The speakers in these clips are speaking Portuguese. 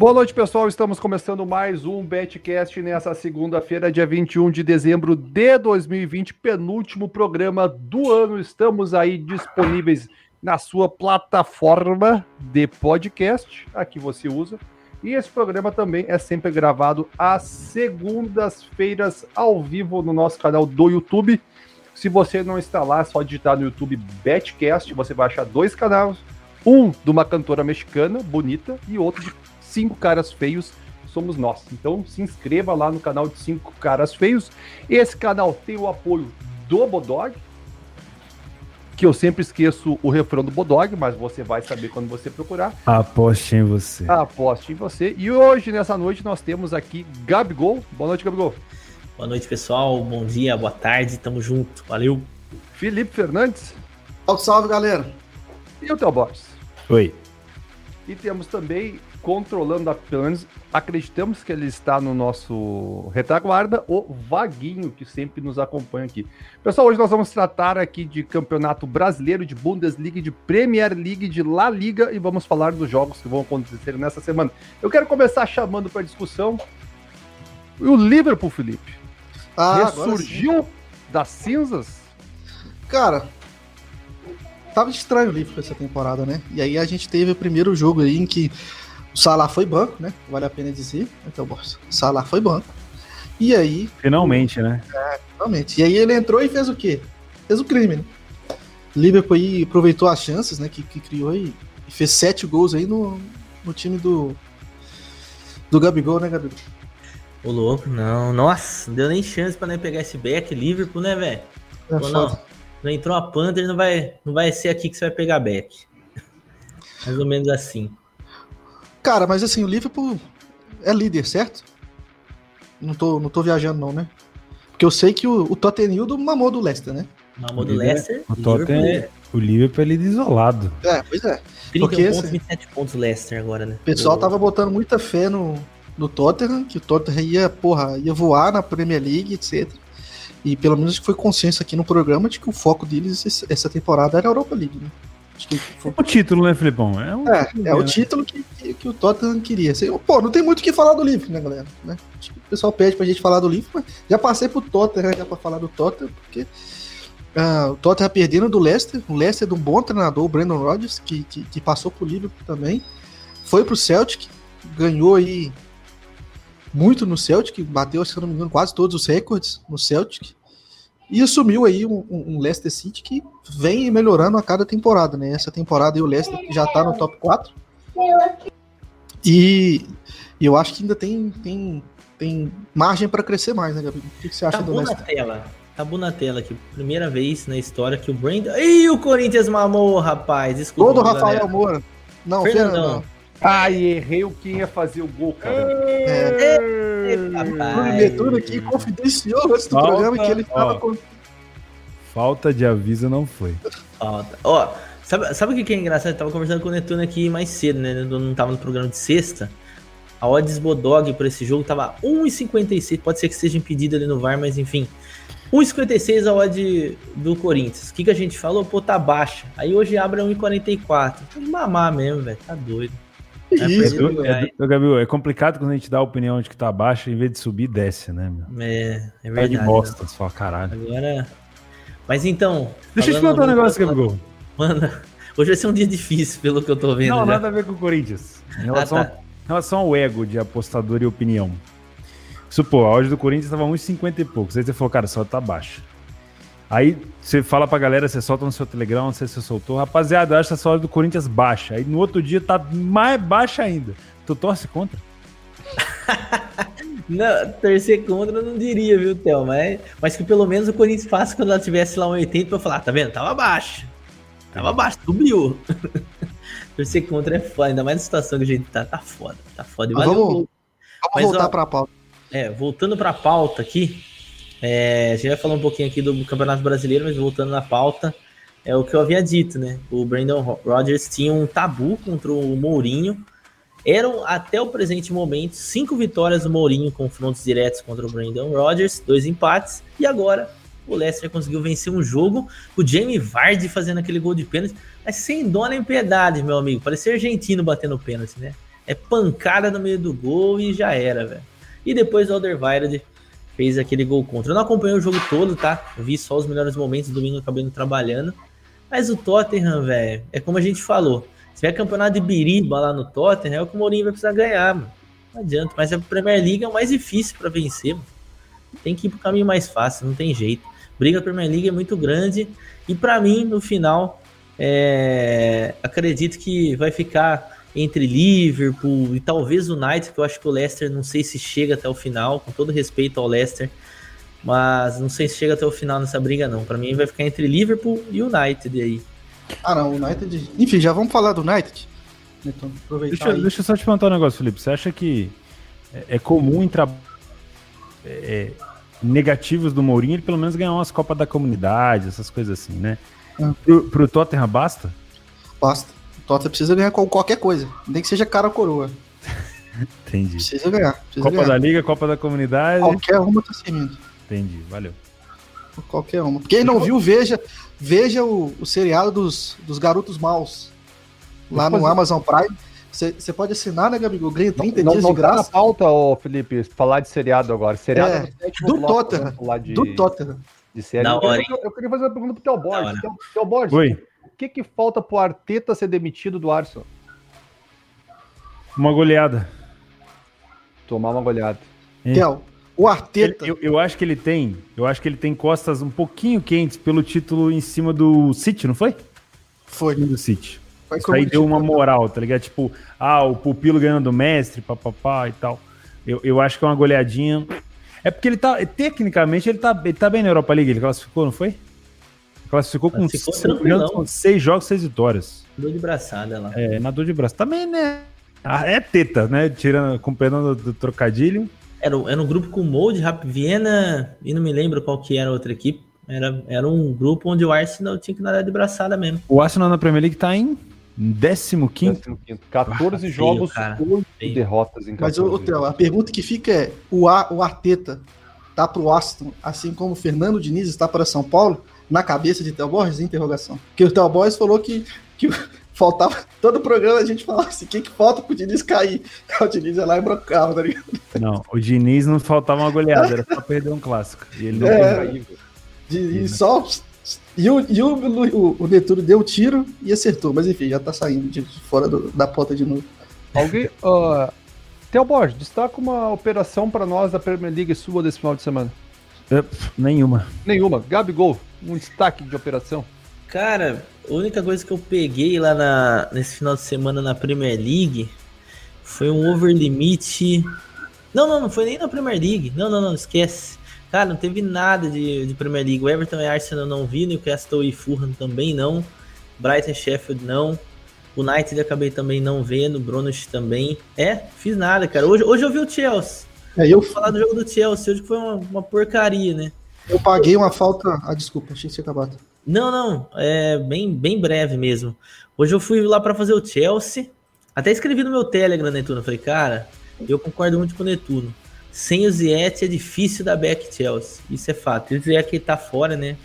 Boa noite, pessoal. Estamos começando mais um Betcast nessa segunda-feira, dia 21 de dezembro de 2020, penúltimo programa do ano. Estamos aí disponíveis na sua plataforma de podcast, a que você usa. E esse programa também é sempre gravado às segundas-feiras ao vivo no nosso canal do YouTube. Se você não está lá, é só digitar no YouTube Betcast, você vai achar dois canais, um de uma cantora mexicana bonita e outro de cinco caras feios somos nós. Então se inscreva lá no canal de cinco caras feios. Esse canal tem o apoio do Bodog, que eu sempre esqueço o refrão do Bodog, mas você vai saber quando você procurar. Aposte em você. Aposte em você. E hoje, nessa noite, nós temos aqui Gabigol. Boa noite, Gabigol. Boa noite, pessoal. Bom dia, boa tarde. Tamo junto. Valeu. Felipe Fernandes. Salve, salve, galera. E o Theo Borges. Oi. E temos também controlando, pelo menos acreditamos que ele está no nosso retaguarda, o Vaguinho, que sempre nos acompanha aqui. Pessoal, hoje nós vamos tratar aqui de campeonato brasileiro, de Bundesliga, de Premier League, de La Liga e vamos falar dos jogos que vão acontecer nessa semana. Eu quero começar chamando para discussão o Liverpool, Felipe. Ah, Ressurgiu das cinzas? Cara, tava estranho o Liverpool essa temporada, né? E aí a gente teve o primeiro jogo aí em que o Salah foi banco, né? Vale a pena dizer. Então, o Salah foi banco. E aí. Finalmente, né? É, finalmente. E aí ele entrou e fez o quê? Fez o crime, né? Liverpool aí aproveitou as chances, né? Que, que criou aí. E fez sete gols aí no, no time do. Do Gabigol, né, Gabigol? O louco, não. Nossa, não deu nem chance pra nem pegar esse back. Liverpool, né, velho? É não, não entrou a Panther, não vai, não vai ser aqui que você vai pegar back. Mais ou menos assim. Cara, mas assim, o Liverpool é líder, certo? Não tô, não tô viajando, não, né? Porque eu sei que o, o Tottenham mamou do Leicester, né? Mamou do Leicester. O, Tottenham, é, o Liverpool é líder isolado. É, pois é. 30 Porque, pontos, assim, 27 pontos Leicester agora, né? O pessoal tava botando muita fé no, no Tottenham, que o Tottenham ia, porra, ia voar na Premier League, etc. E pelo menos foi consciência aqui no programa de que o foco deles essa temporada era a Europa League, né? Foi... O título, né, Filipão? É, um... é, é, o título que, que, que, o Tottenham queria. Assim, pô, não tem muito o que falar do livro, né, galera? Né? O pessoal pede pra gente falar do livro, mas já passei pro Tottenham já pra falar do Tottenham, porque uh, o Tottenham perdendo do Leicester, o Leicester é de um bom treinador, o Brandon Rodgers, que, que, que passou pro Liverpool também, foi pro Celtic, ganhou aí muito no Celtic, bateu, se não me engano, quase todos os recordes no Celtic, e assumiu aí um, um, Leicester City que vem melhorando a cada temporada, né? Essa temporada aí o Leicester já tá no top 4. E, e eu acho que ainda tem, tem, tem margem para crescer mais, né, Gabi? O que, que você acha tá do Leicester? Na tela. Tá bom na tela aqui. Primeira vez na história que o Brandon. Ih, o Corinthians mamou, rapaz. Desculpa. Todo Rafael galera. Moura. Não, Fernandão. Fernandão. Ai, errei o que ia fazer o gol, cara. É. Bruno Netuno aqui confidenciou antes do Falta, programa que ele tava com. Falta de aviso não foi. Falta. Ó, sabe, sabe o que é engraçado? Eu tava conversando com o Netuno aqui mais cedo, né? Eu não tava no programa de sexta. A odds Bodog por esse jogo tava 1,56. Pode ser que seja impedido ali no VAR, mas enfim. 1,56 a odd do Corinthians. O que, que a gente falou? Pô, tá baixa. Aí hoje abre 1,44. Tem que mamar mesmo, velho. Tá doido. É, isso, é, é, Gabriel, é complicado quando a gente dá a opinião de que tá baixo, em vez de subir, desce, né? Meu? É, é verdade. Tá de bosta, só caralho. Agora. Mas então. Deixa eu te contar um negócio, Gabriel. Manda. Hoje vai ser um dia difícil, pelo que eu tô vendo. Não, já. nada a ver com o Corinthians. Em relação, ah, tá. em relação ao ego de apostador e opinião. Supor, a odd do Corinthians tava 1,50 e poucos. Aí você falou, cara, só tá baixa. Aí você fala pra galera, você solta no seu Telegram, não sei se você soltou. Rapaziada, eu acho essa hora do Corinthians baixa. Aí no outro dia tá mais baixa ainda. Tu torce contra? não, torcer contra eu não diria, viu, Théo? Mas, mas que pelo menos o Corinthians faça quando ela tivesse lá um 80 pra eu falar, tá vendo? Tava baixo. Tava baixo, subiu. torcer contra é foda, ainda mais na situação que a gente tá, tá foda. Tá foda. Mas vamos, vamos mas, voltar ó, pra pauta. É, voltando pra pauta aqui, é, a gente vai falar um pouquinho aqui do Campeonato Brasileiro, mas voltando na pauta, é o que eu havia dito, né? O Brandon Rodgers tinha um tabu contra o Mourinho. Eram, até o presente momento, cinco vitórias do Mourinho, confrontos diretos contra o Brandon Rodgers, dois empates, e agora o Leicester conseguiu vencer um jogo, o Jamie Vardy fazendo aquele gol de pênalti, mas sem dó nem piedade, meu amigo. Parecia argentino batendo pênalti, né? é pancada no meio do gol e já era, velho. E depois o Alderweireld fez aquele gol contra. Eu não acompanhei o jogo todo, tá? Vi só os melhores momentos, domingo acabei não trabalhando. Mas o Tottenham, velho, é como a gente falou. Se tiver campeonato de biriba lá no Tottenham, é o que o Mourinho vai precisar ganhar, mano. Não adianta, mas a Premier League é o mais difícil para vencer, mano. Tem que ir pro caminho mais fácil, não tem jeito. Briga Premier League é muito grande e para mim, no final, é... acredito que vai ficar entre Liverpool e talvez o United, que eu acho que o Leicester não sei se chega até o final, com todo respeito ao Leicester, mas não sei se chega até o final nessa briga não. Para mim vai ficar entre Liverpool e United aí. Ah, não, o United. Enfim, já vamos falar do United. Então, deixa, deixa eu só te perguntar um negócio, Felipe. Você acha que é, é comum em trabalho é, negativos do Mourinho ele pelo menos ganhar umas Copas da Comunidade, essas coisas assim, né? É. Pro, pro Tottenham basta? Basta. Tottenham precisa ganhar qualquer coisa, nem que seja cara ou coroa. Entendi. Precisa ganhar. Precisa Copa ganhar. da Liga, Copa da Comunidade. Qualquer uma tá servindo. Entendi, valeu. Qualquer uma. Quem não viu, veja, veja o, o seriado dos, dos Garotos Maus lá no Amazon Prime. Você pode assinar, né, Gabigol? Ganha 30 não, dias não de graça. Não tá na pauta, ô, Felipe, falar de seriado agora. Seriado é, é do Tottenham. De, do Tottenham. De série. Eu, eu, eu, queria fazer uma pergunta pro Teo Borges. Teo Borges, Oi. O que que falta pro Arteta ser demitido do Arsenal? Uma goleada. Tomar uma goleada. É. Theo, o Arteta. eu, eu, acho que ele tem. Eu acho que ele tem costas um pouquinho quentes pelo título em cima do City, não foi? Foi. Do City. Foi Isso aí deu uma moral, tá ligado? Tipo, ah, o pupilo ganhando o mestre, papapá e tal. Eu, eu acho que é uma goleadinha. É porque ele tá. Tecnicamente, ele tá, ele tá bem na Europa League. Ele classificou, não foi? Classificou, com, com seis jogos, seis vitórias. Dor de braçada lá. É, na dor de braço. Também, né? Ah, é teta, né? Tirando, com perdão do, do trocadilho. Era, era um grupo com Molde, Rap Viena, e não me lembro qual que era a outra equipe. Era, era um grupo onde o Arsenal tinha que nadar de braçada mesmo. O Arsenal na Premier League tá em 15 quinto. 14 ah, jogos, feio, 8 derrotas em 14. Mas, ô, Theo, a pergunta que fica é: o, a, o Arteta tá pro Aston, assim como o Fernando Diniz está para São Paulo, na cabeça de Theo Borges? Interrogação. Porque o Theo Borges falou que, que faltava. Todo o programa a gente falava assim: o que, que falta pro Diniz cair? O Diniz ia lá e brocava, tá ligado? Não, o Diniz não faltava uma goleada, era só perder um clássico. E ele não é, caiu. E, e só. E, o, e o, o, o Netuno deu um tiro e acertou, mas enfim, já tá saindo de fora do, da porta de novo. Alguém. Uh, Theo Borges, destaca uma operação para nós da Premier League sua desse final de semana. Uh, nenhuma. Nenhuma. Gabigol, um destaque de operação. Cara, a única coisa que eu peguei lá na, nesse final de semana na Premier League foi um over limite. Não, não, não foi nem na Premier League. Não, não, não, esquece. Cara, não teve nada de, de Premier League. O Everton e Arsenal não vi, Newcastle e Fulham também não. Brighton e Sheffield não. O United acabei também não vendo, Brunos também. É, fiz nada, cara. Hoje, hoje eu vi o Chelsea. É, eu vou falar do jogo do Chelsea, hoje foi uma, uma porcaria, né? Eu paguei uma falta. Ah, desculpa, achei que você acabado. Não, não, é bem, bem breve mesmo. Hoje eu fui lá para fazer o Chelsea. Até escrevi no meu Telegram, Netuno. Falei, cara, eu concordo muito com o Netuno. Sem o Ziet é difícil dar back Chelsea. Isso é fato. O Ziet tá fora, né?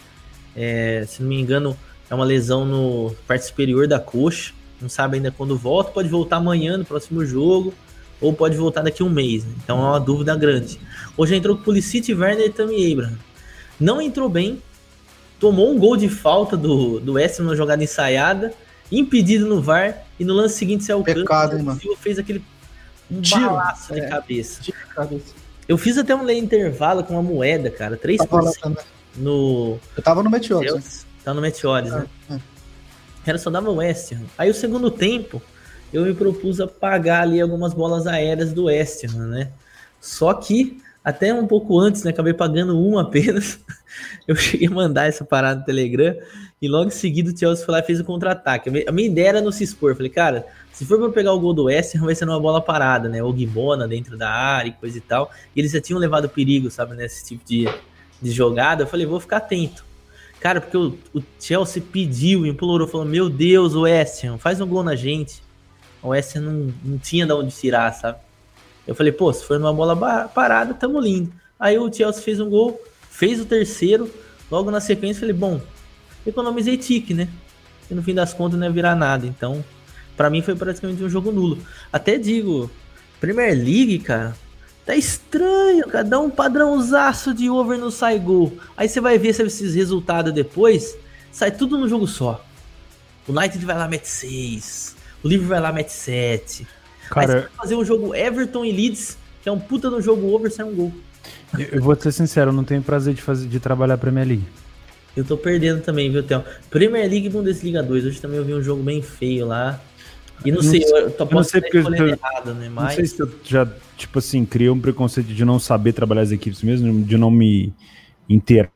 É, se não me engano, é uma lesão no parte superior da coxa. Não sabe ainda quando volta. Pode voltar amanhã no próximo jogo. Ou pode voltar daqui a um mês. Né? Então é uma dúvida grande. Hoje entrou com Pulisic, Werner e Tammy Abraham. Não entrou bem, tomou um gol de falta do, do West numa jogada ensaiada, impedido no VAR, e no lance seguinte saiu o Pecado, hein, Silva fez aquele um Tiro. balaço de é, cabeça. de cabeça. Eu fiz até um intervalo com uma moeda, cara, 3% tá no... Eu tava no Meteoris. Tá no Meteoris, é, né? É. Era só dava West Ham. Aí o segundo tempo, eu me propus a pagar ali algumas bolas aéreas do West Ham, né? Só que até um pouco antes, né? Acabei pagando uma apenas. Eu cheguei a mandar essa parada no Telegram e logo em seguida o Chelsea foi lá e fez o contra-ataque. A minha ideia era não se expor. Falei, cara, se for para pegar o gol do West vai ser numa bola parada, né? O Gibona dentro da área e coisa e tal. E eles já tinham levado perigo, sabe, nesse tipo de, de jogada. Eu falei, vou ficar atento. Cara, porque o, o Chelsea pediu, implorou, falou: Meu Deus, o West faz um gol na gente. O West não, não tinha de onde tirar, sabe? Eu falei, pô, se for numa bola parada, tamo lindo. Aí o Chelsea fez um gol, fez o terceiro, logo na sequência falei, bom, economizei tique, né? E no fim das contas não ia virar nada, então para mim foi praticamente um jogo nulo. Até digo, Premier League, cara, tá estranho, cara, dá um padrãozaço de over no sai gol. Aí você vai ver esses resultados depois, sai tudo no jogo só. O United vai lá mete 6, o Liverpool vai lá mete 7. Cara, Aí você vai fazer um jogo Everton e Leeds, que é um puta no jogo over, sai um gol. Eu vou ser sincero, eu não tenho prazer de fazer de trabalhar Premier League. Eu tô perdendo também, viu, Theo? Premier League e Bundesliga 2. Hoje também eu vi um jogo bem feio lá. E não, não sei, eu tô não sei porque eu tô, errado, né? Mas... Não sei se eu já, tipo assim, criei um preconceito de não saber trabalhar as equipes mesmo, de não me inteirar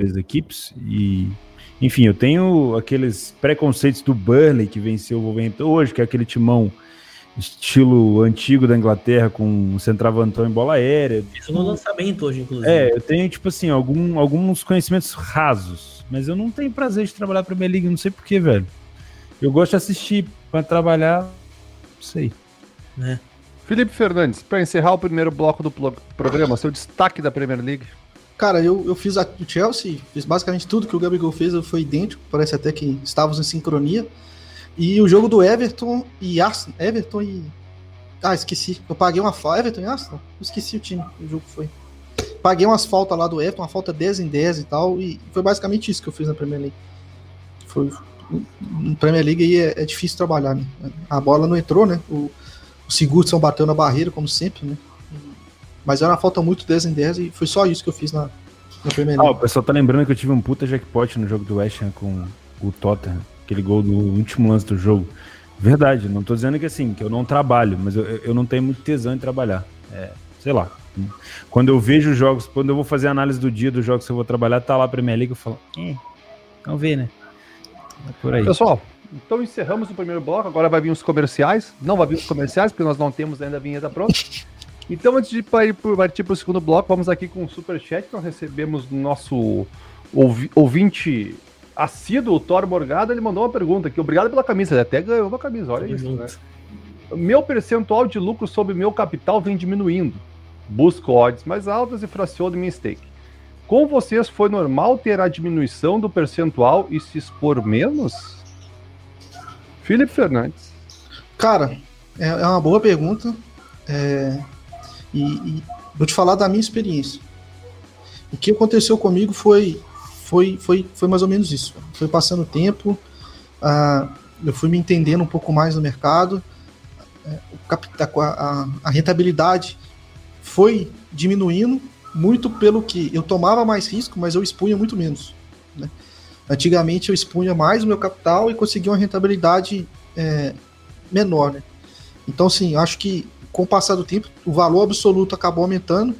as equipes. E, enfim, eu tenho aqueles preconceitos do Burley que venceu o Wolverhampton hoje, que é aquele timão estilo antigo da Inglaterra com um centravantão em bola aérea. Isso no lançamento hoje, inclusive. É, eu tenho, tipo assim, algum, alguns conhecimentos rasos, mas eu não tenho prazer de trabalhar a Premier League, não sei porquê, velho. Eu gosto de assistir para trabalhar, não sei. É. Felipe Fernandes, para encerrar o primeiro bloco do programa, seu destaque da Premier League. Cara, eu, eu fiz a, o Chelsea, fiz basicamente tudo que o Gabigol fez, foi idêntico, parece até que estávamos em sincronia. E o jogo do Everton e Arsenal. Everton e. Ah, esqueci. Eu paguei uma falta. Everton e Arsenal? Esqueci o time. O jogo foi. Paguei umas faltas lá do Everton, uma falta 10 em 10 e tal. E foi basicamente isso que eu fiz na Premier League. Foi. Na Premier League aí é, é difícil trabalhar, né? A bola não entrou, né? O, o Sigurdsson bateu na barreira, como sempre, né? Mas era uma falta muito 10 em 10 e foi só isso que eu fiz na, na Premier League. Ah, o pessoal tá lembrando que eu tive um puta jackpot no jogo do West Ham com o Tottenham aquele gol do último lance do jogo. Verdade, não tô dizendo que assim, que eu não trabalho, mas eu, eu não tenho muito tesão em trabalhar. É, sei lá. Quando eu vejo os jogos, quando eu vou fazer análise do dia dos jogos que eu vou trabalhar, tá lá a Premier League, eu falo, vamos ver, né? É por aí. Pessoal, então encerramos o primeiro bloco, agora vai vir os comerciais. Não vai vir os comerciais, porque nós não temos ainda a vinheta pronta. Então, antes de partir para o segundo bloco, vamos aqui com o superchat que nós recebemos do nosso ouvinte assíduo, o Thor Morgado, ele mandou uma pergunta aqui. Obrigado pela camisa, ele até ganhou uma camisa, olha isso, né? Meu percentual de lucro sobre meu capital vem diminuindo. Busco odds mais altas e fraciono minha stake. Com vocês foi normal ter a diminuição do percentual e se expor menos? Felipe Fernandes. Cara, é, é uma boa pergunta. É, e, e vou te falar da minha experiência. O que aconteceu comigo foi foi, foi, foi mais ou menos isso. Foi passando o tempo, uh, eu fui me entendendo um pouco mais no mercado, uh, a, a, rentabilidade foi diminuindo muito pelo que eu tomava mais risco, mas eu expunha muito menos. Né? Antigamente eu expunha mais o meu capital e conseguia uma rentabilidade é, menor. Né? Então, sim, acho que com o passar do tempo, o valor absoluto acabou aumentando,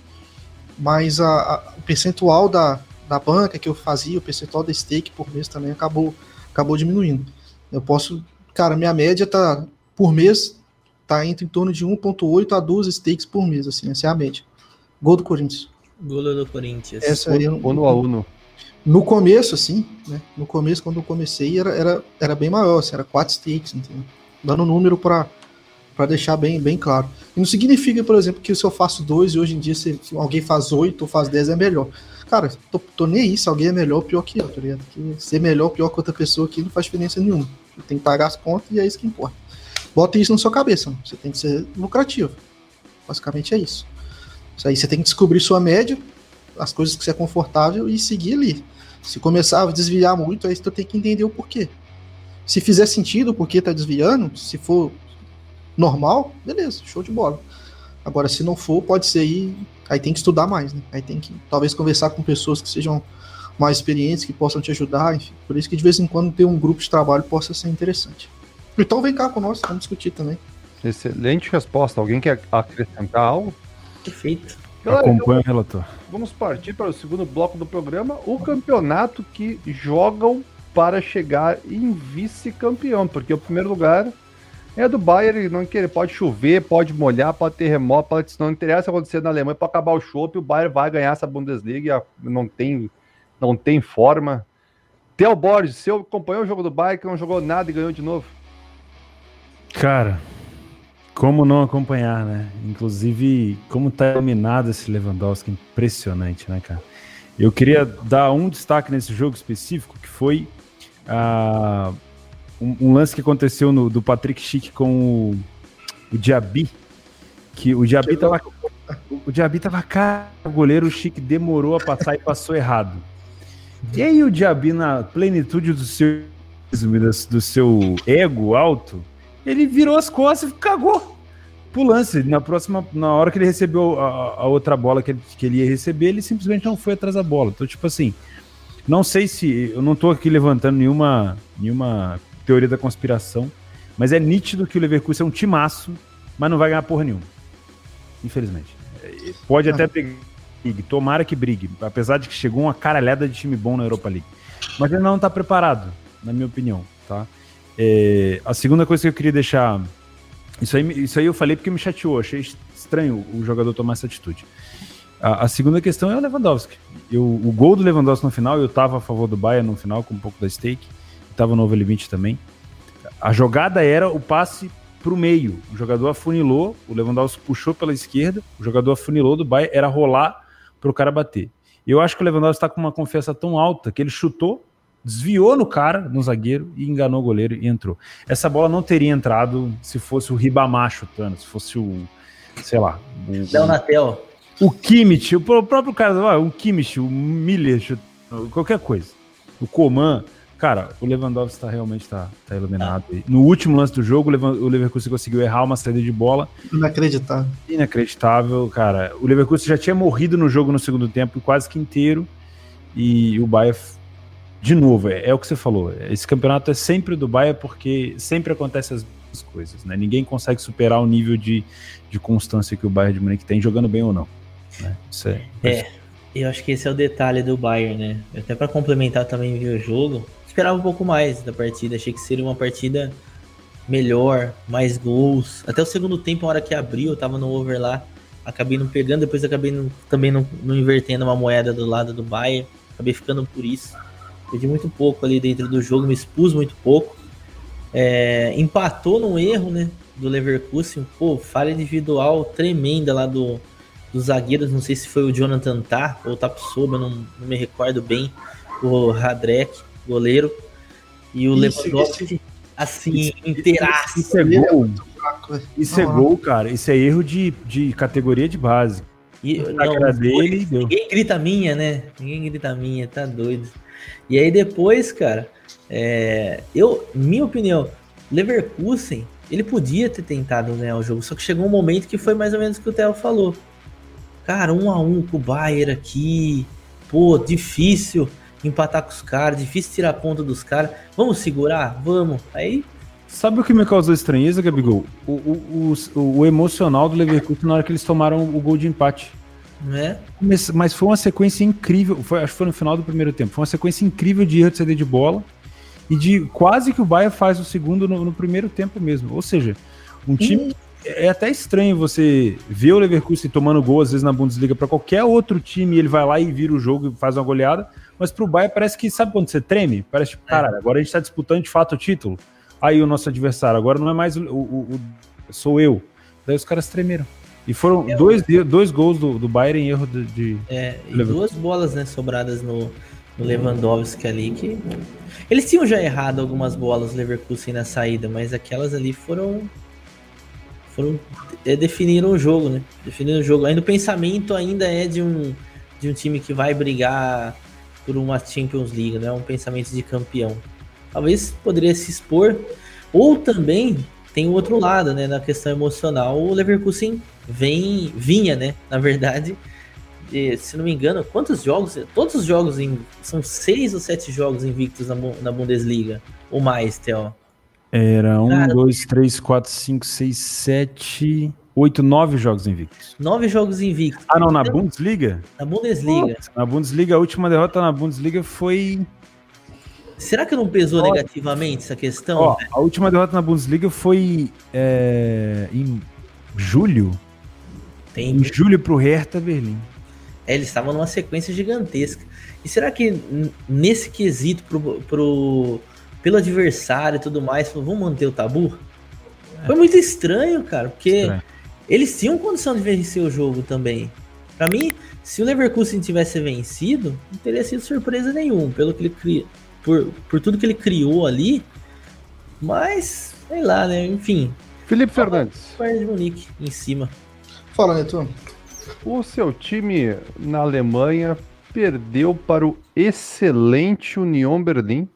mas a, a, o percentual da, da banca que eu fazia, o percentual da stake por mês também acabou, acabou diminuindo. Eu posso, cara, minha média tá por mês tá entre em torno de 1.8 a 2 stakes por mês, assim, essa é a média. Gol do Corinthians. Gol do Corinthians. Essa aí, no a uno. No começo, assim, né? No começo, quando eu comecei, era, era, era bem maior, assim, era 4 stakes, entendeu? Dando número para para deixar bem, bem claro. E não significa, por exemplo, que se eu faço dois e hoje em dia se alguém faz oito ou faz dez é melhor cara, tô, tô nem aí se alguém é melhor ou pior que eu, tá ligado? Que ser melhor ou pior que outra pessoa aqui não faz diferença nenhuma. Tem que pagar as contas e é isso que importa. Bota isso na sua cabeça, mano. você tem que ser lucrativo. Basicamente é isso. Isso aí você tem que descobrir sua média, as coisas que você é confortável e seguir ali. Se começar a desviar muito, aí você tem que entender o porquê. Se fizer sentido o porquê tá desviando, se for normal, beleza, show de bola. Agora, se não for, pode ser aí Aí tem que estudar mais, né? Aí tem que talvez conversar com pessoas que sejam mais experientes, que possam te ajudar, enfim. Por isso que de vez em quando ter um grupo de trabalho possa ser interessante. Então vem cá conosco, vamos discutir também. Excelente resposta. Alguém quer acrescentar algo? Perfeito. Galera, Acompanha então, o relator. Vamos partir para o segundo bloco do programa, o campeonato que jogam para chegar em vice-campeão, porque o primeiro lugar é do Bayern, não querer, pode chover, pode molhar, pode ter terremoto, pode, não interessa acontecer na Alemanha para acabar o chopp, o Bayern vai ganhar essa Bundesliga, não tem, não tem forma. Theo Borges, você acompanhou o jogo do Bayern que não jogou nada e ganhou de novo? Cara, como não acompanhar, né? Inclusive, como tá iluminado esse Lewandowski, impressionante, né, cara? Eu queria dar um destaque nesse jogo específico, que foi a um, um lance que aconteceu no, do Patrick Schick com o, o Diaby, que o Diaby tava, o Diaby tava cara, o goleiro Chique demorou a passar e passou errado. E aí o Diaby, na plenitude do seu, do seu ego alto, ele virou as costas e cagou pro lance. Na próxima, na hora que ele recebeu a, a outra bola que ele, que ele ia receber, ele simplesmente não foi atrás da bola. Então, tipo assim, não sei se. Eu não tô aqui levantando nenhuma, nenhuma teoria da conspiração, mas é nítido que o Leverkusen é um timaço, mas não vai ganhar porra nenhuma. Infelizmente. Pode até brigar, tomara que brigue, apesar de que chegou uma caralhada de time bom na Europa League. Mas ele não tá preparado, na minha opinião, tá? É, a segunda coisa que eu queria deixar. Isso aí, isso aí eu falei porque me chateou, achei estranho o jogador tomar essa atitude. A, a segunda questão é o Lewandowski. Eu, o gol do Lewandowski no final, eu tava a favor do Bayern no final, com um pouco da stake, tava no over limite também. A jogada era o passe pro meio. O jogador afunilou, o Lewandowski puxou pela esquerda, o jogador afunilou do Bayern, era rolar pro cara bater. Eu acho que o Lewandowski está com uma confiança tão alta que ele chutou, desviou no cara, no zagueiro, e enganou o goleiro e entrou. Essa bola não teria entrado se fosse o Ribamar chutando, se fosse o, sei lá... O, Léo Natel. O Kimmich, o próprio cara, o Kimmich, o Miller, qualquer coisa. O Coman, Cara, o Lewandowski tá, realmente tá, tá iluminado. Ah. No último lance do jogo, o Leverkusen conseguiu errar uma saída de bola. Inacreditável. Inacreditável, cara. O Leverkusen já tinha morrido no jogo no segundo tempo, quase que inteiro. E o Bayern, de novo, é, é o que você falou. Esse campeonato é sempre do Bayern porque sempre acontece as coisas, né? Ninguém consegue superar o nível de, de constância que o Bayern de Munique tem, jogando bem ou não. Né? Isso é, é, eu acho que esse é o detalhe do Bayern, né? Até para complementar também o jogo, esperava um pouco mais da partida. Achei que seria uma partida melhor, mais gols. Até o segundo tempo, a hora que abriu, eu tava no over lá. Acabei não pegando, depois acabei não, também não, não, invertendo uma moeda do lado do Bayern. Acabei ficando por isso. Perdi muito pouco ali dentro do jogo, me expus muito pouco. É, empatou no erro, né? Do Leverkusen. Pô, falha individual tremenda lá do, dos zagueiros. Não sei se foi o Jonathan Tah ou o Tapsoba, não, não me recordo bem. O Radrek goleiro. E o isso, Lewandowski, assim, inteiraço. Isso é gol. É isso é gol, cara. Isso é erro de, de categoria de base. E, não, dele, ninguém grita minha, né? Ninguém grita minha, tá doido. E aí depois, cara, é, eu, minha opinião, Leverkusen, ele podia ter tentado ganhar o jogo, só que chegou um momento que foi mais ou menos o que o Theo falou. Cara, um a um com o Bayern aqui, pô, difícil empatar com os caras, difícil tirar a ponta dos caras. Vamos segurar? Vamos. Aí. Sabe o que me causou estranheza, Gabigol? O, o, o, o emocional do Leverkusen na hora que eles tomaram o gol de empate. É. Mas, mas foi uma sequência incrível. Foi, acho que foi no final do primeiro tempo. Foi uma sequência incrível de erro de CD de bola. E de quase que o Bayern faz o segundo no, no primeiro tempo mesmo. Ou seja, um time. Hum. É até estranho você ver o Leverkusen tomando gol, às vezes, na Bundesliga para qualquer outro time, ele vai lá e vira o jogo e faz uma goleada. Mas pro Bayern parece que, sabe quando você treme? Parece tipo, é. cara, agora a gente tá disputando de fato o título. Aí o nosso adversário, agora não é mais o, o, o sou eu. Daí os caras tremeram. E foram é, dois, dois gols do, do Bayern em erro de. de é, e duas bolas, né, sobradas no, no Lewandowski ali, que. Eles tinham já errado algumas bolas Leverkusen na saída, mas aquelas ali foram. Foram. É, definiram o jogo, né? Definiram o jogo. Ainda o pensamento ainda é de um, de um time que vai brigar por uma Champions League, né? Um pensamento de campeão. Talvez poderia se expor, ou também tem o outro lado, né? Na questão emocional, o Leverkusen vem, vinha, né? Na verdade, de, se não me engano, quantos jogos? Todos os jogos em, são seis ou sete jogos invictos na, na Bundesliga, ou mais, Theo. Era um, Cara, dois, três, quatro, cinco, seis, sete. Oito, nove jogos invictos. Nove jogos invictos. Ah, não, na Bundesliga? Na Bundesliga. Na Bundesliga, a última derrota na Bundesliga foi. Será que não pesou negativamente essa questão? Ó, a última derrota na Bundesliga foi é, em julho. Tem... Em julho pro Hertha Berlim. É, eles estavam numa sequência gigantesca. E será que nesse quesito pro, pro, pelo adversário e tudo mais, vamos manter o tabu? É. Foi muito estranho, cara, porque estranho. Eles tinham condição de vencer o jogo também. Para mim, se o Leverkusen tivesse vencido, não teria sido surpresa nenhuma. Pelo que ele cria, por, por tudo que ele criou ali, Mas, sei lá, né? Enfim. Felipe Fernandes. Bayern de Munique em cima. Fala, Neto. O seu time na Alemanha perdeu para o excelente Union Berlim.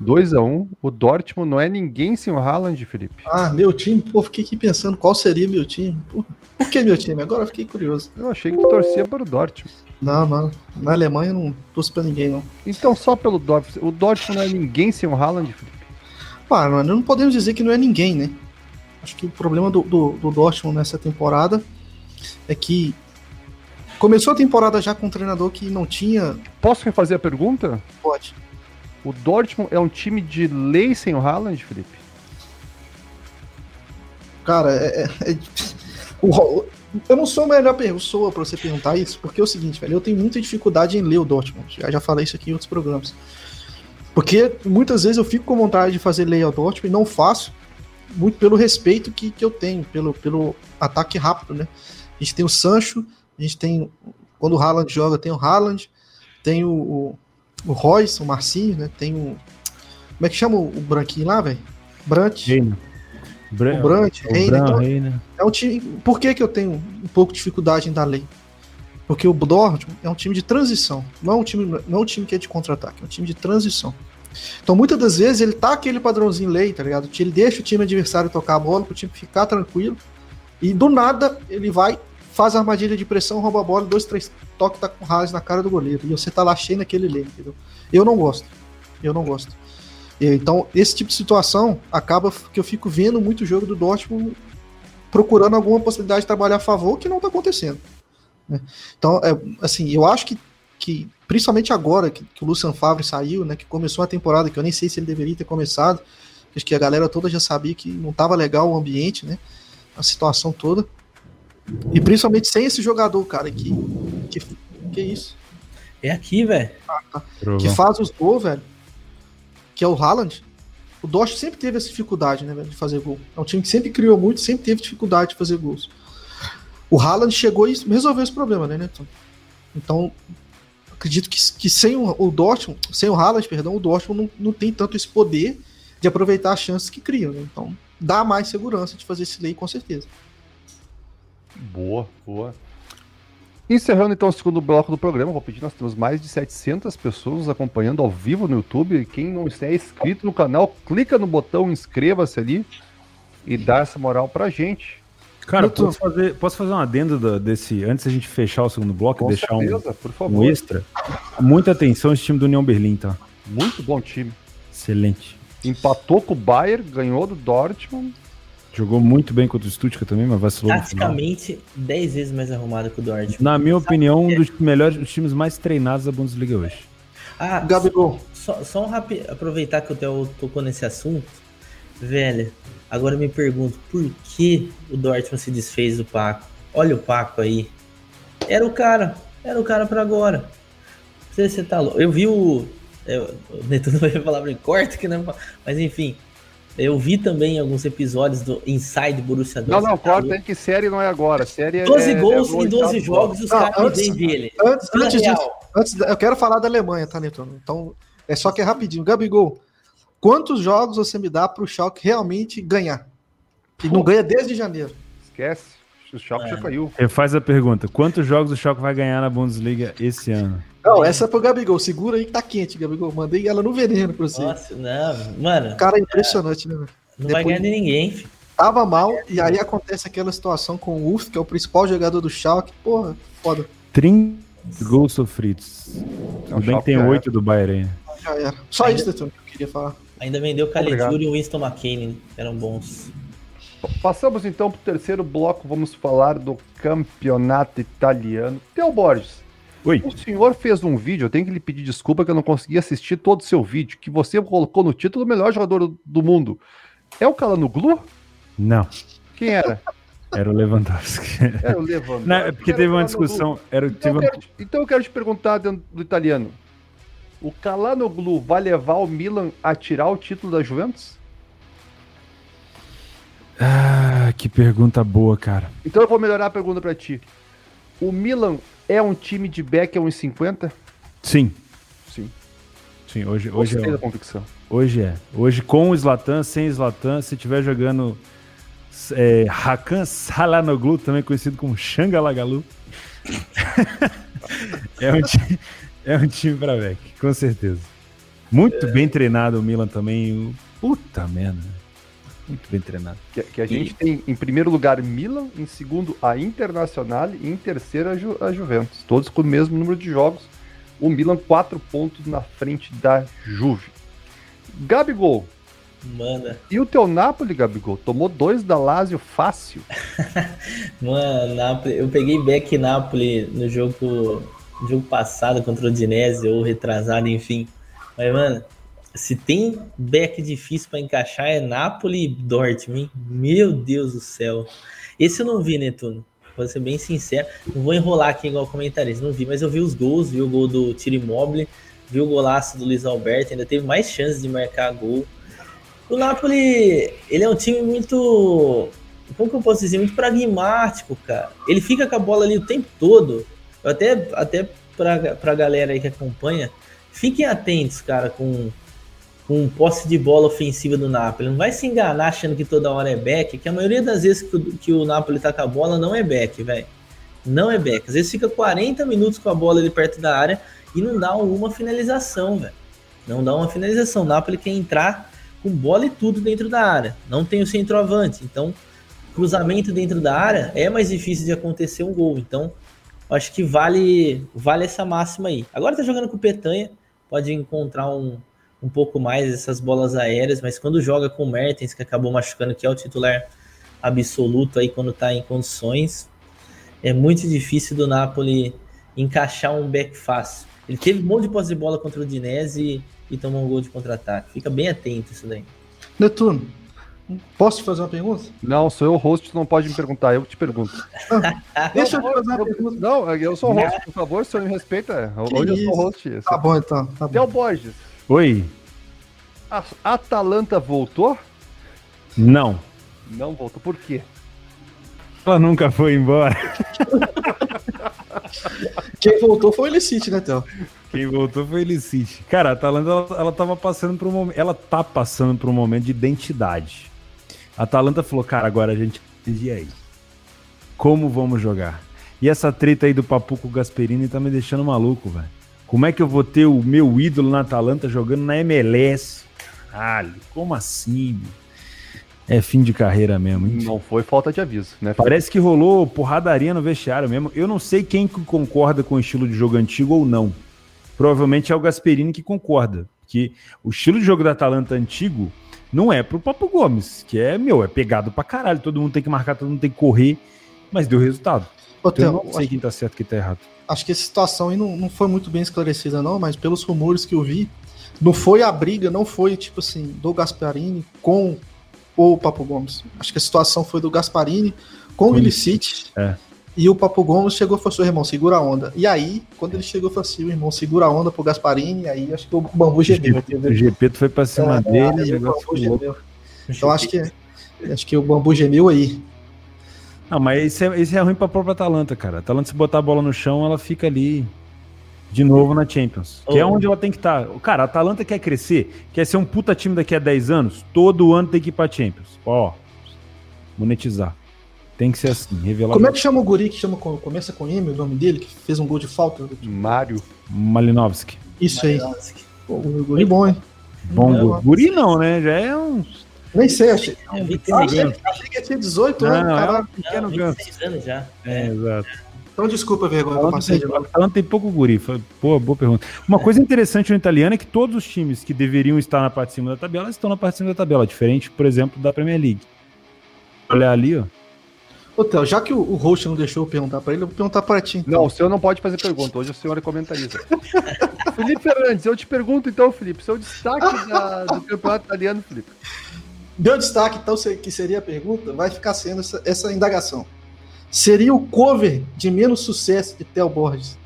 2 a 1 O Dortmund não é ninguém sem o Haaland, Felipe. Ah, meu time? Pô, fiquei aqui pensando qual seria meu time. Pô, por que meu time? Agora eu fiquei curioso. Eu achei que tu torcia para o Dortmund. Não, não. Na Alemanha eu não torço pra ninguém, não. Então só pelo Dortmund. O Dortmund não é ninguém sem o Haaland, Felipe. Ah, não, não podemos dizer que não é ninguém, né? Acho que o problema do, do, do Dortmund nessa temporada é que começou a temporada já com um treinador que não tinha. Posso refazer a pergunta? Pode. O Dortmund é um time de lei sem o Haaland, Felipe? Cara, é, é, é o, eu não sou a melhor pessoa para você perguntar isso, porque é o seguinte, velho, eu tenho muita dificuldade em ler o Dortmund. Já, já falei isso aqui em outros programas. Porque muitas vezes eu fico com vontade de fazer ao Dortmund e não faço, muito pelo respeito que, que eu tenho, pelo, pelo ataque rápido, né? A gente tem o Sancho, a gente tem. Quando o Haaland joga, tem o Haaland, tem o, o, o Royce, o Marcinho, né? Tem o. Como é que chama o, branquinho lá, velho? Brant. Reina. Bran, o Brant, o Reina. Então. É um time. Por que, que eu tenho um pouco de dificuldade em dar lei? Porque o Dortmund é um time de transição. Não é um time, não é um time que é de contra-ataque, é um time de transição. Então, muitas das vezes, ele tá aquele padrãozinho lei, tá ligado? Ele deixa o time adversário tocar a bola, para o time ficar tranquilo. E do nada, ele vai faz a armadilha de pressão, rouba a bola, dois, três toques, tá com raiz na cara do goleiro. E você tá lá cheio naquele lane, entendeu? Eu não gosto. Eu não gosto. Então, esse tipo de situação acaba que eu fico vendo muito jogo do Dortmund procurando alguma possibilidade de trabalhar a favor que não tá acontecendo. Né? Então, é, assim, eu acho que, que principalmente agora que, que, o Lucian Favre saiu, né, que começou a temporada, que eu nem sei se ele deveria ter começado, acho que a galera toda já sabia que não tava legal o ambiente, né, a situação toda. E principalmente sem esse jogador, cara, que. Que, que isso? É aqui, velho. Ah, tá. Que faz os gols, velho. Que é o Haaland. O Dosh sempre teve essa dificuldade, né, velho, de fazer gol. É um time que sempre criou muito, sempre teve dificuldade de fazer gols. O Haaland chegou e resolveu esse problema, né, Neto? Então, acredito que, que sem o, o Dortmund, sem o Haaland, perdão, o Dortmund não, não tem tanto esse poder de aproveitar as chances que criam, né? Então, dá mais segurança de fazer esse lei, com certeza. Boa, boa. Encerrando então o segundo bloco do programa, vou pedir, nós temos mais de 700 pessoas nos acompanhando ao vivo no YouTube. Quem não está inscrito no canal, clica no botão inscreva-se ali e dá essa moral pra gente. Cara, tô... posso, fazer, posso fazer um adendo do, desse, antes da gente fechar o segundo bloco e deixar certeza, um, um extra? Muita atenção esse time do União Berlim, tá? Muito bom time. Excelente. Empatou com o Bayern, ganhou do Dortmund. Jogou muito bem contra o Stuttgart também, mas vacilou Praticamente 10 vezes mais arrumado que o Dortmund. Na minha opinião, um dos melhores dos times mais treinados da Bundesliga hoje. Ah, Gabigol. Só, só um rápido, aproveitar que o Theo tocou nesse assunto. Velho, agora eu me pergunto, por que o Dortmund se desfez do Paco? Olha o Paco aí. Era o cara, era o cara para agora. Não sei se você tá louco. Eu vi o. Eu, o Neto não vai falar pra mim, corta que não. Mas enfim, eu vi também alguns episódios do Inside Borussia Dortmund. Não, não, corta aí que série não é agora. Série 12 é, gols é em 12 jogos, os caras me dele. Antes, antes disso, antes, eu quero falar da Alemanha, tá, Netuno? Então, é só que é rapidinho. Gabigol, quantos jogos você me dá pro Schalke realmente ganhar? Que não ganha desde janeiro. Esquece. O Schalke é. já caiu. Faz a pergunta. Quantos jogos o Schalke vai ganhar na Bundesliga esse ano? Não, essa é pro Gabigol. Segura aí que tá quente, Gabigol. Mandei ela no veneno pra você. Nossa, não, mano. Cara, é impressionante, né, velho? Não Depois, vai ganhar de ninguém, filho. Tava mal, e aí acontece aquela situação com o Uf, que é o principal jogador do Schalke. Porra, foda. 30 gols sofridos. É bem que tem 8 do Bayern aí. Já era. Só Ainda... isso, que eu queria falar. Ainda vendeu Caligiuri e o Winston McKinney, eram bons. Passamos então para o terceiro bloco, vamos falar do campeonato italiano. Theo Borges, Oi. O senhor fez um vídeo, eu tenho que lhe pedir desculpa que eu não consegui assistir todo o seu vídeo, que você colocou no título o melhor jogador do mundo. É o Calanoglu? Não. Quem era? Era o Lewandowski. Era o Lewandowski. Não, é porque teve uma discussão. Era, então, eu quero, então eu quero te perguntar dentro do italiano. O Calanoglu vai levar o Milan a tirar o título da Juventus? Ah, que pergunta boa, cara. Então eu vou melhorar a pergunta para ti. O Milan é um time de back a 1,50? Sim. Sim. Sim, hoje, hoje é. da convicção. Hoje é. Hoje com o Zlatan, sem Zlatan, se tiver jogando é, Hakan Salanoglu, também conhecido como Xangalagalu, é, um time, é um time pra Beck, com certeza. Muito bem treinado o Milan também. Puta merda. Muito bem treinado. Que, que a gente tem em primeiro lugar Milan, em segundo a Internacional e em terceiro a, Ju- a Juventus. Todos com o mesmo número de jogos. O Milan quatro pontos na frente da Juve. Gabigol. Manda. E o teu Napoli, Gabigol? Tomou dois da Lazio fácil. Mano, Napoli, eu peguei back Napoli no jogo, no jogo passado contra o Udinese, ou retrasado, enfim. Mas, mano, se tem back difícil pra encaixar é Napoli e Dortmund? Meu Deus do céu. Esse eu não vi, Netuno. Vou ser bem sincero. Não vou enrolar aqui igual comentarista, não vi, mas eu vi os gols, vi o gol do Tiro Immobile, vi o golaço do Luiz Alberto, ainda teve mais chances de marcar gol. O Napoli, ele é um time muito como que eu posso dizer, muito pragmático, cara. Ele fica com a bola ali o tempo todo. Eu até, até pra, pra galera aí que acompanha, fiquem atentos, cara, com, com posse de bola ofensiva do Napoli. Não vai se enganar achando que toda hora é back, que a maioria das vezes que o, que o Napoli tá com a bola não é back, velho. Não é back. Às vezes fica 40 minutos com a bola ali perto da área e não dá uma finalização, velho. Não dá uma finalização. O Napoli quer entrar com bola e tudo dentro da área. Não tem o centroavante. Então, cruzamento dentro da área é mais difícil de acontecer um gol. Então, acho que vale vale essa máxima aí. Agora tá jogando com o Petanha, pode encontrar um, um pouco mais essas bolas aéreas, mas quando joga com o Mertens, que acabou machucando, que é o titular absoluto aí quando tá em condições, é muito difícil do Napoli encaixar um back fácil. Ele teve um monte de posse de bola contra o Dinese e, e tomou um gol de contra-ataque. Fica bem atento isso daí. Netuno, posso te fazer uma pergunta? Não, sou eu o host, tu não pode me perguntar, eu te pergunto. Deixa eu te fazer uma Eu- pergunta. não, eu sou o host, por favor, se o senhor me respeita. Hoje eu sou o host. Tá bom, então. Tá bom. Borges, Oi? a Atalanta voltou? Não. Não voltou, por quê? Ela nunca foi embora. Quem voltou foi o Elicite, né, Theo? Quem voltou foi ele City. Cara, a Atalanta, ela, ela tava passando por um momento. Ela tá passando por um momento de identidade. A Atalanta falou, cara, agora a gente. E aí? Como vamos jogar? E essa treta aí do Papuco Gasperini tá me deixando maluco, velho. Como é que eu vou ter o meu ídolo na Atalanta jogando na MLS? Caralho, como assim? É fim de carreira mesmo. hein? Não foi falta de aviso, né? Parece que rolou porradaria no vestiário mesmo. Eu não sei quem que concorda com o estilo de jogo antigo ou não. Provavelmente é o Gasperini que concorda. Que o estilo de jogo da Atalanta antigo não é pro Papo Gomes, que é, meu, é pegado pra caralho. Todo mundo tem que marcar, todo mundo tem que correr, mas deu resultado. Ô, Eu Theo, não sei quem tá certo e quem tá errado. Acho que essa situação aí não, não foi muito bem esclarecida, não, mas pelos rumores que eu vi, não foi a briga, não foi, tipo assim, do Gasparini com o Papo Gomes. Acho que a situação foi do Gasparini com o Com Illicite. é. E o Papo Gomes chegou e falou assim, irmão, segura a onda. E aí, quando ele chegou, falou assim, o irmão, segura a onda pro Gasparini, aí acho que o bambu gemeu. O GP foi pra cima É, dele, o negócio ficou. Então acho que, acho que o bambu gemeu aí. Não, mas isso é, isso é ruim pra própria Atalanta, cara. A Atalanta, se botar a bola no chão, ela fica ali de novo na Champions. Que é onde ela tem que estar. Cara, a Atalanta quer crescer, quer ser um puta time daqui a 10 anos, todo ano tem que ir pra Champions. Ó, monetizar. Tem que ser assim, revelar. Como é que chama o guri que chama, com- começa com M, o nome dele, que fez um gol de falta? Mário. Malinovski. Isso aí. Pô, o guri bom, hein? Bom, guri- guri não, né? Já é um. Nem sei, achei. É, 26 Ah, achei, anos. achei que tinha 18 Não, anos, é caralho. um pequeno Não, ganso. 26 anos já. É, exato. Então desculpa a vergonha que eu Atalanta passei de tem, novo. Atalanta tem pouco guri. Foi- Pô, boa pergunta. Uma coisa interessante no italiano é que todos os times que deveriam estar na parte de cima da tabela estão na parte de cima da tabela. Diferente, por exemplo, da Premier League. Olha ali, ó. Ô, Theo, já que o, o host não deixou eu perguntar pra ele, eu vou perguntar pra ti. Então. Não, o senhor não pode fazer pergunta. Hoje o senhor é comentarista. Felipe Fernandes, eu te pergunto então, Felipe, seu destaque da- do campeonato italiano, Felipe. Deu destaque, então, que seria a pergunta, vai ficar sendo essa, essa indagação. Seria o cover de menos sucesso de Theo Borges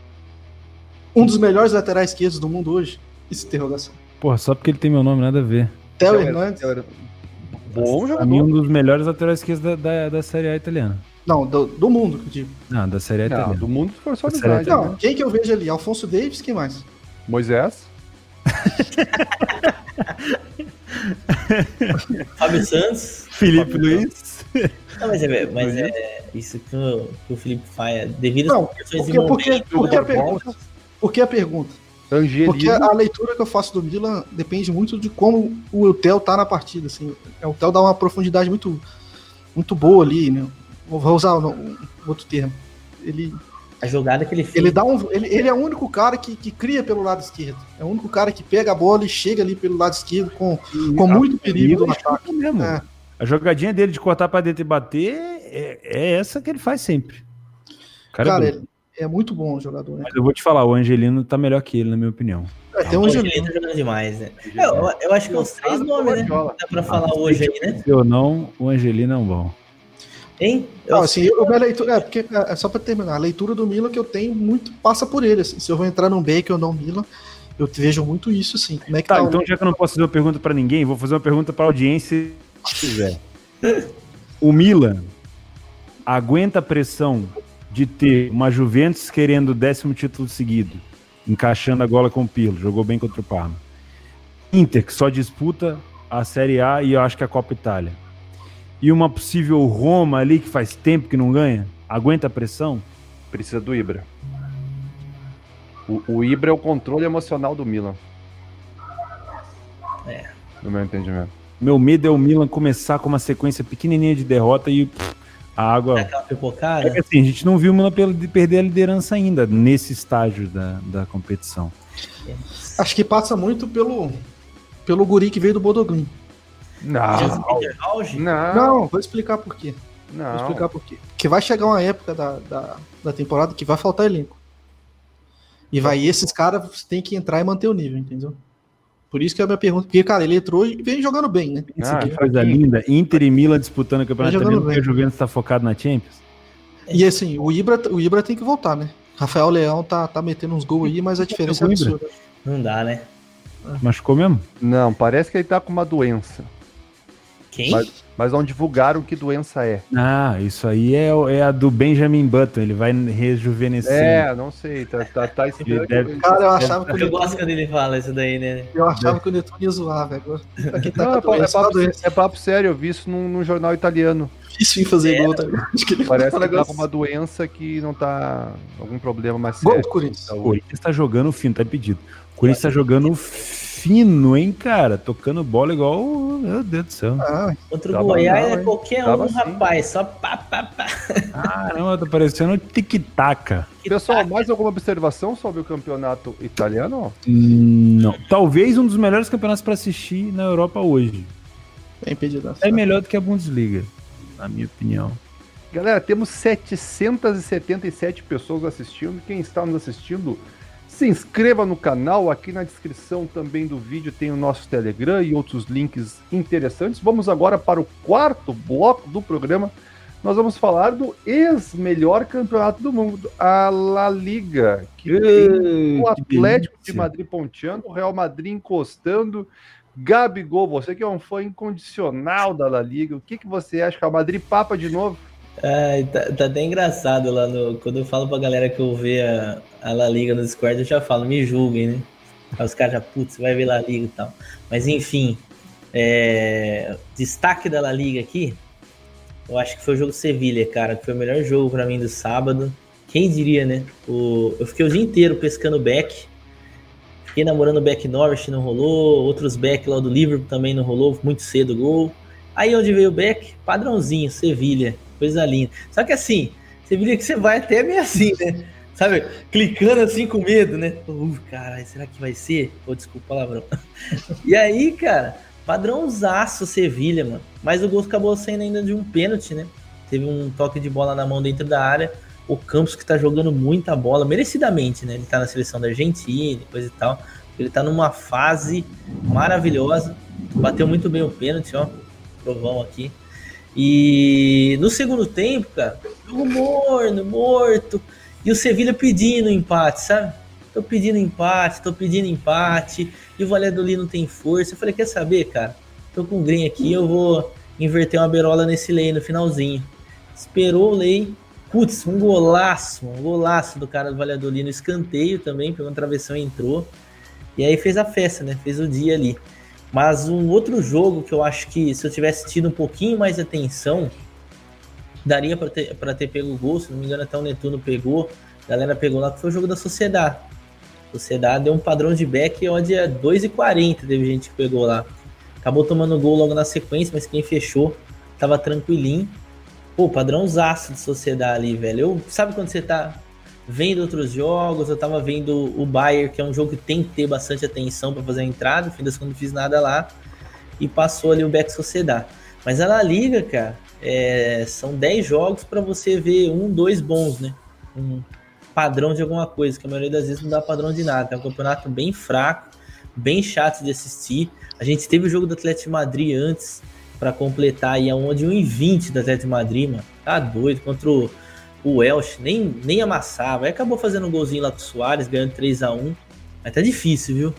um dos melhores laterais esquerdos do mundo hoje? Isso, interrogação. Porra, só porque ele tem meu nome, nada a ver. Theo Hernandes? Theo- Bom Pra mim, um jogador. dos melhores laterais esquerdos da, da, da Série A italiana. Não, do, do mundo, que eu digo. Não, da Série A Não, italiana. do mundo Sério, amizade. Não, quem que eu vejo ali? Alfonso Davis, quem mais? Moisés. Fábio Santos. Felipe Luiz. Não, mas é, mas é isso que o, que o Felipe faz. Devido Não, porque, porque, porque a pergunta. Por que a pergunta? Porque a leitura que eu faço do Milan depende muito de como o Etel tá na partida. Assim. O Etel dá uma profundidade muito, muito boa ali, né? Vou usar um, outro termo. Ele. A jogada que ele fez. Ele, dá um, ele, ele é o único cara que, que cria pelo lado esquerdo. É o único cara que pega a bola e chega ali pelo lado esquerdo com, com muito perigo no ataque. Mesmo. É. A jogadinha dele de cortar para dentro e bater é, é, essa que ele faz sempre. Cara, cara é ele é muito bom o jogador. Né? Mas eu vou te falar, o Angelino tá melhor que ele, na minha opinião. É, tem um Angelino tá jogando demais, né? Eu, eu acho que é os três nomes, né? Dá pra falar ah, hoje aí, né? Se ou não, o Angelino é um bom. Hein? Eu não, assim, eu, minha leitura, é, porque, é, é só para terminar, a leitura do Milan que eu tenho muito passa por ele. Assim, se eu vou entrar num Baker ou não Milan, eu vejo muito isso, assim. Como é que tá, tá então o... já que eu não posso fazer uma pergunta para ninguém, vou fazer uma pergunta para audiência, se quiser. o Milan aguenta a pressão de ter uma Juventus querendo o décimo título seguido, encaixando a gola com o Pirlo, jogou bem contra o Parma. Inter, que só disputa a Série A e eu acho que a Copa Itália e uma possível Roma ali que faz tempo que não ganha? Aguenta a pressão? Precisa do Ibra. O, o Ibra é o controle emocional do Milan. É. No meu entendimento. Meu medo é o Milan começar com uma sequência pequenininha de derrota e a água. É aquela É assim, a gente não viu o Milan perder a liderança ainda nesse estágio da, da competição. Acho que passa muito pelo, pelo guri que veio do Bodoglin. Não. Não. Não, vou explicar por quê. Não. Vou explicar por quê. Porque vai chegar uma época da, da, da temporada que vai faltar elenco. E vai esses caras têm que entrar e manter o nível, entendeu? Por isso que é a minha pergunta. Porque, cara, ele entrou e vem jogando bem, né? Ah, que coisa linda. Inter e Milan disputando o campeonato italiano porque o Juventus está focado na Champions. E assim, o Ibra, o Ibra tem que voltar, né? Rafael Leão tá, tá metendo uns gols aí, mas a diferença é absurda. Não dá, né? Machucou mesmo? Não, parece que ele tá com uma doença. Quem? Mas, mas não divulgaram que doença é. Ah, isso aí é, é a do Benjamin Button, ele vai rejuvenescer. É, não sei, tá, tá, tá escrito. Deve... Cara, eu achava que. Eu gosto quando ele fala isso daí, né? Eu achava que o Netuno ia zoar, velho. Tá não, é, doença, é, papo, é papo sério, eu vi isso num, num jornal italiano. Difícil em fazer é. gol, tá Acho que ele Parece que com uma doença que não tá. algum problema mais sério. Gol do Corinthians. O Corinthians tá jogando fino, tá pedido. O Corinthians tá jogando fino, hein, cara? Tocando bola igual. Meu Deus do céu. Ah, Contra o Goiás é qualquer um, assim. rapaz. Só pá, pá, pá. Caramba, tá parecendo tic-tac. Pessoal, mais alguma observação sobre o campeonato italiano? Não. Talvez um dos melhores campeonatos para assistir na Europa hoje. Bem pedido. É melhor do que a Bundesliga, na minha opinião. Galera, temos 777 pessoas assistindo. Quem está nos assistindo, se inscreva no canal, aqui na descrição também do vídeo tem o nosso Telegram e outros links interessantes. Vamos agora para o quarto bloco do programa. Nós vamos falar do ex-melhor campeonato do mundo, a La Liga, que Ei, tem o Atlético de Madrid ponteando, o Real Madrid encostando. Gabigol, você que é um fã incondicional da La Liga, o que, que você acha? Que o Madrid papa de novo? É, tá, tá, até engraçado lá no. Quando eu falo pra galera que eu ver a, a La Liga no Discord, eu já falo, me julguem, né? Aí os caras já, putz, vai ver La Liga e tal. Mas enfim, é, destaque da La Liga aqui, eu acho que foi o jogo Sevilha, cara, que foi o melhor jogo para mim do sábado. Quem diria, né? O, eu fiquei o dia inteiro pescando back. Fiquei namorando back Norwich, não rolou. Outros back lá do Liverpool também não rolou, muito cedo o gol. Aí onde veio o back? Padrãozinho, Sevilha coisa linda. Só que assim, você viria que você vai até meio assim, né? Sabe? Clicando assim com medo, né? Uh, caralho, será que vai ser? Pô, desculpa o palavrão. e aí, cara, padrãozaço Sevilha, mano. Mas o gol acabou saindo ainda de um pênalti, né? Teve um toque de bola na mão dentro da área. O Campos que tá jogando muita bola, merecidamente, né? Ele tá na seleção da Argentina coisa e tal. Ele tá numa fase maravilhosa. Bateu muito bem o pênalti, ó. Provão aqui. E no segundo tempo, cara, jogo morno, morto. E o Sevilha pedindo empate, sabe? Tô pedindo empate, tô pedindo empate. E o Valladolid não tem força. Eu falei, quer saber, cara? Tô com o Green aqui, eu vou inverter uma berola nesse lei no finalzinho. Esperou o lei. Putz, um golaço, um golaço do cara do Valladolid no escanteio também, pegou uma travessão e entrou. E aí fez a festa, né? Fez o dia ali. Mas um outro jogo que eu acho que se eu tivesse tido um pouquinho mais atenção, daria para ter, ter pego o gol. Se não me engano, até o Netuno pegou. A galera pegou lá, que foi o jogo da Sociedade. Sociedade deu um padrão de back onde é 2,40 teve gente que pegou lá. Acabou tomando gol logo na sequência, mas quem fechou tava tranquilinho. Pô, padrãozaço de Sociedade ali, velho. Eu, sabe quando você tá vendo outros jogos, eu tava vendo o Bayern, que é um jogo que tem que ter bastante atenção para fazer a entrada, no fim das contas não fiz nada lá, e passou ali o Beck Sociedade. Mas a La Liga, cara, é, são 10 jogos para você ver um, dois bons, né? Um padrão de alguma coisa, que a maioria das vezes não dá padrão de nada. É um campeonato bem fraco, bem chato de assistir. A gente teve o jogo do Atlético de Madrid antes, para completar aí aonde 1,20 do Atlético de Madrid, mano. Tá doido, contra o o Welsh nem, nem amassava. Aí acabou fazendo um golzinho lá com o Soares, ganhando 3 a 1 Mas tá difícil, viu?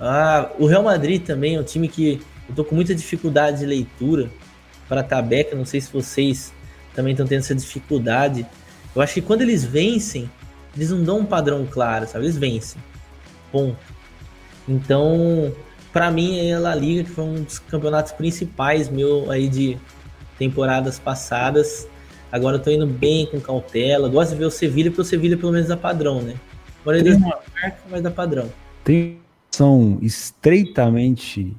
Ah, o Real Madrid também é um time que eu tô com muita dificuldade de leitura para Tabeca. Não sei se vocês também estão tendo essa dificuldade. Eu acho que quando eles vencem, eles não dão um padrão claro, sabe? Eles vencem. Ponto. Então, para mim, é a La Liga, que foi um dos campeonatos principais meu aí de temporadas passadas. Agora eu tô indo bem com cautela. Gosto de ver o Sevilha, porque o Sevilha pelo menos dá padrão, né? Agora ele marca, mas dá padrão. Tem são estreitamente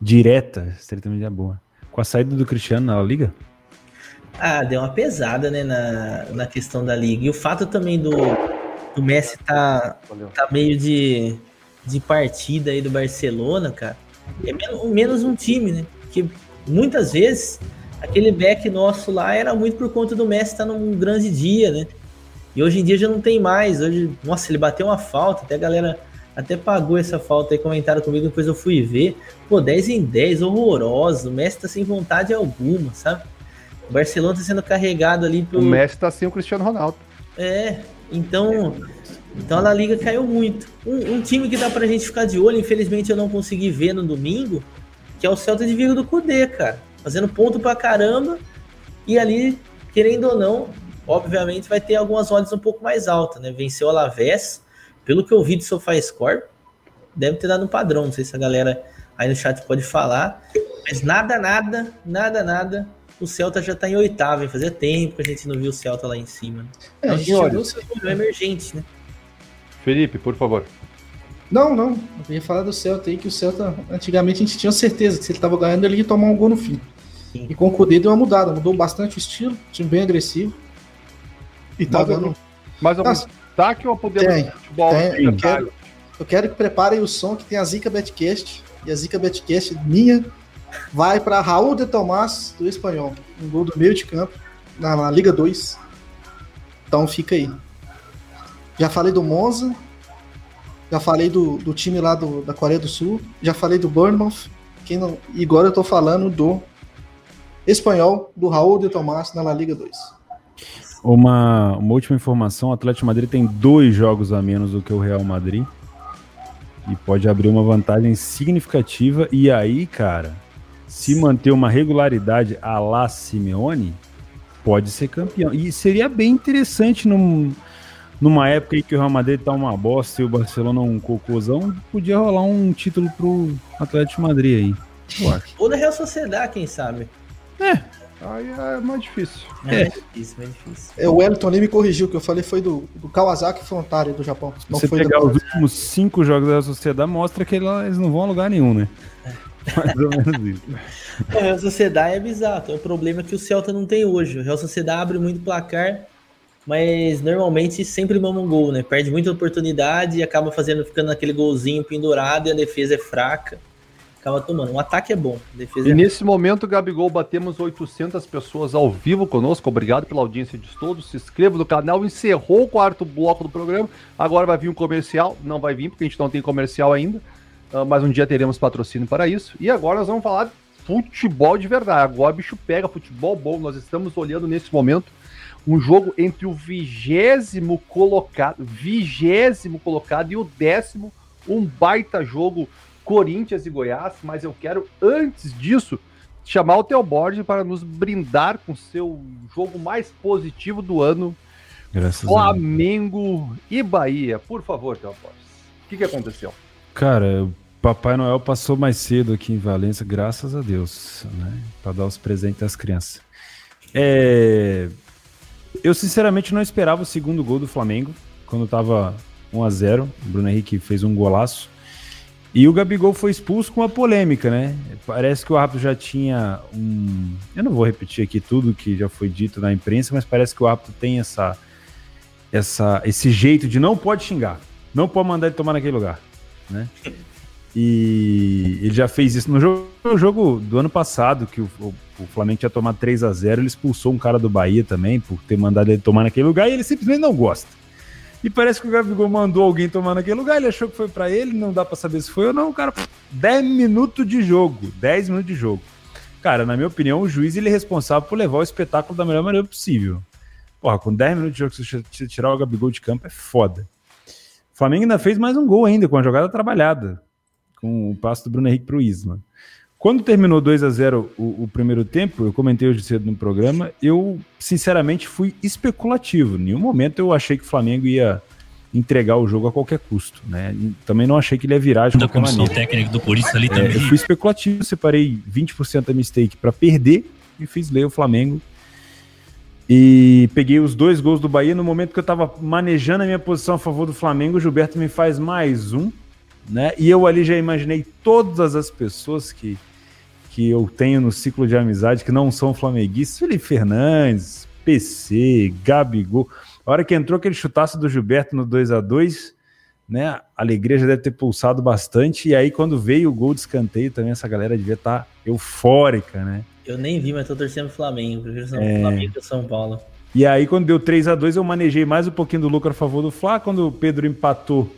direta, estreitamente é boa, com a saída do Cristiano na Liga? Ah, deu uma pesada, né, na, na questão da Liga. E o fato também do, do Messi tá, tá meio de, de partida aí do Barcelona, cara, é menos, menos um time, né? Que muitas vezes aquele back nosso lá era muito por conta do Messi estar num grande dia, né? E hoje em dia já não tem mais. Hoje, nossa, ele bateu uma falta, até a galera até pagou essa falta aí, comentaram comigo, depois eu fui ver. Pô, 10 em 10, horroroso. O Messi tá sem vontade alguma, sabe? O Barcelona tá sendo carregado ali pelo. O Messi tá sem o Cristiano Ronaldo. É, então. Então a La Liga caiu muito. Um, um, time que dá pra gente ficar de olho, infelizmente eu não consegui ver no domingo, que é o Celta de Vigo do Cudê, cara fazendo ponto pra caramba, e ali, querendo ou não, obviamente vai ter algumas odds um pouco mais altas, né? Venceu o Alavés, pelo que eu vi do SofaScore, deve ter dado um padrão, não sei se a galera aí no chat pode falar, mas nada, nada, nada, nada, o Celta já tá em oitavo, fazia tempo que a gente não viu o Celta lá em cima. Né? É, a gente olha, viu o emergente, né? Felipe, por favor. Não, não. Eu ia falar do Celta aí, que o Celta, antigamente a gente tinha certeza que se ele tava ganhando, ele ia tomar um gol no fim. Sim. E com o Kudê deu uma mudada, mudou bastante o estilo, time bem agressivo. E tá dando. Mas algum destaque ou podemos tem, futebol? Tem, eu, quero, eu quero que preparem o som que tem a Zica Betcast. E a Zica Betcast minha vai para Raul de Tomás do Espanhol. Um gol do meio de campo na, na Liga 2. Então fica aí. Já falei do Monza. Já falei do, do time lá do, da Coreia do Sul. Já falei do Bournemouth. Quem não, e agora eu tô falando do espanhol do Raul de Tomás na La Liga 2. Uma, uma última informação: o Atlético Madrid tem dois jogos a menos do que o Real Madrid. E pode abrir uma vantagem significativa. E aí, cara, se manter uma regularidade a la Simeone, pode ser campeão. E seria bem interessante num, numa época em que o Real Madrid tá uma bosta e o Barcelona um cocôzão, podia rolar um título pro Atlético Madrid aí. Ou da Real Sociedade, quem sabe. É. Aí é mais difícil. É, é. difícil, mais difícil. É, o Wellington ali me corrigiu, que eu falei foi do, do Kawasaki Frontale do Japão. Não Você foi pegar os últimos cinco jogos da Sociedade, mostra que eles não vão a lugar nenhum, né? É. Mais ou menos isso. É, a Real Sociedade é bizarro. É o problema que o Celta não tem hoje. O Real Sociedade abre muito placar, mas normalmente sempre mama um gol, né? Perde muita oportunidade e acaba fazendo, ficando naquele golzinho pendurado e a defesa é fraca acaba tomando. Um ataque é bom. e é nesse momento, Gabigol, batemos 800 pessoas ao vivo conosco. Obrigado pela audiência de todos. Se inscreva no canal. Encerrou o quarto bloco do programa. Agora vai vir um comercial. Não vai vir, porque a gente não tem comercial ainda. Uh, mas um dia teremos patrocínio para isso. E agora nós vamos falar de futebol de verdade. Agora o bicho pega futebol bom. Nós estamos olhando nesse momento um jogo entre o vigésimo colocado, vigésimo colocado e o décimo, um baita jogo Corinthians e Goiás, mas eu quero, antes disso, chamar o Teoborges para nos brindar com seu jogo mais positivo do ano. Graças Flamengo e Bahia. Por favor, Teoborges. O que, que aconteceu? Cara, o Papai Noel passou mais cedo aqui em Valência, graças a Deus, né? Para dar os presentes às crianças. É... Eu sinceramente não esperava o segundo gol do Flamengo, quando tava 1 a 0 O Bruno Henrique fez um golaço. E o Gabigol foi expulso com uma polêmica, né? Parece que o árbitro já tinha um. Eu não vou repetir aqui tudo que já foi dito na imprensa, mas parece que o árbitro tem essa, essa, esse jeito de não pode xingar, não pode mandar ele tomar naquele lugar, né? E ele já fez isso no jogo, no jogo do ano passado, que o, o, Flamengo tinha tomado 3 a 0 ele expulsou um cara do Bahia também por ter mandado ele tomar naquele lugar e ele simplesmente não gosta. E parece que o Gabigol mandou alguém tomar naquele lugar, ele achou que foi para ele, não dá para saber se foi ou não. O cara, 10 minutos de jogo, 10 minutos de jogo. Cara, na minha opinião, o juiz ele é responsável por levar o espetáculo da melhor maneira possível. Porra, com 10 minutos de jogo, você tirar o Gabigol de campo, é foda. O Flamengo ainda fez mais um gol ainda, com a jogada trabalhada, com o passo do Bruno Henrique pro Isma. Quando terminou 2 a 0 o, o, primeiro tempo, eu comentei hoje cedo no programa, eu sinceramente fui especulativo. Em nenhum momento eu achei que o Flamengo ia entregar o jogo a qualquer custo, né? Também não achei que ele ia virar de da qualquer maneira. técnico do Corinthians ali é, também. Eu fui especulativo, separei 20% da mistake para perder e fiz ler o Flamengo. E peguei os dois gols do Bahia no momento que eu estava manejando a minha posição a favor do Flamengo, o Gilberto me faz mais um, né? E eu ali já imaginei todas as pessoas que que eu tenho no ciclo de amizade que não são flamenguistas, Felipe Fernandes, PC, Gabigol. A hora que entrou aquele chutaço do Gilberto no 2 a 2 né? A alegria já deve ter pulsado bastante. E aí, quando veio o gol de escanteio, também essa galera devia estar tá eufórica, né? Eu nem vi, mas tô torcendo pro Flamengo. Prefiro São é... Flamengo que São Paulo. E aí, quando deu 3 a 2 eu manejei mais um pouquinho do lucro a favor do Fla. Quando o Pedro empatou,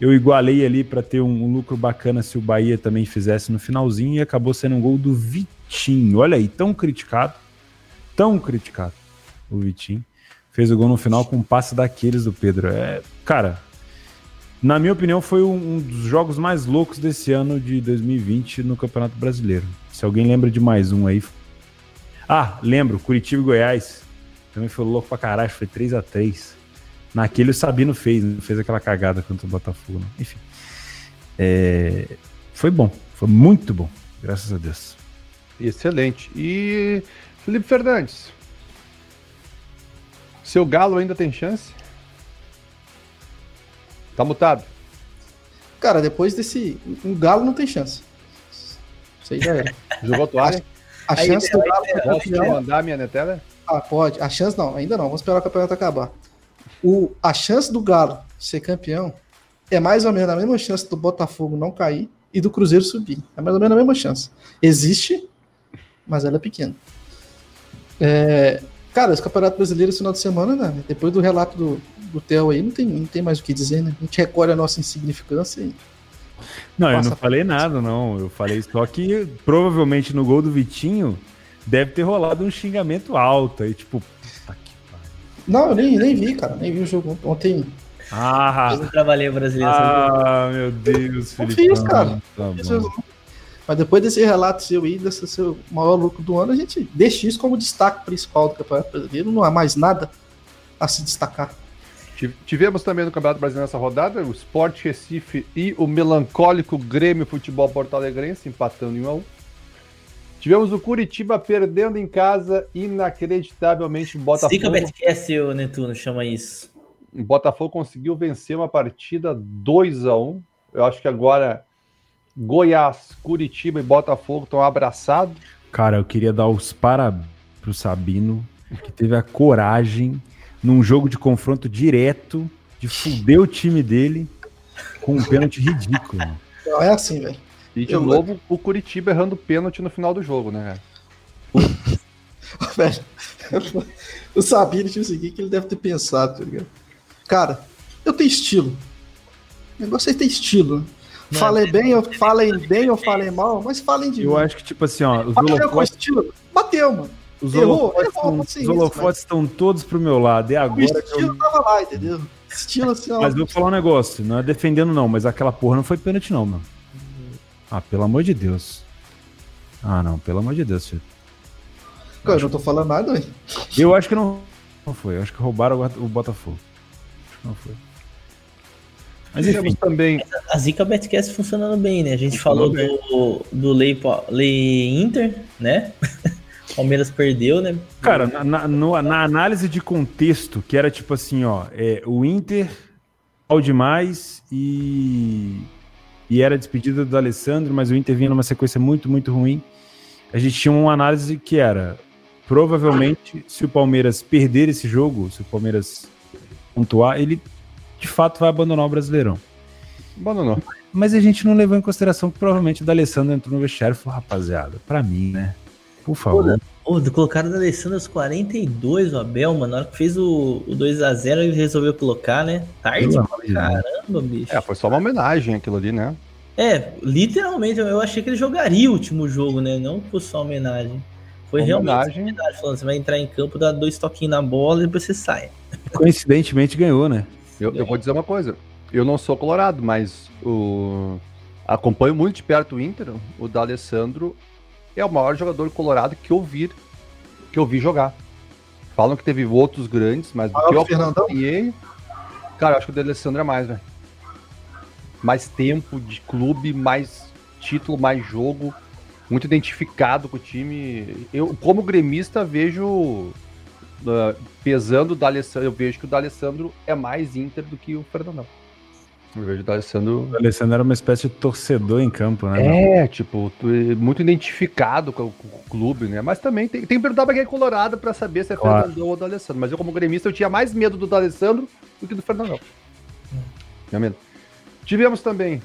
eu igualei ali para ter um, um, lucro bacana se o Bahia também fizesse no finalzinho e acabou sendo um gol do Vitinho. Olha aí, tão criticado, tão criticado o Vitinho. Fez o gol no final com um passe daqueles do Pedro. É, cara, na minha opinião, foi um dos jogos mais loucos desse ano de 2020 no Campeonato Brasileiro. Se alguém lembra de mais um aí. Ah, lembro, Curitiba e Goiás. Também foi louco pra caralho, foi 3 a 3 Naquele o Sabino fez, não fez aquela cagada contra o Botafogo. Não. Enfim. É, foi bom, foi muito bom, graças a Deus. Excelente. E Felipe Fernandes, seu Galo ainda tem chance? Tá mutado. Cara, depois desse. O Galo não tem chance. Isso aí já era. Jogou toalha? A, a chance do Galo. Posso mandar minha netela? Ah, pode. A chance não, ainda não. Vamos esperar o campeonato acabar o, a chance do Galo ser campeão é mais ou menos a mesma chance do Botafogo não cair e do Cruzeiro subir. É mais ou menos a mesma chance. Existe, mas ela é pequena. É, cara, esse Campeonato Brasileiro esse final de semana, né? Depois do relato do, do Theo aí, não tem, não tem mais o que dizer, né? A gente recolhe a nossa insignificância e. Não, eu não falei nada, não. Eu falei só que provavelmente no gol do Vitinho deve ter rolado um xingamento alto. Aí, tipo, não, eu nem, nem vi, cara. Nem vi o jogo ontem. Ah, eu não trabalhei brasileiro. Ah, meu Deus, Felipe. Não fiz, cara. Tá Mas depois desse relato seu aí, desse seu maior lucro do ano, a gente deixa isso como destaque principal do Campeonato Brasileiro. Não há mais nada a se destacar. Tivemos também no Campeonato Brasileiro nessa rodada o Sport Recife e o melancólico Grêmio Futebol Porto Alegrense empatando em 1 a 1. Tivemos o Curitiba perdendo em casa, inacreditavelmente o Botafogo. Zica BTS, o Netuno, chama isso. O Botafogo conseguiu vencer uma partida 2 a 1 Eu acho que agora Goiás, Curitiba e Botafogo estão abraçados. Cara, eu queria dar os parabéns pro Sabino, que teve a coragem, num jogo de confronto direto, de fuder o time dele com um pênalti ridículo. Não é assim, velho. E de eu novo o Curitiba errando pênalti no final do jogo, né, velho? eu sabia o seguinte que ele deve ter pensado, tá ligado? Cara, eu tenho estilo. O negócio é ter estilo. Não, falei bem, ou falem bem ou falem mal, mas falem de Eu mim. acho que, tipo assim, ó, os Bateu holofotes... com estilo. Bateu, mano. Os errou, holofotes, errou, estão, os holofotes estão todos pro meu lado. E agora. O estilo eu... tava lá, entendeu? Estilo assim, ó. Mas vou falar um negócio, não é defendendo, não, mas aquela porra não foi pênalti, não, mano. Ah, pelo amor de Deus. Ah, não, pelo amor de Deus, filho. Eu acho... não tô falando nada, hein? Eu acho que não, não foi. Eu acho que roubaram o Botafogo. Acho que não foi. Mas enfim, também. A Zica Betcast funcionando bem, né? A gente falou do, do Lei, Lei Inter, né? Palmeiras perdeu, né? Cara, na, na, no, na, análise de contexto, que era tipo assim, ó, é, o Inter mal demais e, e era despedida do Alessandro, mas o Inter vinha numa sequência muito, muito ruim. A gente tinha uma análise que era, provavelmente, se o Palmeiras perder esse jogo, se o Palmeiras pontuar, ele de fato vai abandonar o Brasileirão. Abandonou. Mas a gente não levou em consideração que provavelmente o D'Alessandro entrou no vestiário e falou, rapaziada, pra mim, né? Por favor. Pô, colocaram o Alessandro aos 42, o Abel, mano. Na hora que fez o, o 2x0, ele resolveu colocar, né? Tarde, caramba, bicho. É, foi só uma homenagem aquilo ali, né? É, literalmente, eu achei que ele jogaria o último jogo, né? Não foi só homenagem. Foi realmente homenagem. Falando, você vai entrar em campo, dar dois toquinhos na bola e depois você sai. Coincidentemente ganhou, né? Eu, eu vou dizer uma coisa. Eu não sou colorado, mas o... acompanho muito de perto o Inter. O D'Alessandro é o maior jogador colorado que eu vi, que eu vi jogar. Falam que teve outros grandes, mas do que eu acompanhei, cara, eu acho que o D'Alessandro é mais, velho. Mais tempo de clube, mais título, mais jogo, muito identificado com o time. Eu, como gremista, vejo uh, pesando o D'Alessandro, eu vejo que o D'Alessandro é mais Inter do que o Fernandão. Eu vejo o D'Alessandro... O Alessandro era uma espécie de torcedor em campo, né? É, tipo, muito identificado com, com, o clube, né? Mas também tem, tem que perguntar pra quem é colorado pra saber se é claro. Fernandão ou do Alessandro. Mas eu, como gremista, eu tinha mais medo do D'Alessandro do que do Fernandão. Tinha medo. Tivemos também,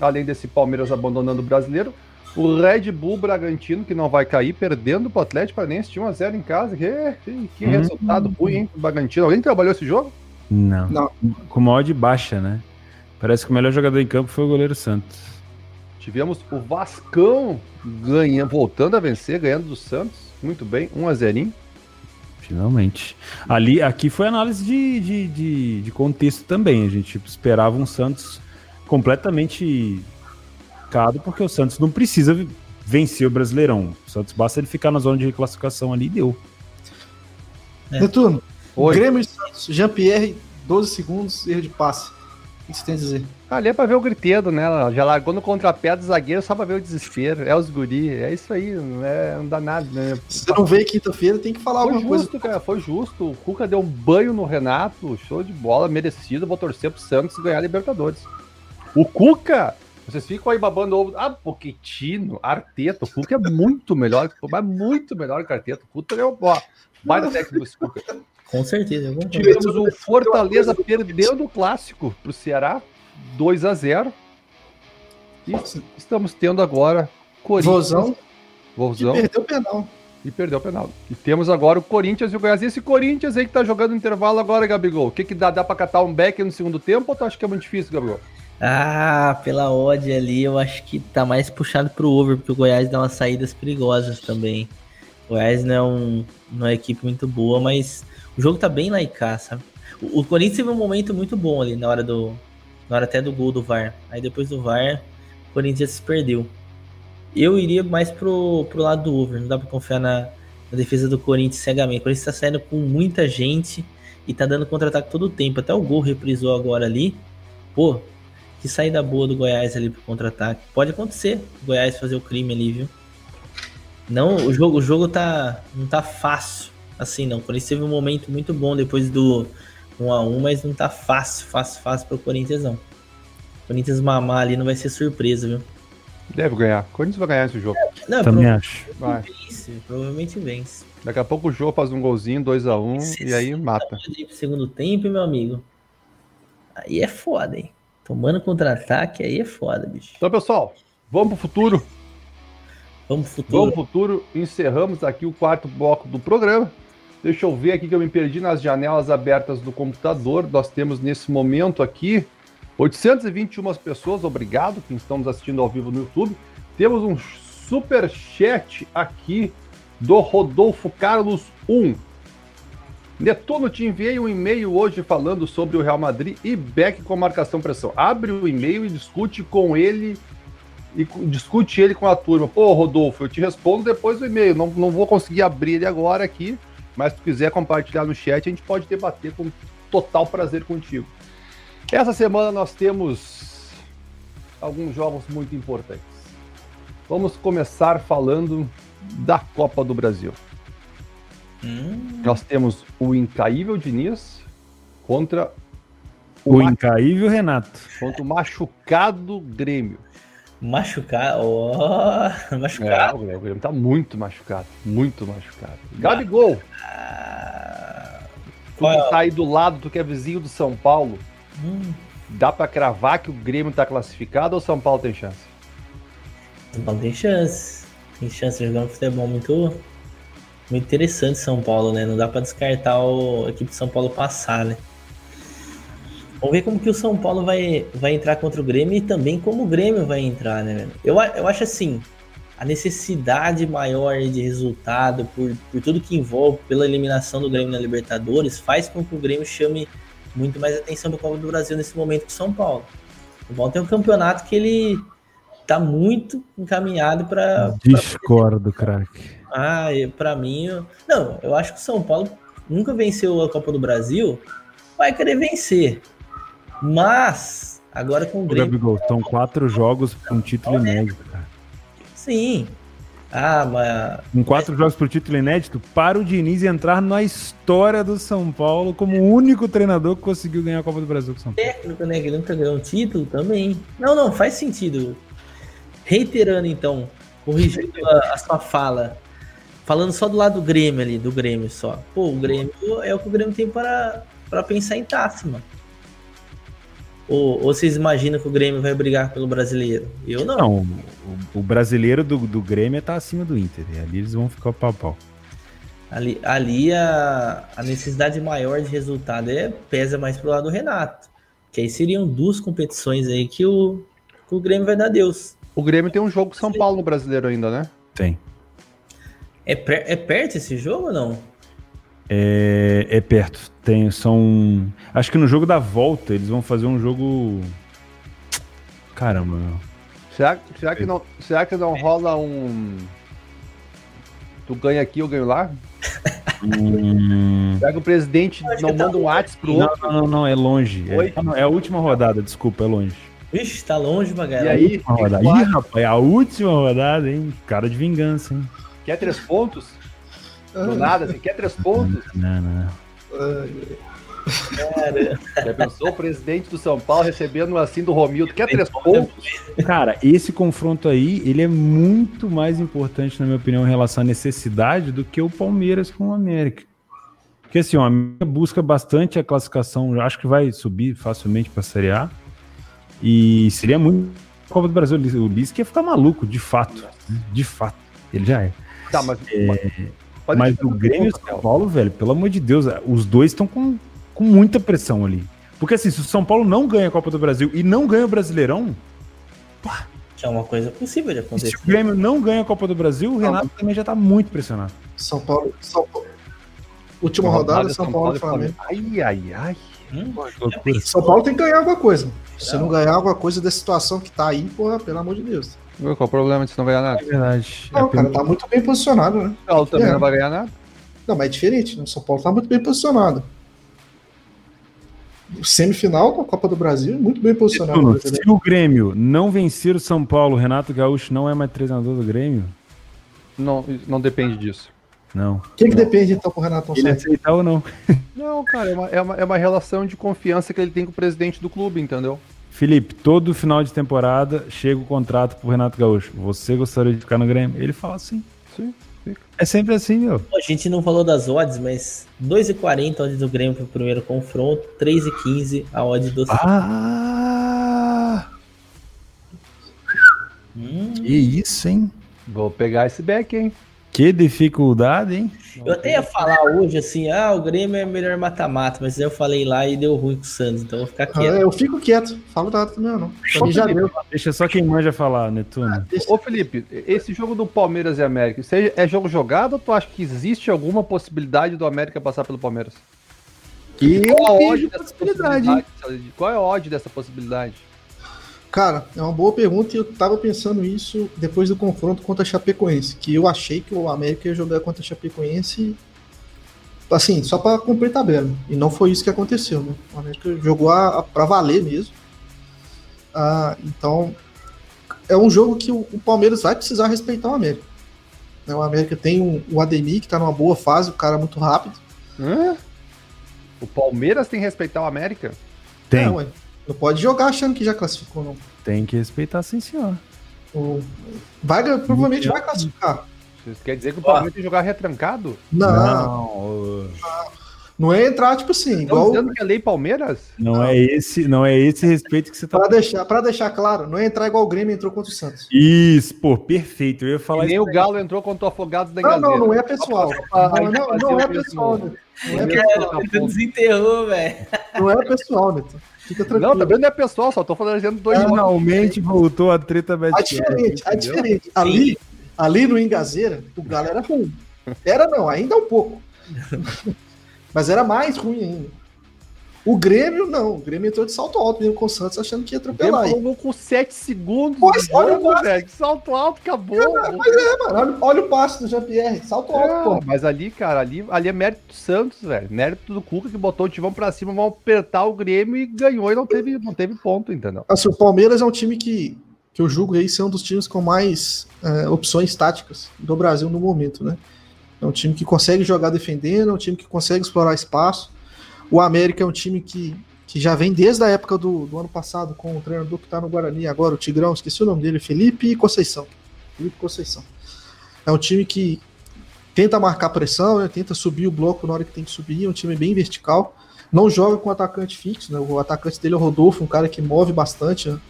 além desse Palmeiras abandonando o brasileiro, o Red Bull Bragantino, que não vai cair, perdendo pro Atlético Paranaense, tinha 1x0 em casa. Que, que, hum. resultado ruim, hein, pro Bragantino. Alguém trabalhou esse jogo? Não. não. Com uma odd baixa, né? Parece que o melhor jogador em campo foi o goleiro Santos. Tivemos o Vascão ganhando, voltando a vencer, ganhando do Santos. Muito bem, 1 a 0 Finalmente. Ali, aqui foi análise de, de, de, de contexto também. A gente esperava um Santos completamente cado, porque o Santos não precisa vencer o Brasileirão. O Santos basta ele ficar na zona de reclassificação ali e deu. É. Netuno, Oi. Grêmio e Santos, Jean-Pierre, 12 segundos, erro de passe. O que você tem a dizer? Ali é pra ver o gritedo, né? Já largou no contrapé do zagueiro só pra ver o desespero. É os guri, é isso aí, não, é, não dá nada, né? Se você não veio quinta-feira, tem que falar foi alguma justo, coisa. Cara, foi justo. O Cuca deu um banho no Renato, show de bola, merecido. Vou torcer pro Santos ganhar a Libertadores. O Cuca, vocês ficam aí babando ovo. Ah, Pochettino, Arteta. O Cuca é muito melhor, mas muito melhor que o Arteta. O Cuca é o baita técnico desse Cuca. Com certeza. Tivemos o Fortaleza perdendo o clássico para o Ceará, 2 a 0 E estamos tendo agora Corinthians. Vozão. Vozão. E perdeu o penal. E perdeu o penal. E temos agora o Corinthians e o Goiás. E esse Corinthians aí que tá jogando intervalo agora, Gabigol. O que, que dá? Dá pra catar um back no segundo tempo ou tu acha que é muito difícil, Gabigol? Ah, pela odd ali, eu acho que tá mais puxado pro over, porque o Goiás dá umas saídas perigosas também. Goiás não é, um, não é uma equipe muito boa, mas o jogo tá bem lá sabe? O, o Corinthians teve um momento muito bom ali na hora do. Na hora até do gol do VAR. Aí depois do VAR, o Corinthians se perdeu. Eu iria mais pro, pro lado do over. Não dá pra confiar na, na defesa do Corinthians cegamente. O Corinthians tá saindo com muita gente e tá dando contra-ataque todo o tempo. Até o gol reprisou agora ali. Pô, que saída boa do Goiás ali pro contra-ataque. Pode acontecer o Goiás fazer o crime ali, viu? Não, o jogo, o jogo tá, não tá fácil assim não. O Corinthians teve um momento muito bom depois do 1 a 1 mas não tá fácil, fácil, fácil pro Corinthians não. O Corinthians mamar ali não vai ser surpresa, viu? Deve ganhar. O Corinthians vai ganhar esse jogo. Não, Também acho. Vai. Vence, provavelmente vence. Daqui a pouco o jogo faz um golzinho, 2x1 um, e aí mata. Segundo tempo, meu amigo. Aí é foda, hein? Tomando contra-ataque, aí é foda, bicho. Então, pessoal, vamos pro futuro. Vamos futuro. Vamos futuro. Encerramos aqui o quarto bloco do programa. Deixa eu ver aqui que eu me perdi nas janelas abertas do computador. Nós temos nesse momento aqui 821 pessoas, obrigado, que estão nos assistindo ao vivo no YouTube. Temos um super chat aqui do Rodolfo Carlos 1. Netuno, te enviei um e-mail hoje falando sobre o Real Madrid e Beck com marcação pressão. Abre o e-mail e discute com ele e discute ele com a turma. Pô, Rodolfo, eu te respondo depois do e-mail. Não, não vou conseguir abrir ele agora aqui, mas se tu quiser compartilhar no chat, a gente pode debater com total prazer contigo. Essa semana nós temos alguns jogos muito importantes. Vamos começar falando da Copa do Brasil. Hum, Nós temos o incaível Diniz contra O ma- incaível Renato. contra o machucado Grêmio. Machucar, ó, É, machucar. o Grêmio o Grêmio tá muito machucado, muito machucado. Gabigol, Ah, tu é tá aí do lado, tu que é vizinho do São Paulo, hum, dá pra cravar que o Grêmio tá classificado ou o São Paulo tem chance? São Paulo tem chance. Tem chance de jogar um futebol muito, muito interessante São Paulo, né? Não dá pra descartar o, a equipe de São Paulo passar, né? Vamos ver como que o São Paulo vai, vai entrar contra o Grêmio e também como o Grêmio vai entrar, né? velho? Eu, eu acho assim, a necessidade maior de resultado por, por tudo que envolve pela eliminação do Grêmio na Libertadores faz com que o Grêmio chame muito mais atenção para Copa do Brasil nesse momento que o São Paulo. O São Paulo tem um campeonato que ele tá muito encaminhado para Discordo, craque. ah, para mim, eu- não, eu acho que o São Paulo nunca venceu a Copa do Brasil, vai querer vencer. Mas agora com o Grêmio, Gabigol, são quatro jogos para um título inédito, cara. sim. Ah, mas Com quatro jogos por título inédito, para o Diniz entrar na história do São Paulo como o único treinador que conseguiu ganhar a Copa do Brasil com o São Paulo. técnico, né, que nunca ganhou um título também. Não, não, faz sentido. Reiterando então, corrigindo a, a sua fala, falando só do lado do Grêmio ali, do Grêmio só. Pô, o Grêmio é o que o Grêmio tem para, para pensar em taça, mano. Ou, ou vocês imaginam que o Grêmio vai brigar pelo brasileiro? Eu não. Não, o, o brasileiro do, do Grêmio tá acima do Inter. E ali eles vão ficar pau a pau. Ali, ali a, a necessidade maior de resultado é, pesa mais pro lado do Renato. Que aí seriam duas competições aí que o, que o Grêmio vai dar Deus. O Grêmio tem um jogo com São Paulo no brasileiro ainda, né? Tem. É, per- é perto esse jogo ou não? É, é perto. Tem, são. Acho que no jogo da volta eles vão fazer um jogo. Caramba, meu. Será, será, que, não, será que não rola um. Tu ganha aqui, eu ganho lá? Hum, Será que o presidente Acho não tá manda um WhatsApp pro Não, outro? não, não, não, é longe. É, é a última rodada, desculpa, é longe. Vixe, tá longe, E Magalhães. aí, Última rodada. Ih, rapaz, é a última rodada, hein? Cara de vingança, hein? quer três pontos? Do nada, assim, quer três pontos? Não, não. Cara, Já pensou o presidente do São Paulo recebendo assim do Romildo? Quer três pontos? Cara, esse confronto aí, ele é muito mais importante, na minha opinião, em relação à necessidade do que o Palmeiras com o América. Porque assim, o América busca bastante a classificação, acho que vai subir facilmente para a Série A. E seria muito Copa do Brasil. O Lisca ia ficar maluco, de fato. De fato. Ele já é. Tá, mas. Pode Mas o Grêmio e o São. Paulo, velho, pelo amor de Deus, os dois estão com, com muita pressão ali. Porque assim, se o São Paulo não ganha a Copa do Brasil e não ganha o Brasileirão, que é uma coisa possível de e se acontecer. o Grêmio não ganha a Copa do Brasil, o Renato também já tá muito pressionado. São Paulo. São Paulo. Última rodada, São Paulo e Flamengo. Ai, ai, ai. Hum? Loucura. São Paulo tem que ganhar alguma coisa. Se não ganhar alguma coisa da situação que tá aí, porra, pelo amor de Deus. Qual o problema de você não ganhar nada? É verdade. Não, É cara, tá muito bem posicionado, né? O Paulo também É. não vai ganhar nada. Não, mas é diferente, né? O São Paulo tá muito bem posicionado. Semifinal da Copa do Brasil, muito bem posicionado. Se o Grêmio não vencer o São Paulo, o Renato Gaúcho não é mais treinador do Grêmio? Não, não depende disso. Não. O que, que depende então pro Renato não Ele aceitar ou não? Não, cara, é uma, é, uma, é uma relação de confiança que ele tem com o presidente do clube, entendeu? Felipe, todo final de temporada chega o contrato pro Renato Gaúcho. Você gostaria de ficar no Grêmio? Ele fala assim. Sim. É sempre assim, meu. A gente não falou das odds, mas 2,40 a odds do Grêmio pro primeiro confronto, 3,15 a odds do. Ah! Hum, Que isso, hein? Vou pegar esse back, hein? Que dificuldade, hein? eu até ia falar hoje assim, ah, o Grêmio é melhor mata-mata, mas eu falei lá e deu ruim com o Santos, então eu vou ficar Ah, quieto. eu fico quieto, falo nada também não. Pra mim já deu. Deixa só quem manja falar, Netuno. Ô Felipe, esse jogo do Palmeiras e América, é jogo jogado ou tu acha que existe alguma possibilidade do América passar pelo Palmeiras? Que Qual a vejo odd dessa possibilidade. possibilidade? Qual é a odd dessa possibilidade? Cara, é uma boa pergunta e eu tava pensando isso depois do confronto contra a Chapecoense, que eu achei que o América ia jogar contra a Chapecoense assim, só para cumprir tabela. E não foi isso que aconteceu, né? O América jogou a, a para valer mesmo. Ah, então, é um jogo que o, o, Palmeiras vai precisar respeitar o América. Né? O América tem um, o Ademir, que tá numa boa fase, o cara é muito rápido. Hã? O Palmeiras tem que respeitar o América? Tem. É, ué, não pode jogar achando que já classificou, não. Tem que respeitar, sim, senhor. O, vai, provavelmente vai classificar. Isso quer dizer que o Palmeiras tem que jogar retrancado? Não. Não. Não é entrar, tipo assim, igual. dizendo que é lei Palmeiras? Não, não, é esse, não é esse respeito que você tá. Pra deixar, pra deixar claro, não é entrar igual o Grêmio entrou contra o Santos. Isso, pô, perfeito. Eu ia falar e nem o Galo entrou contra o Afogados da Não, não, não é pessoal. Não, não, não é pessoal, né? Não é pessoal. Desenterrou, velho. Não é pessoal, Neto. Fica tranquilo. Não, também não é pessoal, só tô falando dois Finalmente voltou a treta Bad É diferente, é diferente. Ali, ali no Engazeira, o Galo era ruim. Era não, ainda é um pouco. Mas era mais ruim ainda. O Grêmio, não. O Grêmio entrou de salto alto mesmo com o Santos, achando que ia atropelar. O com 7 segundos. Pois, olha o velho. Salto alto, acabou. É, mas é, mano. Olha, olha o passe do Jean-Pierre. Salto é, alto, pô. Mas ali, cara, ali, ali é mérito do Santos, velho. Mérito do Cuca que botou o Tivão pra cima, vão apertar o Grêmio e ganhou e não teve, não teve ponto, entendeu? Assim, o Palmeiras é um time que, que eu julgo aí ser um dos times com mais é, opções táticas do Brasil no momento, né? É um time que consegue jogar defendendo, é um time que consegue explorar espaço. O América é um time que, que já vem desde a época do, do ano passado com o treinador que está no Guarani agora, o Tigrão, esqueci o nome dele, Felipe Conceição. Felipe Conceição. É um time que tenta marcar pressão, né, tenta subir o bloco na hora que tem que subir, é um time bem vertical. Não joga com atacante fixo, né, o atacante dele é o Rodolfo, um cara que move bastante. Né.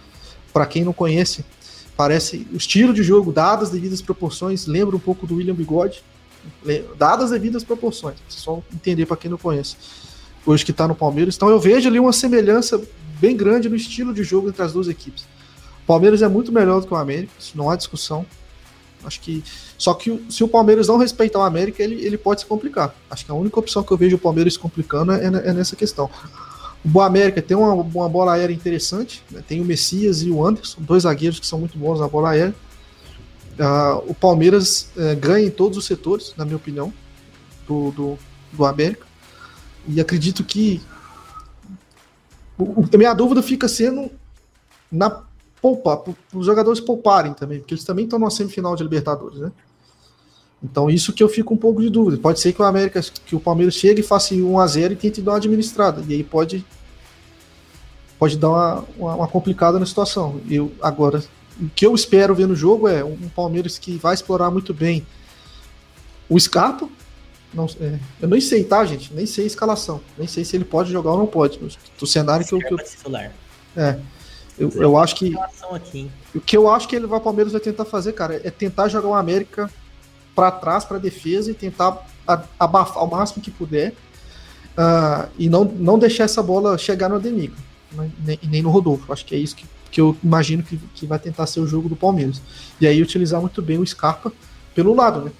Para quem não conhece, parece o estilo de jogo, dadas devidas proporções, lembra um pouco do William Bigode dadas as devidas proporções. Só entender para quem não conhece. Hoje que está no Palmeiras. Então eu vejo ali uma semelhança bem grande no estilo de jogo entre as duas equipes. O Palmeiras é muito melhor do que o América, isso não há discussão. Acho que. Só que se o Palmeiras não respeitar o América, ele, ele pode se complicar. Acho que a única opção que eu vejo o Palmeiras se complicando é, é nessa questão. O Boa América tem uma, uma bola aérea interessante. Né? Tem o Messias e o Anderson, dois zagueiros que são muito bons na bola aérea. Uh, o Palmeiras uh, ganha em todos os setores, na minha opinião, do, do, do América. E acredito que o, a minha dúvida fica sendo na poupa, para os jogadores pouparem também, porque eles também estão na semifinal de Libertadores, né? Então isso que eu fico um pouco de dúvida. Pode ser que o América, que o Palmeiras chegue e faça 1 a 0 e tente dar uma administrada. E aí pode pode dar uma, uma, uma complicada na situação. Eu agora o que eu espero ver no jogo é um Palmeiras que vai explorar muito bem o Scarpa. Não, é, eu nem sei, tá, gente? Nem sei a escalação. Nem sei se ele pode jogar ou não pode. Do cenário que eu. Que eu é. Eu, eu acho que. O que eu acho que ele vai, o Palmeiras vai tentar fazer, cara, é tentar jogar o América para trás, para defesa e tentar abafar o máximo que puder. Uh, e não, não deixar essa bola chegar no Ademir, né? nem, nem no Rodolfo. Acho que é isso que que eu imagino que, que vai tentar ser o jogo do Palmeiras. E aí utilizar muito bem o Scarpa pelo lado, né?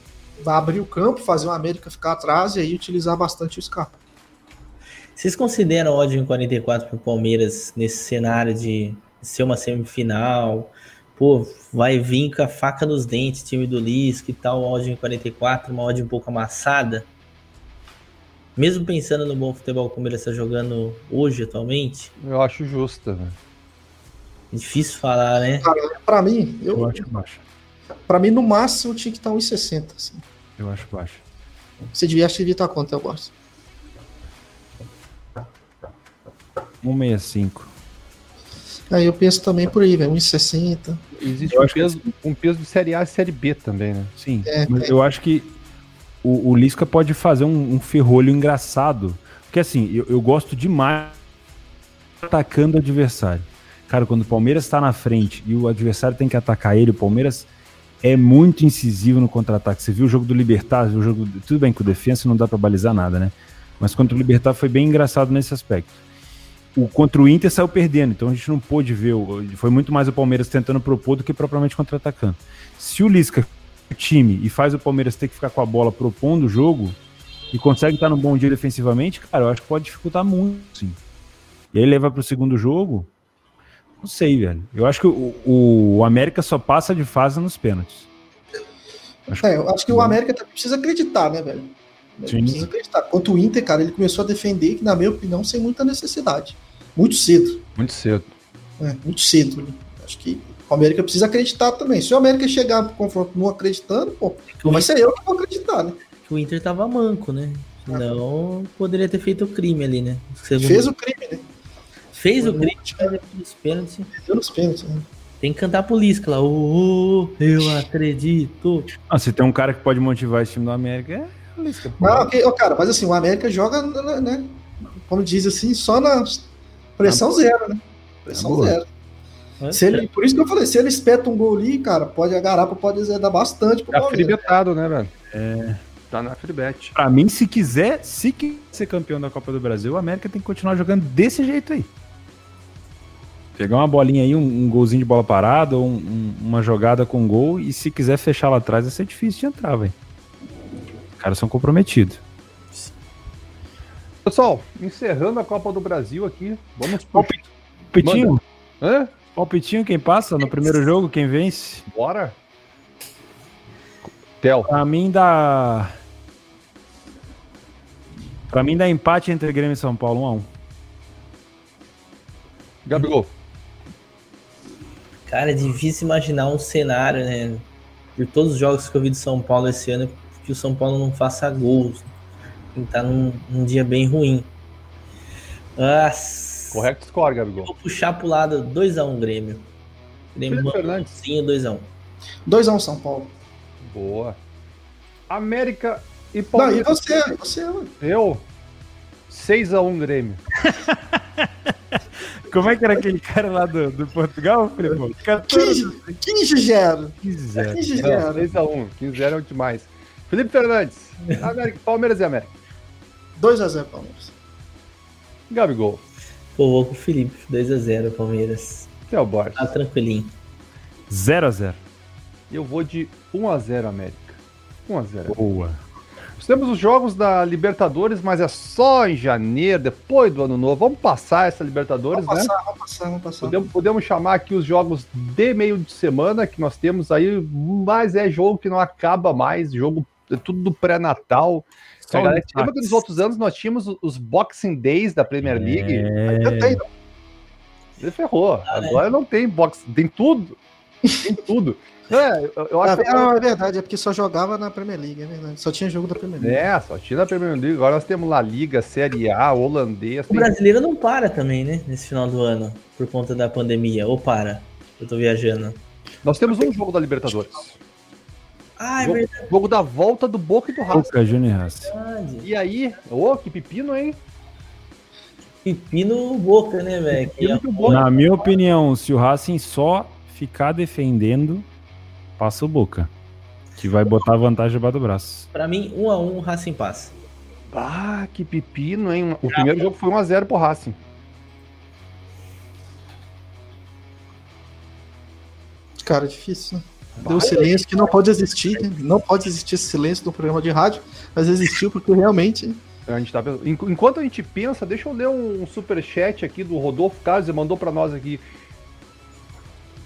Vai abrir o campo, fazer o América ficar atrás e aí utilizar bastante o Scarpa. Vocês consideram ódio em 44 para o Palmeiras nesse cenário de ser uma semifinal? Pô, vai vir com a faca nos dentes, time do Lis, que tal ódio em 44, uma ódio um pouco amassada? Mesmo pensando no bom futebol como ele está jogando hoje, atualmente? Eu acho justo, né? Difícil falar, né? Pra mim, eu, eu acho baixo. Pra mim, no máximo, tinha que estar 1,60. Assim. Eu acho baixo. Você devia, acho que devia estar quanto, eu gosto? 1,65. Aí eu penso também por aí, velho, 1,60. Existe um peso, um peso de Série A e Série B também, né? Sim, é, mas é. eu acho que o, o Lisca pode fazer um, um ferrolho engraçado. Porque assim, eu, eu gosto demais atacando o adversário. Cara, quando o Palmeiras está na frente e o adversário tem que atacar ele, o Palmeiras é muito incisivo no contra-ataque. Você viu o jogo do Libertar, o jogo tudo bem com defesa não dá para balizar nada, né? Mas contra o Libertar foi bem engraçado nesse aspecto. O contra o Inter saiu perdendo, então a gente não pôde ver, foi muito mais o Palmeiras tentando propor do que propriamente contra-atacando. Se o Lisca o time e faz o Palmeiras ter que ficar com a bola propondo o jogo e consegue estar no bom dia defensivamente, cara, eu acho que pode dificultar muito, sim. E aí leva para o segundo jogo, não sei, velho. Eu acho que o, o América só passa de fase nos pênaltis. Acho é, eu acho que o América precisa acreditar, né, velho? Sim. Precisa acreditar. Quanto o Inter, cara, ele começou a defender, que, na minha opinião, sem muita necessidade. Muito cedo. Muito cedo. É, muito cedo. né? Acho que o América precisa acreditar também. Se o América chegar pro confronto não acreditando, pô, não vai ser eu que vou acreditar, né? Que o Inter tava manco, né? Senão poderia ter feito o crime ali, né? Segundo- Fez o crime, né? Fez o mas depois dos pênaltis. Deu nos pênaltis. Né? Tem que cantar a polícia lá. Ô, ô, eu acredito. Ah, se tem um cara que pode motivar esse time do América, é o Lisca. pô. Não, ok, ó, cara, mas assim, o América joga, né, né, como diz assim, só na pressão zero, né? Pressão boa. zero. Se ele, por isso que eu falei, se ele espeta um gol ali, cara, pode a garapa pode dar bastante pro Tá Palmeiras. fribetado, né, velho? É. Tá na fribet. Pra mim, se quiser, se quiser ser campeão da Copa do Brasil, o América tem que continuar jogando desse jeito aí. Pegar uma bolinha aí, um, um golzinho de bola parada, ou um- um- uma jogada com gol, e se quiser fechar lá atrás, vai ser difícil de entrar, velho. Os caras são comprometidos. Pessoal, encerrando a Copa do Brasil aqui, vamos pro... Palpitinho? Hã? Palpitinho, quem passa no primeiro jogo, quem vence? Bora? Theo. Pra mim dá. Pra mim dá empate entre Grêmio e São Paulo, 1 a 1 Gabigol. Cara, é difícil imaginar um cenário, né? Por todos os jogos que eu vi de São Paulo esse ano, que o São Paulo não faça gols. Que estar num, num dia bem ruim. Nossa. Correto score, Gabigol. Vou puxar pro lado 2x1 Grêmio. Grêmio Fernandes. Sim, 2x1. 2x1 São Paulo. Boa. América e Não, e Palmeiras. você, você, ué. Eu. 6x1 Grêmio. Como é que era aquele cara lá do, do Portugal, Felipe? 14 15 0 15 0. 15 Não, 0 6x1. 15 0 é demais. Felipe Fernandes. América, Palmeiras e América. 2x0 Palmeiras. Gabigol. Pô, vou com o Felipe. 2x0 Palmeiras. Theo Borges. Tá tranquilinho. 0 a 0 Eu vou de 1x0 América. 1x0. Boa. Temos os jogos da Libertadores, mas é só em janeiro, depois do ano novo. Vamos passar essa Libertadores, Vamos né? passar, vamos passar, vamos passar. Podemos, podemos chamar aqui os jogos de meio de semana que nós temos aí, mas é jogo que não acaba mais, jogo é tudo do pré-natal. Só A galera- os Lembra que nos outros anos nós tínhamos os- Boxing Days da Premier League? Eu tenho, Ele ferrou. Agora não tem boxing, tem tudo. Tem tudo. É, eu, eu acho Ah, que não, é verdade, é porque só jogava na Premier League, é verdade. Só tinha jogo da Premier League. É, só tinha na Premier League. Agora nós temos La Liga, Série A, holandês. O tem- brasileiro não para também, né? Nesse final do ano. Por conta da pandemia. Ou para. Eu tô viajando. Nós temos um jogo da Libertadores. Ah, é Jogo, verdade. jogo da volta do Boca e do Racing. Boca Junior Racing. E aí, ô, que pepino, hein? Pepino boca, né, velho? É Na minha opinião, se o Racing só ficar defendendo, passa o Boca. Que vai botar a vantagem debaixo do braço. Pra mim, 1 a 1 o Racing passa. Ah, que pepino, hein? O primeiro jogo foi 1x0 pro Racing. Cara, difícil, né? Deu um silêncio que não pode existir, né? Não pode existir esse silêncio no programa de rádio, mas existiu porque realmente. A gente tá Enquanto a gente pensa, deixa eu ler um superchat aqui do Rodolfo Carlos, ele mandou pra nós aqui.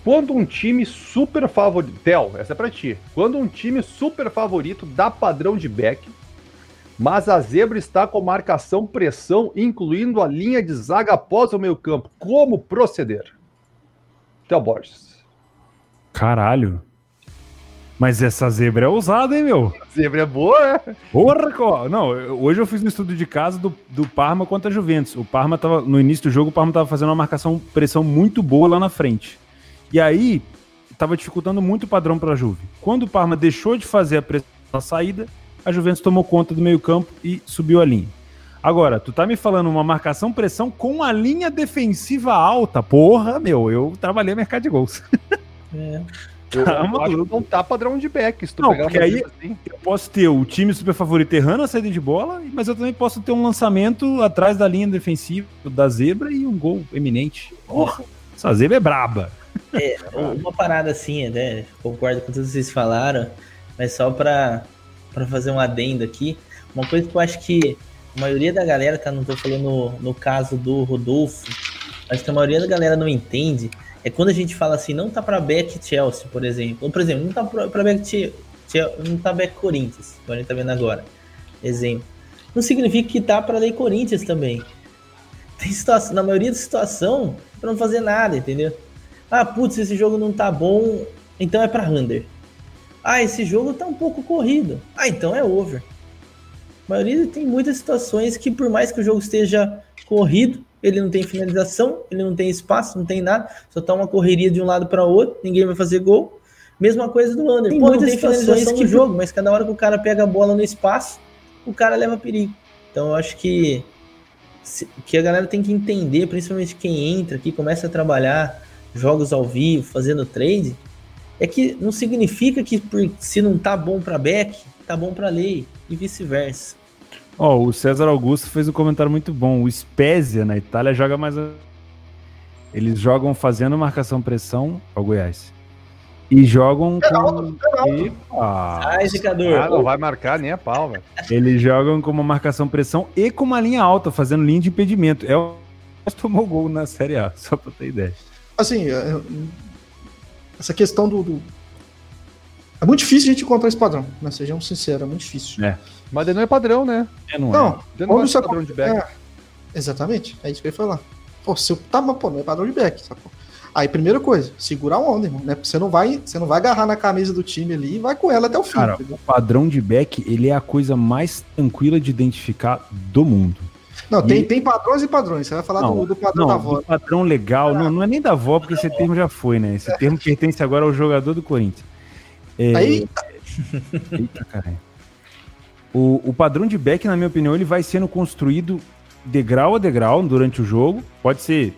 Quando um time super favorito. Theo, essa é pra ti. Quando um time super favorito dá padrão de back, mas a zebra está com marcação pressão, incluindo a linha de zaga após o meio-campo. Como proceder? Theo Borges. Caralho. Mas essa zebra é ousada, hein, meu? Zebra é boa, né? Porra, co- não, hoje eu fiz um estudo de casa do, do Parma contra a Juventus. O Parma tava, no início do jogo, o Parma tava fazendo uma marcação, pressão muito boa lá na frente. E aí, tava dificultando muito o padrão pra Juve. Quando o Parma deixou de fazer a pressão na saída, a Juventus tomou conta do meio-campo e subiu a linha. Agora, tu tá me falando uma marcação pressão com a linha defensiva alta. Porra, meu, eu trabalhei mercado de gols. É. Eu, Tá eu acho que não tá padrão de back. Se tu Não, pegar porque aí- assim. Eu posso ter o time super favorito errando a saída de bola, mas eu também posso ter um lançamento atrás da linha defensiva da zebra e um gol eminente. Porra, essa zebra é braba. Uma parada assim, né? Concordo com tudo que vocês falaram, mas só pra, pra fazer um adendo aqui, uma coisa que eu acho que a maioria da galera, tá? Não tô falando no, no caso do Rodolfo, mas que a maioria da galera não entende é quando a gente fala assim, não tá pra back Chelsea, por exemplo. Ou, por exemplo, não tá pra, pra back Che- Che- não tá back Corinthians, que a gente tá vendo agora. exemplo. Não significa que tá para ler Corinthians também. Tem situação, na maioria da situação, para não fazer nada, entendeu? Ah, putz, esse jogo não tá bom, então é para under. Ah, esse jogo tá um pouco corrido. Ah, então é over. A maioria tem muitas situações que, por mais que o jogo esteja corrido, ele não tem finalização, ele não tem espaço, não tem nada, só tá uma correria de um lado para outro, ninguém vai fazer gol. Mesma coisa do under. Tem Pô, muitas tem finalizações que jogo, mas cada hora que o cara pega a bola no espaço, o cara leva perigo. Então eu acho que que a galera tem que entender, principalmente quem entra aqui, começa a trabalhar jogos ao vivo, fazendo trade, é que não significa que por, se não tá bom para back, tá bom para lei e vice-versa. Ó, oh, o César Augusto fez um comentário muito bom. O Spezia na Itália joga mais. Eles jogam fazendo marcação-pressão ao Goiás. E jogam com. Ah. Ah, não vai marcar nem a pau, velho. Eles jogam com uma marcação-pressão e com uma linha alta, fazendo linha de impedimento. É o tomou gol na Série A, só pra ter ideia. Assim, é, essa questão do, do, É muito difícil a gente encontrar esse padrão, né? Sejamos sinceros, é muito difícil. É. Mas ele não é padrão, né? É, não, não é. Não é padrão de back. É, exatamente, é isso que eu ia falar. Pô, se eu, tá, mas pô, não é padrão de back, sacou? Aí, primeira coisa, segurar a onda, irmão, né? Você não vai, você não vai agarrar na camisa do time ali e vai com ela até o fim. Cara, o padrão de back, ele é a coisa mais tranquila de identificar do mundo. Não, e... tem, tem padrões e padrões. Você vai falar não, do, do, padrão não, da avó. padrão legal, é. não, não é nem da avó, porque esse termo já foi, né? Esse é. termo pertence agora ao jogador do Corinthians. É... Aí. Eita, caralho. O, o padrão de back, na minha opinião, ele vai sendo construído degrau a degrau durante o jogo. Pode ser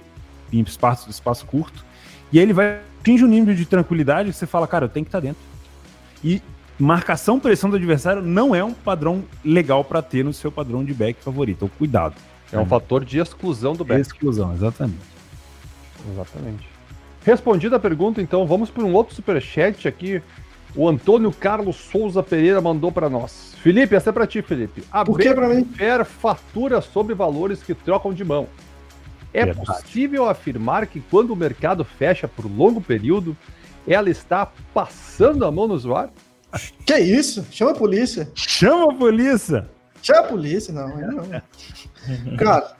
em espaço, espaço curto. E aí ele vai atingir um nível de tranquilidade que você fala, cara, eu tenho que estar tá dentro. E marcação, pressão do adversário não é um padrão legal para ter no seu padrão de back favorito. Então, cuidado. É um fator de exclusão do back. Exclusão, exatamente. Exatamente. Respondida a pergunta, então, vamos para um outro superchat aqui. O Antônio Carlos Souza Pereira mandou para nós. Felipe, essa é para ti, Felipe. A Por que para mim? fatura sobre valores que trocam de mão. É Verdade. possível afirmar que quando o mercado fecha por longo período, ela está passando a mão no usuário? Que isso? Chama a polícia. Chama a polícia. Chama a polícia, não. não. Cara,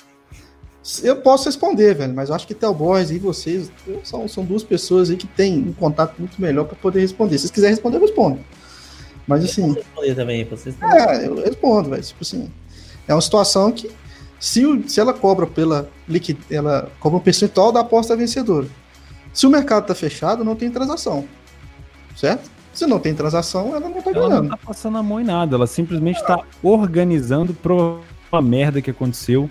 eu posso responder, velho, mas eu acho que Tel Boys e vocês são, são duas pessoas aí que têm um contato muito melhor para poder responder. Se vocês quiserem responder, eu respondo. Mas assim. Eu responder também, vocês É, eu respondo, velho. Tipo assim, é uma situação que se, o, se ela cobra pela ela cobra um percentual da aposta vencedora. Se o mercado está fechado, não tem transação. Certo? Se não tem transação, ela não está ganhando. Ela não está passando a mão em nada, ela simplesmente está organizando para uma merda que aconteceu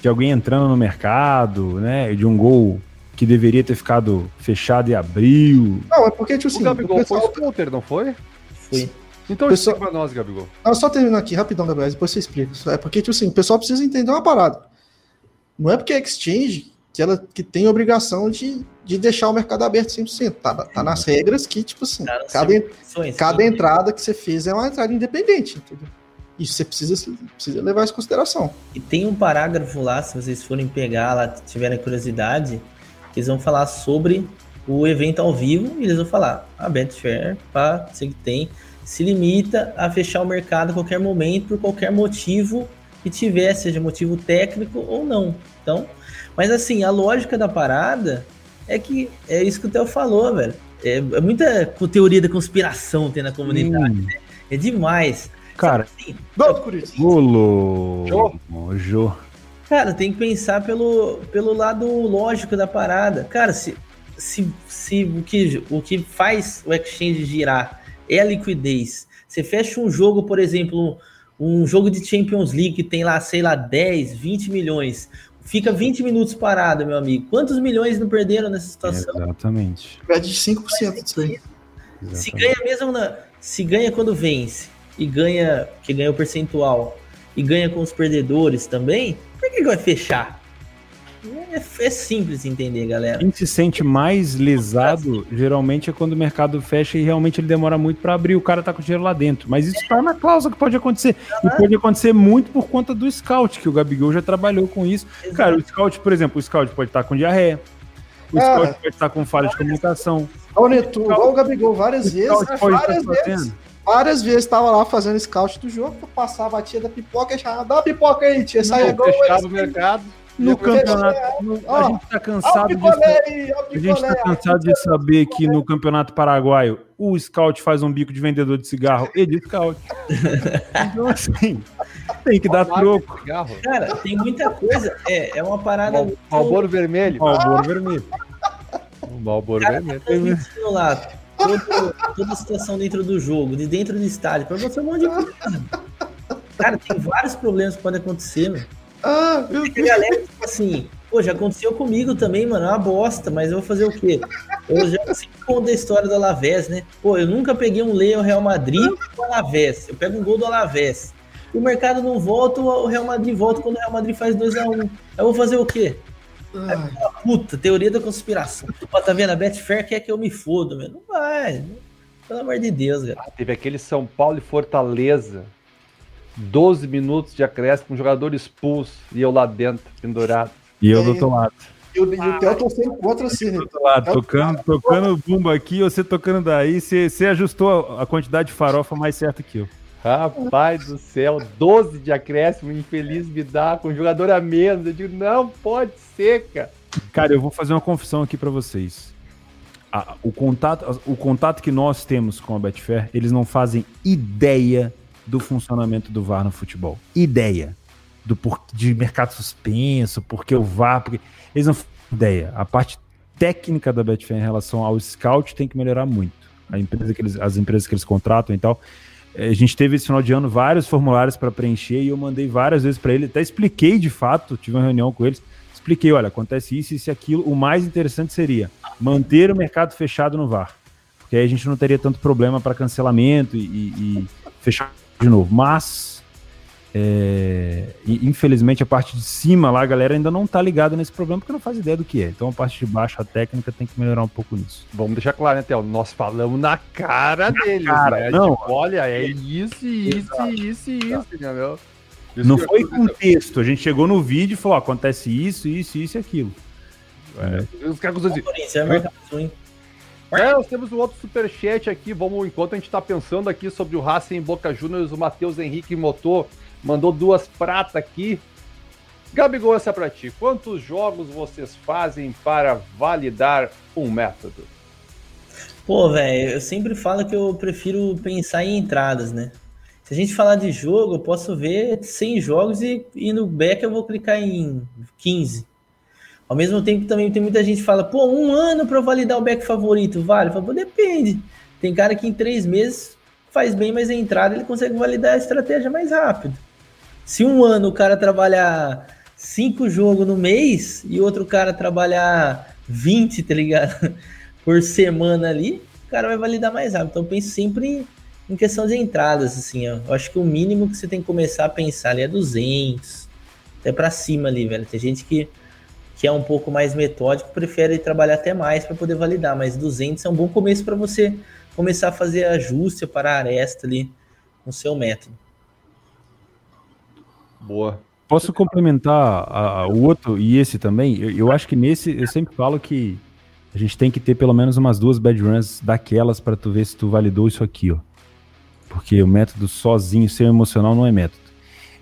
de alguém entrando no mercado, né? De um gol que deveria ter ficado fechado e abriu. Não, é porque, tipo assim. O Gabigol o pessoal... foi Twitter, não foi? Foi. Então pessoal... explica pra nós, Gabigol. Não, só terminando aqui, rapidão, Gabriel, depois você explica. É porque, tipo assim, o pessoal precisa entender uma parada. Não é porque é exchange que ela que tem obrigação de, de deixar o mercado aberto 100%. Tá, tá nas regras que, tipo assim, cada, cada entrada que você fez é uma entrada independente, entendeu? Isso você precisa, precisa levar isso em consideração. E tem um parágrafo lá, se vocês forem pegar lá, tiverem curiosidade, que eles vão falar sobre o evento ao vivo e eles vão falar a Betfair, pá, sei que tem se limita a fechar o mercado a qualquer momento, por qualquer motivo que tiver, seja motivo técnico ou não. Então, mas assim, a lógica da parada é que é isso que o Theo falou, velho. É, é muita teoria da conspiração tem na comunidade, hum. né? É demais. Cara, assim, Golo. Jô. Cara, tem que pensar pelo, pelo lado lógico da parada. Cara, se, se, se o, que, o que faz o exchange girar é a liquidez. Você fecha um jogo, por exemplo, um jogo de Champions League que tem lá, sei lá, 10, 20 milhões. Fica 20 minutos parado, meu amigo. Quantos milhões não perderam nessa situação? Exatamente. Perde 5% disso aí. Se ganha mesmo na, se ganha quando vence e ganha que ganha o percentual e ganha com os perdedores também, por que, que vai fechar? É, é, simples entender, galera. Quem se sente mais lesado, geralmente, é quando o mercado fecha e realmente ele demora muito para abrir, o cara tá com o dinheiro lá dentro. Mas isso tá na cláusula que pode acontecer. E pode acontecer muito por conta do scout, que o Gabigol já trabalhou com isso. Exato. Cara, o scout, por exemplo, o scout pode estar tá com diarreia. O é. scout pode estar tá com falha de comunicação. Olha, tu, igual o Gabigol várias vezes. Várias vezes. Várias vezes tava lá fazendo scout do jogo, passava a tia da pipoca e achava, dá uma pipoca aí, tia, saia Não, fechava o mercado. No campeonato. no- Ó, a gente tá o cansado de. A gente picolé. tá cansado de saber que no Campeonato Paraguaio o scout faz um bico de vendedor de cigarro e de scout. Então, assim, tem que dar troco. Cara, tem muita coisa. É, é uma parada. Mal- muito- Malboro vermelho. Malboro vermelho. Malboro vermelho. tá lá todo- toda a situação dentro do jogo, de dentro do estádio, pra você um monte de coisa. Cara, tem vários problemas que podem acontecer, mano. Ah, meu Tem galera, tipo assim, pô, já aconteceu comigo também, mano, é uma bosta, mas eu vou fazer o quê? Eu já sempre conto a história do Alavés, né? Pô, eu nunca peguei um Leão Real Madrid com o Alavés. Eu pego um gol do Alavés. E o mercado não volta, o Real Madrid volta quando o Real Madrid faz 2x1. Eu vou fazer o quê? Ai, Puta, teoria da conspiração. Ó, tá vendo? A Betfair quer que eu me foda, meu. Não vai. Pelo amor de Deus, cara. Ah, teve aquele São Paulo e Fortaleza. 12 minutos de acréscimo, com um jogador expulso e eu lá dentro, pendurado. E eu do outro lado. E o, o Theo torcendo contra assim, né? Do outro lado, tocando, tocando bumbo aqui, você tocando daí, você, você ajustou a quantidade de farofa mais certa que eu. Rapaz do céu, 12 de acréscimo, infeliz me dá, com jogador a menos. Eu digo, não pode ser, cara. Cara, eu vou fazer uma confissão aqui pra vocês. A- o, contato, o contato que nós temos com a Betfair, eles não fazem ideia do funcionamento do VAR no futebol. Ideia. Do por, de mercado suspenso, porque o VAR. Porque, eles não ideia. A parte técnica da Betfair em relação ao scout tem que melhorar muito. A empresa que eles, as empresas que eles contratam e tal. Eh, A gente teve esse final de ano vários formulários para preencher e eu mandei várias vezes para ele. Até expliquei de fato, tive uma reunião com eles expliquei, olha, acontece isso, isso e aquilo. O mais interessante seria manter o mercado fechado no VAR. Porque aí a gente não teria tanto problema para cancelamento e, e- e fechar de novo. Mas, é, infelizmente, a parte de cima lá, a galera ainda não tá ligada nesse problema porque não faz ideia do que é. Então a parte de baixo, a técnica, tem que melhorar um pouco nisso. Vamos deixar claro, né, Theo? Nós falamos na cara deles, cara, né? não. Tipo, olha, é isso, isso, isso e isso, entendeu? Isso Não foi com texto, a gente chegou no vídeo e falou: ó, acontece isso, isso, isso e aquilo. Os caras usam assim, é mercado. É, nós temos um outro superchat aqui. Vamos, enquanto a gente tá pensando aqui sobre o Racing Boca Juniors, o Matheus Henrique Motor mandou duas pratas aqui. Gabigol, essa é pra ti. Quantos jogos vocês fazem para validar um método? Pô, velho, eu sempre falo que eu prefiro pensar em entradas, né? Se a gente falar de jogo, eu posso ver 100 jogos e, e no back eu vou clicar em 15. Ao mesmo tempo, também tem muita gente que fala, pô, um ano para validar o back favorito, vale? Falo, depende. Tem cara que em três meses faz bem, mas a entrada ele consegue validar a estratégia mais rápido. Se um ano o cara trabalhar cinco jogos no mês e outro cara trabalhar 20, tá ligado? Por semana ali, o cara vai validar mais rápido. Então eu penso sempre em, questão de entradas, assim, ó. Eu acho que o mínimo que você tem que começar a pensar ali é 200, até pra cima ali, velho. Tem gente que, que é um pouco mais metódico, prefere trabalhar até mais para poder validar, mas 200 é um bom começo para você começar a fazer ajuste para a aresta ali no seu método. Boa. Posso complementar a- a- o outro e esse também? Eu, eu acho que nesse, eu sempre falo que a gente tem que ter pelo menos umas duas bad runs daquelas para tu ver se tu validou isso aqui, ó. Porque o método sozinho, sem o emocional, não é método.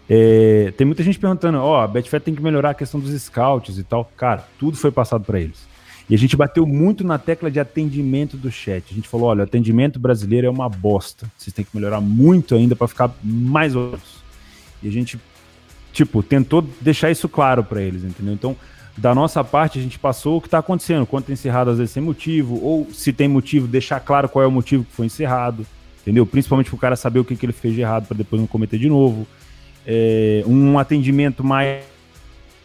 É, tem muita gente perguntando, ó, a Betfair tem que melhorar a questão dos scouts e tal. Cara, tudo foi passado para eles. E a gente bateu muito na tecla de atendimento do chat. A gente falou, olha, o atendimento brasileiro é uma bosta. Vocês têm que melhorar muito ainda para ficar mais outros. E a gente tipo, tentou deixar isso claro para eles, entendeu? Então, da nossa parte, a gente passou o que está acontecendo, conta encerrado às vezes sem motivo, ou se tem motivo, deixar claro qual é o motivo que foi encerrado, entendeu? Principalmente para o cara saber o que, que ele fez de errado para depois não cometer de novo. É, um atendimento mais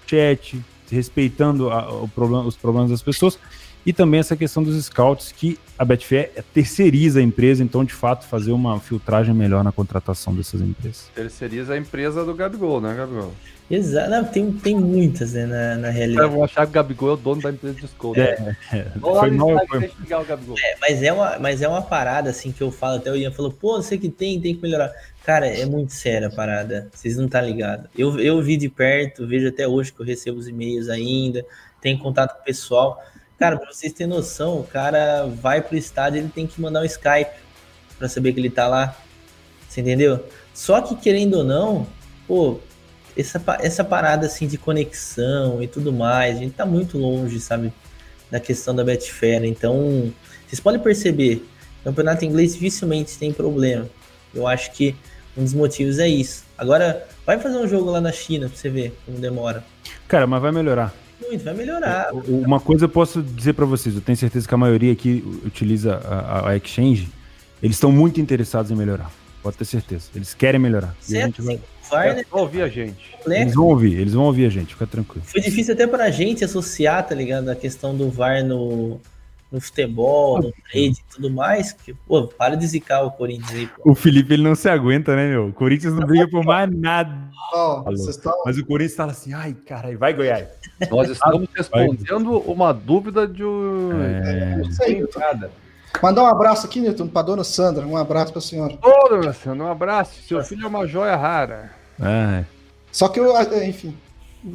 chat, respeitando a- problema, os problemas das pessoas. E também essa questão dos scouts, que a Betfair terceiriza a empresa, então, de fato, fazer uma filtragem melhor na contratação dessas empresas. Terceiriza a empresa do Gabigol, né, Gabigol? Exato, não, tem, tem muitas, né, na, na Eu realidade. vou achar que o Gabigol é o dono da empresa de escolta. É, Vamos lá foi mal, foi- investigar o Gabigol. É, mas, é uma, mas é uma parada, assim, que eu falo, até o Ian falou, pô, você que tem, tem que melhorar. Cara, é muito séria a parada, vocês não tá ligado. Eu, eu vi de perto, vejo até hoje que eu recebo os e-mails ainda, tenho contato com o pessoal. Cara, pra vocês terem noção, o cara vai pro estádio, ele tem que mandar um Skype pra saber que ele tá lá. Você entendeu? Só que, querendo ou não, pô, essa, essa parada assim de conexão e tudo mais, a gente tá muito longe, sabe, da questão da Betfair. Então, vocês podem perceber, campeonato inglês dificilmente tem problema. Eu acho que um dos motivos é isso. Agora, vai fazer um jogo lá na China pra você ver como demora. Cara, mas vai melhorar. Muito, vai melhorar. Uma coisa eu posso dizer pra vocês, eu tenho certeza que a maioria aqui utiliza a, a- a Exchange, eles estão muito interessados em melhorar. Pode ter certeza. Eles querem melhorar. E a Certo, gente vai- VAR, né, só ouvir a gente. Eles complexo. vão ouvir, eles vão ouvir a gente, fica tranquilo. Foi difícil até pra gente associar, tá ligado? A questão do VAR no, no futebol, no trade e tudo mais. Que, pô, para de zicar o Corinthians aí, pô. O Felipe, ele não se aguenta, né, meu? O Corinthians não briga por mais nada. Vocês estão. Mas o Corinthians fala assim, ai, caralho, vai Goiás. Nós estamos respondendo uma dúvida de um. É, Isso aí, Newton. Mandar um abraço aqui, Newton, pra dona Sandra. Um abraço pra senhora. Ô, dona Sandra, um abraço. Seu filho é uma joia rara. é. Só que eu, enfim.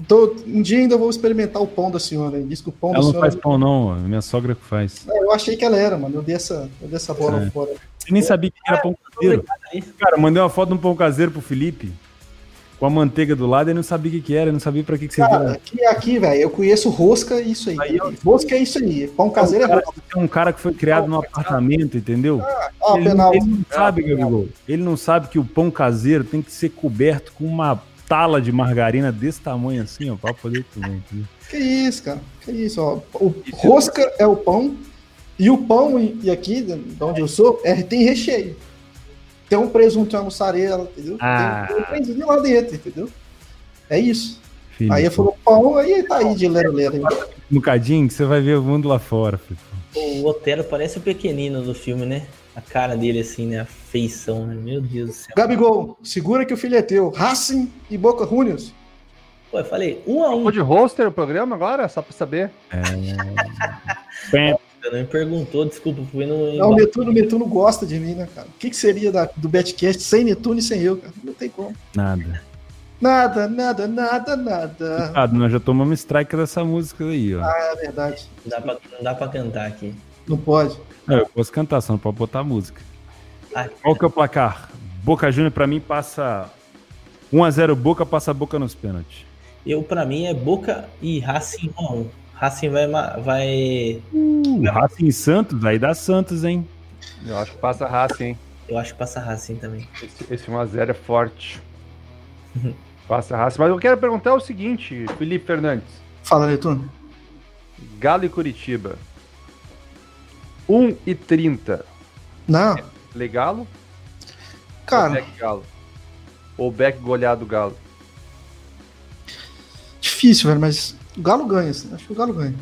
Tô- um dia ainda vou experimentar o pão da senhora. Diz que o pão Ela da não senhora. faz pão, não, é minha sogra que faz. É, Eu achei que ela era, mano. Eu dei essa, eu dei essa bola É. fora. Você nem sabia que era pão caseiro. aí. Cara, eu mandei uma foto de um pão caseiro pro Felipe, com a manteiga do lado, e ele não sabia o que, que era, ele não sabia pra que, que você Cara, aqui, aqui velho, eu conheço rosca, é isso aí. rosca é isso aí. Pão caseiro é cara, rosca. é um cara que foi criado num apartamento, entendeu? Ó, ele, penal. ele não sabe, Gabigol. Ele não sabe que o pão caseiro tem que ser coberto com uma tala de margarina desse tamanho assim, ó, pra poder comer. entendeu? Que isso, cara. Que isso, ó. O rosca é o pão. E o pão, e e aqui, de onde eu sou, é, tem recheio. Tem um presunto, tem uma mussarela, entendeu? Ah. Tem, um trenzinho lá dentro, entendeu? É isso. Filho, Aí eu falou pão, aí tá aí de lero lero. um bocadinho que você vai ver o mundo lá fora, filho. O Otero parece o pequenino do filme, né? A cara dele, assim, né? A feição, né? Meu Deus do céu. Gabigol, segura que o filho é teu. Racing e Boca Juniors. Pô, eu falei, um a um. Vou de roster o programa agora, só pra saber. Você não me perguntou, desculpa, fui no. Não, o Netuno, o Netuno gosta de mim, né, cara? O que, que seria da- do Betcast sem Netuno e sem eu, cara? Não tem como. Nada. Nada, nada, nada, nada. Ah, nós já tomamos strike dessa música aí, ó. É verdade. Não dá, pra, não dá pra cantar aqui. Não pode. Não, eu posso cantar, só não pode botar música. Ah, Qual que é o placar? Boca Júnior pra mim passa 1x0 Boca, passa Boca nos pênaltis. eu, pra mim, é Boca e Racing 1 a 1. Racing vai. vai Uh, Racing Santos, aí dá Santos, hein? Eu acho que passa raça, hein? eu acho que passa Racing também. Esse, esse 1x0 é forte. Passa a raça. Mas eu quero perguntar o seguinte, Felipe Fernandes. Fala, Netuno. Galo e Curitiba. 1 e 30. Não, Legalo? Ou cara, Beck Galo? Ou Beck goleado Galo? difícil, velho, mas o Galo ganha. assim, Acho que o Galo ganha.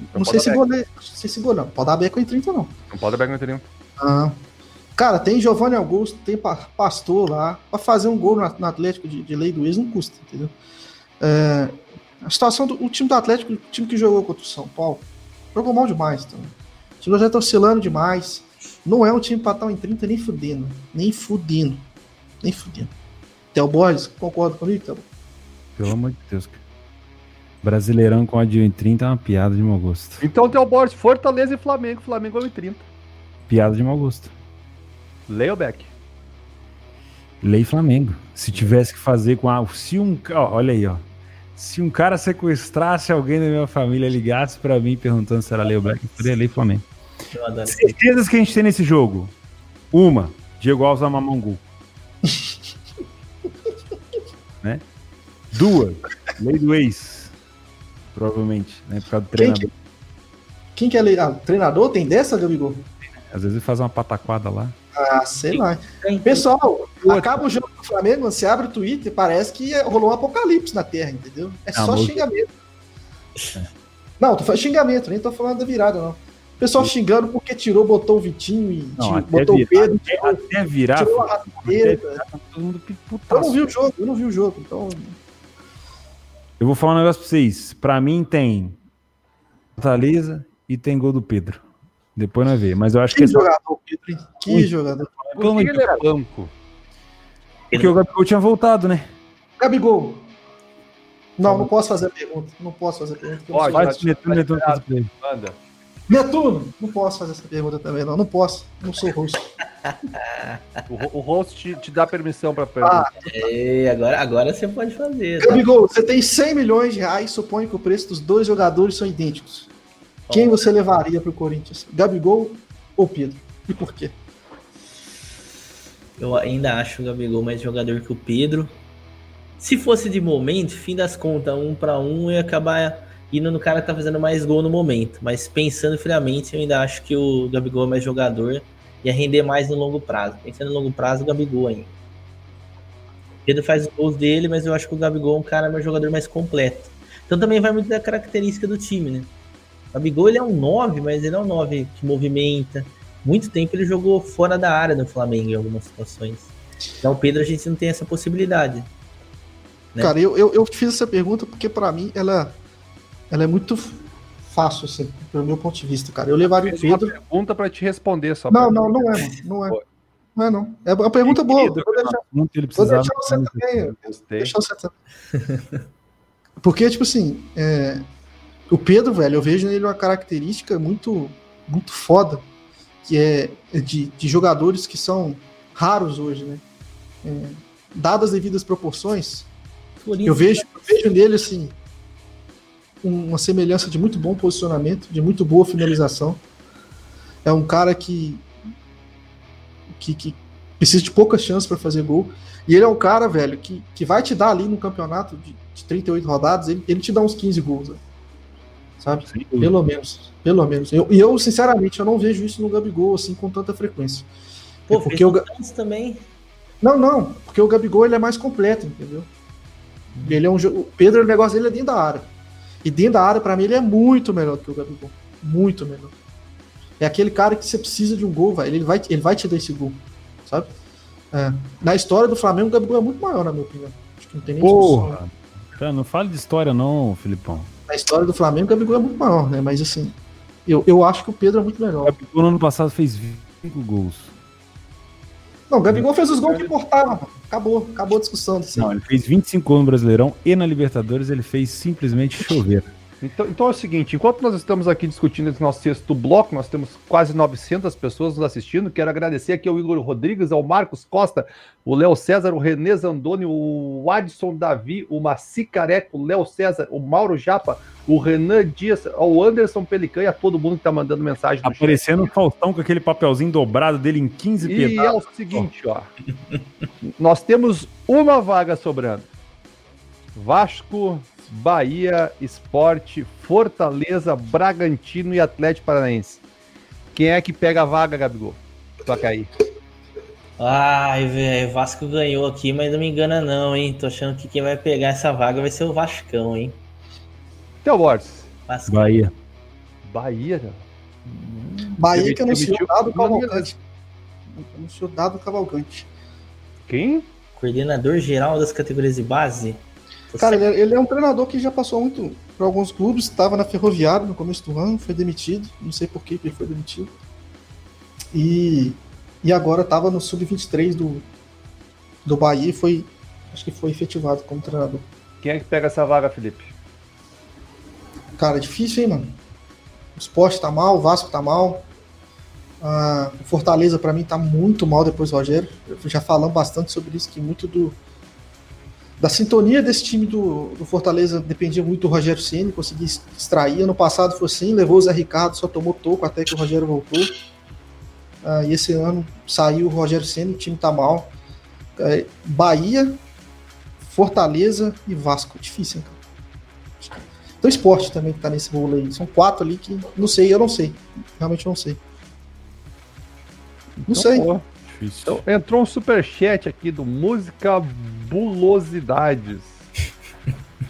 Então não sei se goleia. Não sei se goleia. Pode dar beco em 30, não. Não pode dar Beck no 30. Ah. Cara, tem Giovanni Augusto, tem Pa- Pastor lá. Pra fazer um gol no, Atlético de, de lei do ex não custa, entendeu? É, a situação do o time do Atlético, o time que jogou contra o São Paulo, jogou mal demais. Então. O time já tá oscilando demais. Não é um time pra estar em 30 nem fudendo. Nem fudendo. Nem fudendo. Theo Borges, concorda comigo, Theo? Pelo amor de Deus, cara. Brasileirão com a em 30 é uma piada de mau gosto. Então tem o Borges, Fortaleza e Flamengo. Flamengo 1 e 30. Piada de mau gosto. Leia o Beck. Lei Flamengo. Se tivesse que fazer com a. Se um. ó, olha aí, ó. Se um cara sequestrasse alguém da minha família, ligasse pra mim perguntando se era Lei Black, eu faria Lei Flamengo. Certezas que a gente tem nesse jogo. Uma, Diego Alves gol. né? Duas, Lei do Ex. Provavelmente, né? Por causa do Quem treinador. que, quem que é ah, treinador? Tem dessa, Gabigol? Às vezes ele faz uma pataquada lá. Ah, sei lá. Pessoal, acaba o jogo do Flamengo, você abre o Twitter, parece que rolou um apocalipse na Terra, entendeu? É só xingamento. Não, tô falando xingamento, nem tô falando da virada, não. Pessoal xingando porque tirou, botou o Vitinho e Não, botou o virar, Pedro, até, tirou, até virar, tirou a rasteira. tá Eu não vi o jogo, eu não vi o jogo, então. Eu vou falar um negócio pra vocês. Pra mim tem Fortaleza e tem gol do Pedro. Depois nós vemos. Mas eu acho que Que jogador, Pedro, hein? Que Muito. jogador. Por que ele é banco? Porque o Gabigol tinha voltado, né? Gabigol. Não, não posso fazer a pergunta. Não posso fazer a pergunta. Pode. sei. Vai se metendo, metendo coisa pra ele. Manda. Netuno, não posso fazer essa pergunta também, não. Não posso. Não sou host. O, o host te, te dá permissão para perguntar. Ah, É, agora, agora você pode fazer. tá? Gabigol, você tem 100 milhões de reais, suponho que o preço dos dois jogadores são idênticos. Quem você levaria pro Corinthians? Gabigol ou Pedro? E por quê? Eu ainda acho o Gabigol mais jogador que o Pedro. Se fosse de momento, fim das contas, um para um, ia acabar indo no cara que tá fazendo mais gol no momento. Mas pensando friamente, eu ainda acho que o Gabigol é mais jogador e ia render mais no longo prazo. Pensando no longo prazo, o Gabigol ainda. Pedro faz os gols dele, mas eu acho que o Gabigol é um cara mais jogador mais completo. Então também vai muito da característica do time, né? O Gabigol ele é um 9, mas ele é um 9 que movimenta. Muito tempo ele jogou fora da área do Flamengo em algumas situações. Então o Pedro a gente não tem essa possibilidade. Né? Cara, eu, eu, eu fiz essa pergunta porque pra mim ela, ela é muito fácil, assim, pelo meu ponto de vista, cara. Eu levaria o Fez uma Pedro. pergunta para te responder só. Não, pra- não, não é. Não é. Não é, não. É uma pergunta boa. Vou deixar, ele vou deixar você também. Gostei. Deixar você também. Porque, tipo assim, é, o Pedro, velho, eu vejo nele uma característica muito, muito foda, que é de, de jogadores que são raros hoje, né? É, dadas as devidas proporções, eu vejo, eu vejo nele, assim, uma semelhança de muito bom posicionamento, de muito boa finalização. É um cara que, que, que precisa de poucas chances para fazer gol. E ele é um cara, velho, que, que vai te dar ali no campeonato de, de 38 rodadas, ele, ele te dá uns 15 gols, né? sabe? Dúvida. Pelo menos. Pelo menos. Eu- E eu, sinceramente, eu não vejo isso no Gabigol, assim, com tanta frequência. Pô, É porque o também. Não, não, porque o Gabigol ele é mais completo, entendeu? Ele é um o Pedro, o negócio dele é dentro da área. E dentro da área, pra mim, ele é muito melhor que o Gabigol. Muito melhor. É aquele cara que você precisa de um gol, velho. Ele vai, ele vai te dar esse gol, sabe? É. Na história do Flamengo, o Gabigol é muito maior, na minha opinião. Acho que não tem nem discussão. Porra! Cara, não fale de história, não, Filipão. Na história do Flamengo, o Gabigol é muito maior, né? Mas assim, eu, eu acho que o Pedro é muito O melhor. Gabigol no ano passado fez 25 gols. Não, o Gabigol fez os gols que importavam. Acabou, acabou a discussão aí. Não, ele fez 25 gols no Brasileirão e na Libertadores ele fez simplesmente chover. Então, então é o seguinte, enquanto nós estamos aqui discutindo esse nosso sexto bloco, nós temos quase 900 pessoas nos assistindo. Quero agradecer aqui ao Igor Rodrigues, ao Marcos Costa, o Léo César, o Renê Zandoni, o Adson Davi, o Maci Careca, o Léo César, o Mauro Japa, o Renan Dias, ao Anderson Pelican e a todo mundo que tá mandando mensagem. Aparecendo o Faustão com aquele papelzinho dobrado dele em 15 E é pedaços. o seguinte, ó. Nós temos uma vaga sobrando. Vasco, Bahia, Esporte, Fortaleza, Bragantino e Atlético Paranaense. Quem é que pega a vaga, Gabigol? Toca aí. Ai, velho, o Vasco ganhou aqui, mas não me engana não, hein? Tô achando que quem vai pegar essa vaga vai ser o Vascão, hein? Teu Borges. Vasco. Bahia. Bahia, né? Bahia que anunciou dado Não, Cavalcante. Anunciou dado Cavalcante. Quem? Coordenador geral das categorias de base. Cara, ele, é- ele é um treinador que já passou muito por alguns clubes, estava na Ferroviária no começo do ano, foi demitido, não sei por que ele foi demitido. E, e agora estava no sub-23 do, do Bahia e foi, acho que foi efetivado como treinador. Quem é que pega essa vaga, Felipe? Cara, difícil, hein, mano? O Sport tá mal, o Vasco tá mal. Ah, o Fortaleza, pra mim, tá muito mal depois do Rogério. Já falamos bastante sobre isso, que muito do. Da sintonia desse time do, do Fortaleza dependia muito do Rogério Ceni, conseguia extrair. Ano passado foi assim, levou o Zé Ricardo, só tomou toco até que o Rogério voltou. Ah, e esse ano saiu o Rogério Ceni, o time tá mal. É, Bahia, Fortaleza e Vasco. Difícil, hein, cara? Então, esporte também que tá nesse bolo aí. São quatro ali que não sei, eu não sei. Realmente não sei. Não sei. pô. Difícil. Então, entrou um superchat aqui do Música Bulosidades.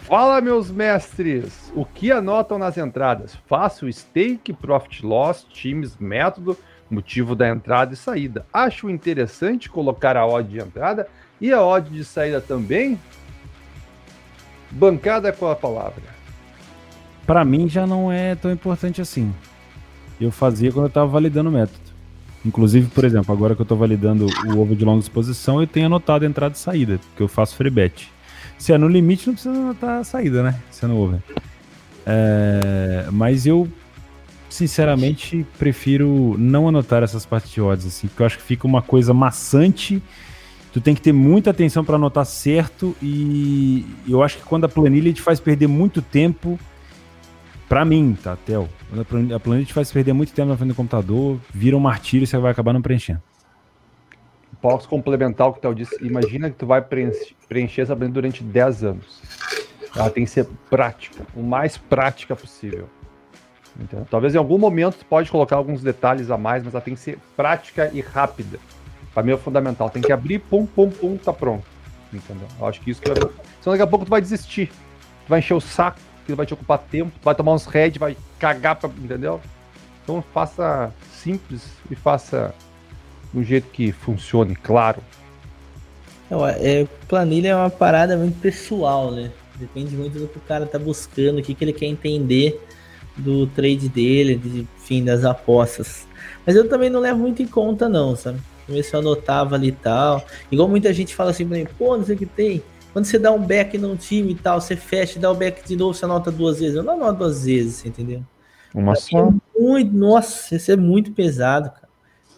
Fala, meus mestres, o que anotam nas entradas? Faço stake, profit loss, times, método, motivo da entrada e saída. Acho interessante colocar a odd de entrada e a odd de saída também. Bancada com a palavra. Pra mim já não é tão importante assim. Eu fazia quando eu tava validando o método. Inclusive, por exemplo, agora que eu tô validando o ovo de longa exposição, eu tenho anotado a entrada e saída, porque eu faço free bet. Se é no limite, não precisa anotar a saída, né? Se é no over. É, mas eu sinceramente, prefiro não anotar essas partes de odds, assim, porque eu acho que fica uma coisa maçante. Tu tem que ter muita atenção para anotar certo e eu acho que quando a planilha te faz perder muito tempo, para mim, tá, Theo? A planilha faz perder muito tempo na frente do computador, vira um martírio e você vai acabar não preenchendo. Posso complementar o que o disse. Imagina que tu vai preencher, preencher essa planilha durante 10 anos. Ela tem que ser prática, o mais prática possível. Entendeu? Talvez em algum momento tu pode colocar alguns detalhes a mais, mas ela tem que ser prática e rápida. Para mim é fundamental. Tem que abrir, pum, pum, pum, tá pronto. Entendeu? Eu acho que isso que vai. Senão daqui a pouco tu vai desistir. Tu vai encher o saco, que vai te ocupar tempo, vai tomar uns head, vai cagar pra. Entendeu? Então faça simples e faça do jeito que funcione, claro. É, planilha é uma parada muito pessoal, né? Depende muito do que o cara tá buscando, o que, que ele quer entender do trade dele, de, enfim, das apostas. Mas eu também não levo muito em conta, não, sabe? Comecei a anotava ali e tal. Igual muita gente fala assim pra mim, pô, não sei o que tem. Quando você dá um back num time e tal, você fecha e dá o back de novo, você anota duas vezes. Eu não anoto duas vezes, entendeu? Uma só. É muito, nossa, isso é muito pesado, cara.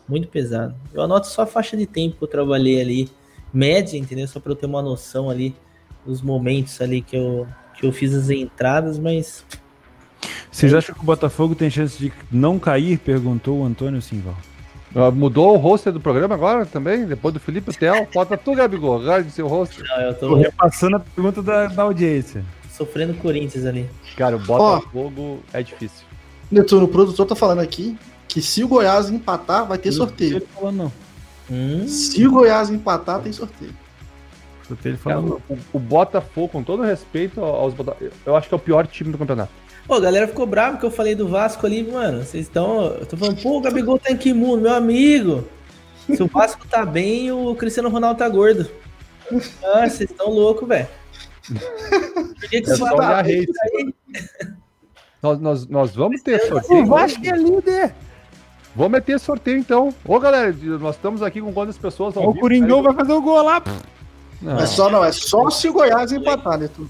Muito pesado. Eu anoto só a faixa de tempo que eu trabalhei ali. Média, entendeu? Só pra eu ter uma noção ali dos momentos ali que eu, que eu fiz as entradas, mas vocês acham que o Botafogo tem chance de não cair? Perguntou o Antônio Simval. Uh, mudou o roster do programa agora também, depois do Felipe Tel. Bota tu, Gabigol, de seu roster. Não, eu tô, tô repassando a pergunta da, da audiência. Sofrendo Corinthians ali. Cara, o Botafogo oh, é difícil. Netuno, o produtor tá falando aqui que se o Goiás empatar, vai ter não sorteio. Ele falando, não. Hum. Se o Goiás empatar, tem sorteio. Ele falando. o, o, Botafogo, com todo respeito aos Botafogo, eu acho que é o pior time do campeonato. Pô, a galera ficou brava que eu falei do Vasco ali, mano. Vocês estão. Eu tô falando, pô, o Gabigol tá em que mundo, meu amigo. Se o Vasco tá bem, o Cristiano Ronaldo tá gordo. Ah, vocês estão loucos, velho. Por que, que você fala nós, nós, nós vamos ter sorteio. O Vasco é líder. Vamos meter sorteio então. Ô, galera, nós estamos aqui com quantas pessoas O Coringão vai fazer o gol lá. Não. É só, não, é só se o Goiás empatar, né, tu?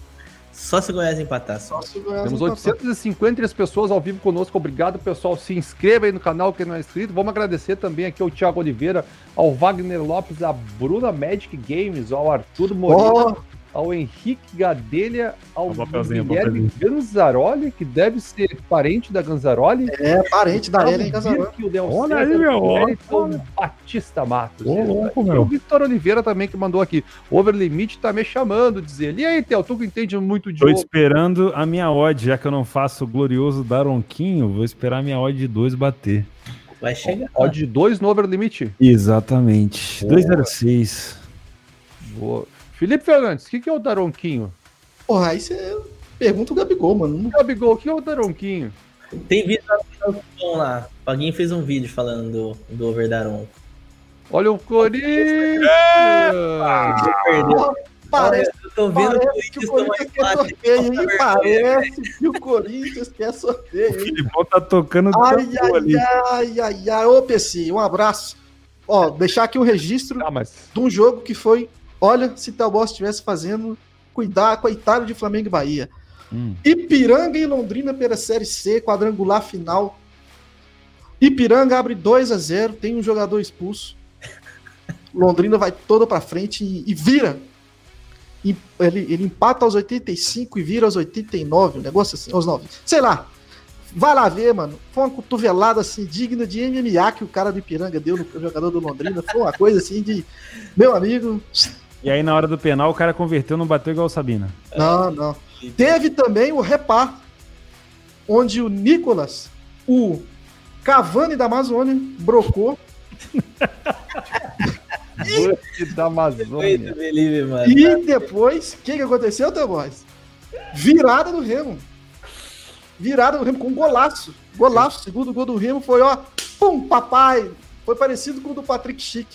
Só se o Goiás empatar. Só. Só Goiás Temos 853 pessoas ao vivo conosco. Obrigado, pessoal. Se inscreva aí no canal quem não é inscrito. Vamos agradecer também aqui ao Thiago Oliveira, ao Wagner Lopes, à Bruna Magic Games, ao Arthur Moreira. Oh ao Henrique Gadelha, ao Guilherme Ganzaroli, que deve ser parente da Ganzaroli. É, parente da Ellen Ganzaroli. Olha aí, meu. Wellington Batista Matos. Ô, louco, meu. E o Victor Oliveira também, que mandou aqui. Overlimit tá me chamando, dizer. E aí, Theo, tu que entende muito de Tô esperando a minha odd, já que eu não faço o glorioso Daronquinho, vou esperar a minha odd de 2 bater. Vai chegar. Odd de 2 no Overlimit? Exatamente. 206. Boa. Felipe Fernandes, o que, que é o Daronquinho? Porra, aí você pergunta o Gabigol, mano. Gabigol, o que é o Daronquinho? Tem vídeo lá. Paguinho fez um vídeo falando do, do Over Daronco. Olha o Corinthians! Ah, perdeu. Parece, eu tô vendo parece que o Corinthians quer sorteio, hein? Parece que o Corinthians quer sorteio. O Filipão tá tocando ai, ai, ali. ai, ai, ai. Ô, PC, um abraço. Ó, deixar aqui o um registro ah, mas... de um jogo que foi Olha, se Boss estivesse fazendo, cuidar, coitado de Flamengo e Bahia. Hum. Ipiranga e Londrina pela Série C, quadrangular final. Ipiranga abre 2 a 0 tem um jogador expulso. Londrina vai toda para frente e, e vira. E, ele, ele empata aos 85 e vira aos 89, um negócio assim, aos 9. Sei lá. Vai lá ver, mano. Foi uma cotovelada assim, digna de MMA que o cara do Ipiranga deu no jogador do Londrina. Foi uma coisa assim de. Meu amigo, e aí, na hora do penal, o cara converteu, não bateu igual o Sabina. Não, não. Teve também o repar, onde o Nicolas, o Cavani da Amazônia, brocou. e, da Amazônia. E depois, o que, que aconteceu, Tevoz? Virada do Remo. Virada do Remo com um golaço. Golaço. Segundo gol do Remo foi, ó, pum, papai. Foi parecido com o do Patrick Chic.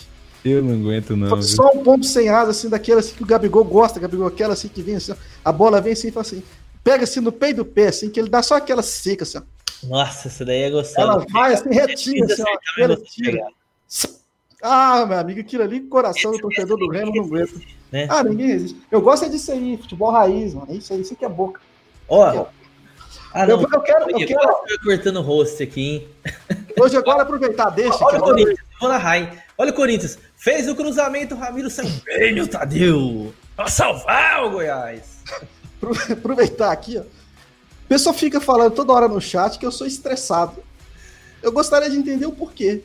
Eu não aguento, não. Viu? Só um ponto sem asa, assim, daquela assim que o Gabigol gosta, Gabigol, aquela assim que vem assim, a bola vem assim e fala assim, pega assim no peito do pé, assim, que ele dá só aquela seca, assim, ó. Nossa, essa daí é gostosa. Ela vai assim, retinha, assim, aquela tira. Ah, meu amigo, aquilo ali, coração do torcedor do Remo não aguenta. Né? Ah, ninguém resiste. Eu gosto é disso aí, futebol raiz, mano. É isso aí, isso que é boca. Ó, Ah, Eu, não. eu quero, eu Olha, quero vai cortando o rosto aqui, hein? hoje agora aproveitar, deixa. Olha o. Corinthians, vou narrar, hein? Olha o Corinthians. Fez o cruzamento, Ramiro Sanguíneo, Tadeu. Pra salvar o Goiás. Apro- aproveitar aqui, ó. O pessoal fica falando toda hora no chat que eu sou estressado. Eu gostaria de entender o porquê.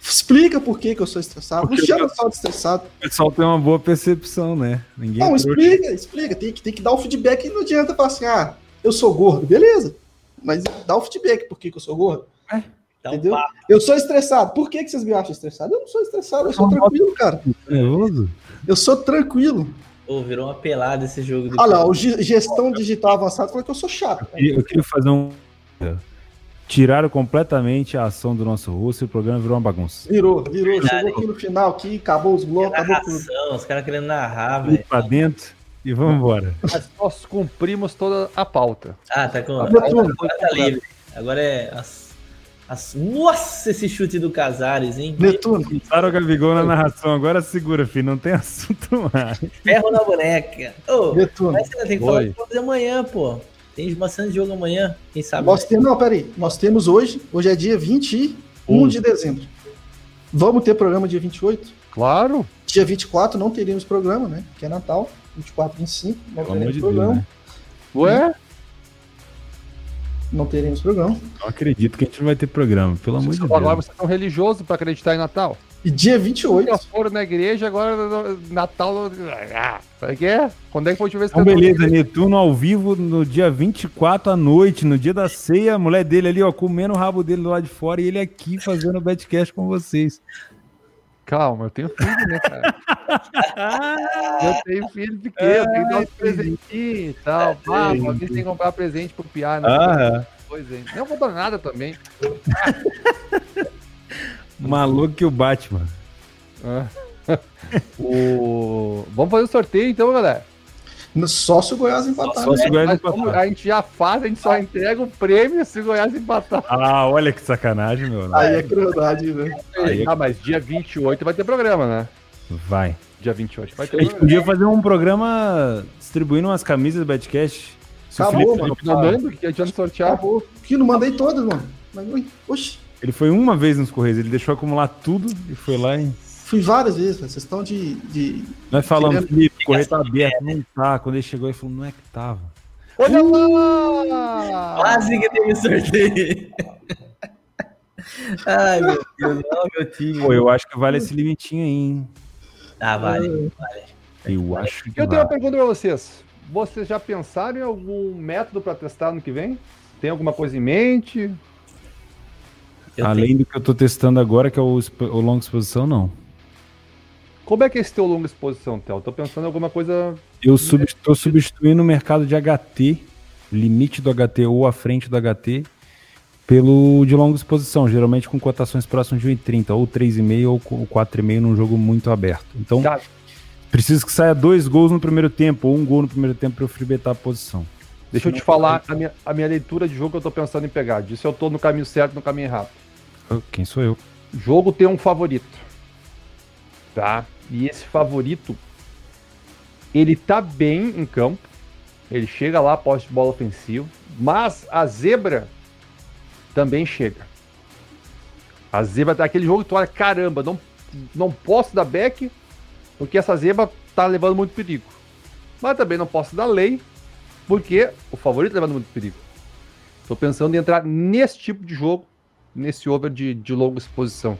Explica por que, que eu sou estressado. Não Porque chama eu- só de estressado. O pessoal tem uma boa percepção, né? Ninguém Não, é explica, explica. Tem que, tem que dar o feedback e não adianta falar assim, ah, eu sou gordo. Beleza. Mas dá o feedback por que, que eu sou gordo. Dá um Entendeu? papo. Eu sou estressado. Por que, que vocês me acham estressado? Eu não sou estressado, eu sou Não, tranquilo, cara. Nervoso? Eu sou tranquilo. Ô, virou uma pelada esse jogo. Olha lá, o gestão digital avançado falou que eu sou chato. E Eu queria fazer um. Tiraram completamente a ação do nosso rosto e o programa virou uma bagunça. Virou, virou. Verdade. Chegou aqui no final, aqui, acabou os blocos, acabou tudo. narração, os caras querendo narrar, velho. pra dentro e vamos embora. Mas nós cumprimos toda a pauta. Ah, tá com. Netuno. Agora tá livre. Agora é. As... Nossa, esse chute do Casares, hein? Netuno, Usaram o Gabigol na narração, agora segura, filho. Não tem assunto mais. Ferro na boneca. Ô, Netuno. mas você ainda tem que falar Oi. do jogo de amanhã, pô. Tem bastante jogo amanhã. Quem sabe? Nós temos, não, peraí. Nós temos hoje, hoje é dia 21 de dezembro. Vamos ter programa dia 28? Claro. Dia 24 não teríamos programa, né? Que é Natal. 24, 25, não teremos de Deus, programa. né? Ué? Não teremos programa. Não acredito que a gente não vai ter programa, pelo amor de Agora Deus. vocês são religiosos pra acreditar em Natal. E dia 28, Já foram na igreja, agora Natal. Ah, como é que é? Quando é que foi a última vez que Então, beleza, Netuno ao vivo no dia 24 à noite, no dia da ceia, a mulher dele ali, ó, comendo o rabo dele do lado de fora e ele aqui fazendo o betcast com vocês. Calma, eu tenho filho, né, cara? eu tenho filho pequeno, eu tenho que dar uns presentinhos e tal. Pá, alguém tem que comprar presente pro Piá, né? Ah, Pois é. Não vou dar nada também. maluco que o Batman. Ah. o... Vamos fazer o sorteio então, galera. Só se o Goiás empatar. Só né? se o Goiás Mas empatar. como a gente já faz, a gente só entrega o prêmio se o Goiás empatar. Ah, olha que sacanagem, meu. Aí é crueldade, né? Aí é- Ah, mas dia 28 vai ter programa, né? Vai. Dia 28 vai ter A gente podia fazer um programa distribuindo umas camisas do. Se o Acabou, mano. Não mando que adianta sortear. Acabou. Que não mandei todas, mano. Mas, oxi, Ele foi uma vez nos Correios, ele deixou acumular tudo e foi lá e. fui várias vezes, velho. Vocês estão de, de. Nós falamos, Felipe, o correio tá aberto, não tá. Quando ele chegou, ele falou, não é que tava. Olha lá! Quase que teve sorteio. Ai, meu Deus, não, meu time. Pô, eu acho que vale esse limitinho aí, hein? Ah, vale, vale. Eu acho que Eu tenho uma vale. pergunta pra vocês. Vocês já pensaram em algum método pra testar no que vem? Tem alguma coisa em mente? Eu Além do que eu tô testando agora, que é o, o longa exposição, não. Como é que é esse teu longa exposição, Theo? Tô pensando em alguma coisa. Eu estou substituindo o mercado de HT, limite do HT ou a frente do HT, pelo de longa exposição, geralmente com cotações próximas de 1,30, ou 3,5 ou co- 4,5 num jogo muito aberto. Então, Tá, preciso que saia dois gols no primeiro tempo, ou um gol no primeiro tempo para eu freebetar a posição. deixa eu te falar a minha, a minha leitura de jogo que eu tô pensando em pegar. Disso eu tô no caminho certo, no caminho errado. Quem sou eu? Jogo tem um favorito. Tá? E esse favorito, ele tá bem em campo. Ele chega lá, poste de bola ofensivo. Mas a zebra também chega. A zebra tá aquele jogo que tu olha, caramba, não, não posso dar back, porque essa zebra tá levando muito perigo. Mas também não posso dar lei, porque o favorito tá levando muito perigo. Tô pensando em entrar nesse tipo de jogo, nesse over de, de longa exposição.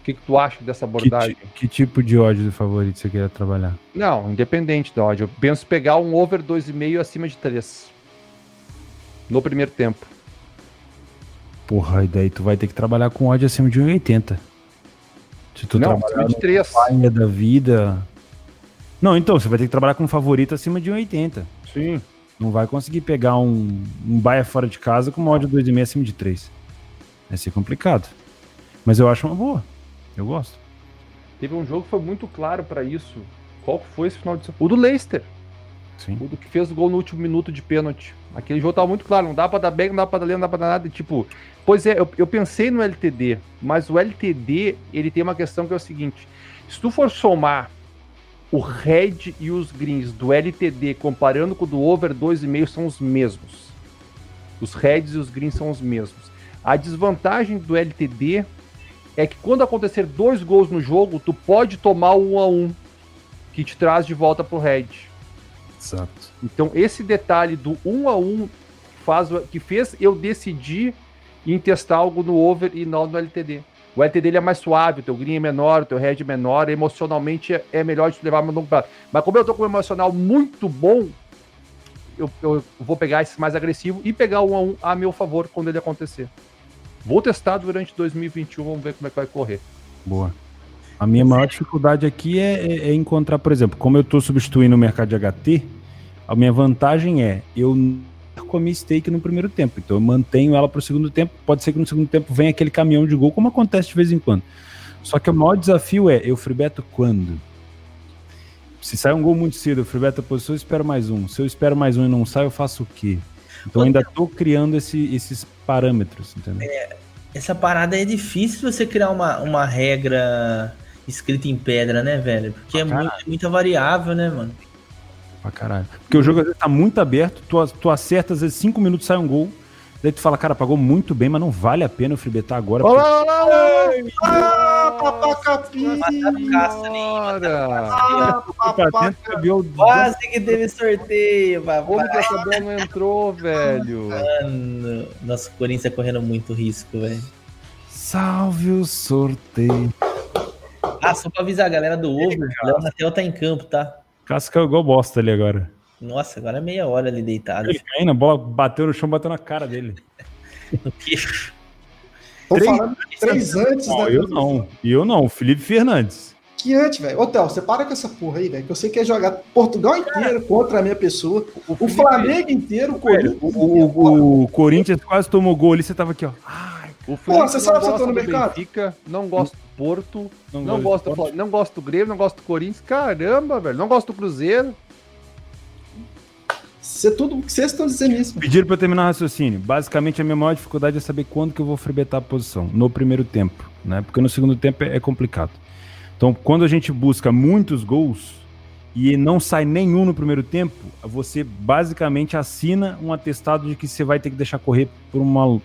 O que, que tu acha dessa Que, abordagem? ti- que tipo de ódio do favorito você quer trabalhar? Não, independente da ódio. Eu penso pegar um over 2,5 acima de 3. No primeiro tempo. Porra, e daí tu vai ter que trabalhar com ódio acima de 1,80. Se tu não, trabalhar acima de 3. Paia da vida. Não, então, você vai ter que trabalhar com um favorito acima de 1,80. Sim. Não vai conseguir pegar um, um baia fora de casa com uma odd 2,5 acima de 3. Vai ser complicado. Mas eu acho uma boa. Eu gosto. Teve um jogo que foi muito claro pra isso. Qual foi esse final de semana? O do Leicester. Sim. O do que fez o gol no último minuto de pênalti. Aquele jogo tava muito claro. Não dá pra dar back, não dá pra dar lei, não dá pra dar nada. E, tipo, pois é, eu, eu pensei no LTD. Mas o LTD, ele tem uma questão que é o seguinte. Se tu for somar o red e os greens do LTD comparando com o do over 2,5 são os mesmos. Os heads e os greens são os mesmos. A desvantagem do LTD é que quando acontecer dois gols no jogo, tu pode tomar o 1 a 1 que te traz de volta pro head. Exato. Então esse detalhe do 1 a 1 faz que fez eu decidir em testar algo no over e não no LTD. O LTD ele é mais suave, o teu green é menor, o teu head é menor, emocionalmente é, é melhor de te levar mais longo prazo. Mas como eu tô com um emocional muito bom, eu, eu vou pegar esse mais agressivo e pegar o 1 a 1 a meu favor quando ele acontecer. Vou testar durante 2021, vamos ver como é que vai correr. Boa. A minha maior dificuldade aqui é, é- é encontrar, por exemplo, como eu estou substituindo o mercado de HT, a minha vantagem é eu minha stake no primeiro tempo. Então eu mantenho ela para o segundo tempo. Pode ser que no segundo tempo venha aquele caminhão de gol, como acontece de vez em quando. Só que o maior desafio é eu freebeto quando? Se sai um gol muito cedo, eu freebeto a posição, eu espero mais um. Se eu espero mais um e não sai, eu faço o quê? Então eu ainda estou criando esse- esses parâmetros, entendeu? Essa parada é difícil você criar uma, uma regra escrita em pedra, né, velho? Porque é muito, muita variável, né, mano? Pra caralho. Porque o jogo às vezes tá muito aberto, tu, tu acerta, às vezes 5 minutos sai um gol, daí tu fala, cara, pagou muito bem, mas não vale a pena eu freebetar agora. porque- Olá, olá, olá! Ah, papacapim! Ah, cabelo- Quase que teve sorteio, Como papai. que essa bola não entrou, velho? Mano, nosso Corinthians tá correndo muito risco, velho. Salve o sorteio. Ah, só pra avisar a galera do Over, Léo Natel tá em campo, tá? Casca igual bosta ali agora. Nossa, agora é meia hora ali deitado. Ele caindo, a bola bateu no chão, bateu na cara dele. No queixo. Tô Três- falando três antes, Não, né? eu não. E eu não, Felipe Fernandes. Que antes, velho. Ô, Théo, você para com essa porra aí, velho. Que eu sei que é jogar Portugal inteiro contra a minha pessoa. O Flamengo inteiro, o Corinthians. O, o- o Corinthians quase tomou gol ali, você tava aqui, ó. O Pô, você sabe eu tô gosta no do mercado? Benfica, não gosta do Porto, Não não, gosta do Flamengo, não gosta do Grêmio, não gosta do Corinthians. Caramba, velho. Não gosta do Cruzeiro. Isso é tudo que vocês estão dizendo isso. Pediram pra eu terminar o raciocínio. Basicamente, a minha maior dificuldade é saber quando que eu vou frebetar a posição. No primeiro tempo, né? Porque no segundo tempo é é complicado. Então, quando a gente busca muitos gols e não sai nenhum no primeiro tempo, você basicamente assina um atestado de que você vai ter que deixar correr por uma,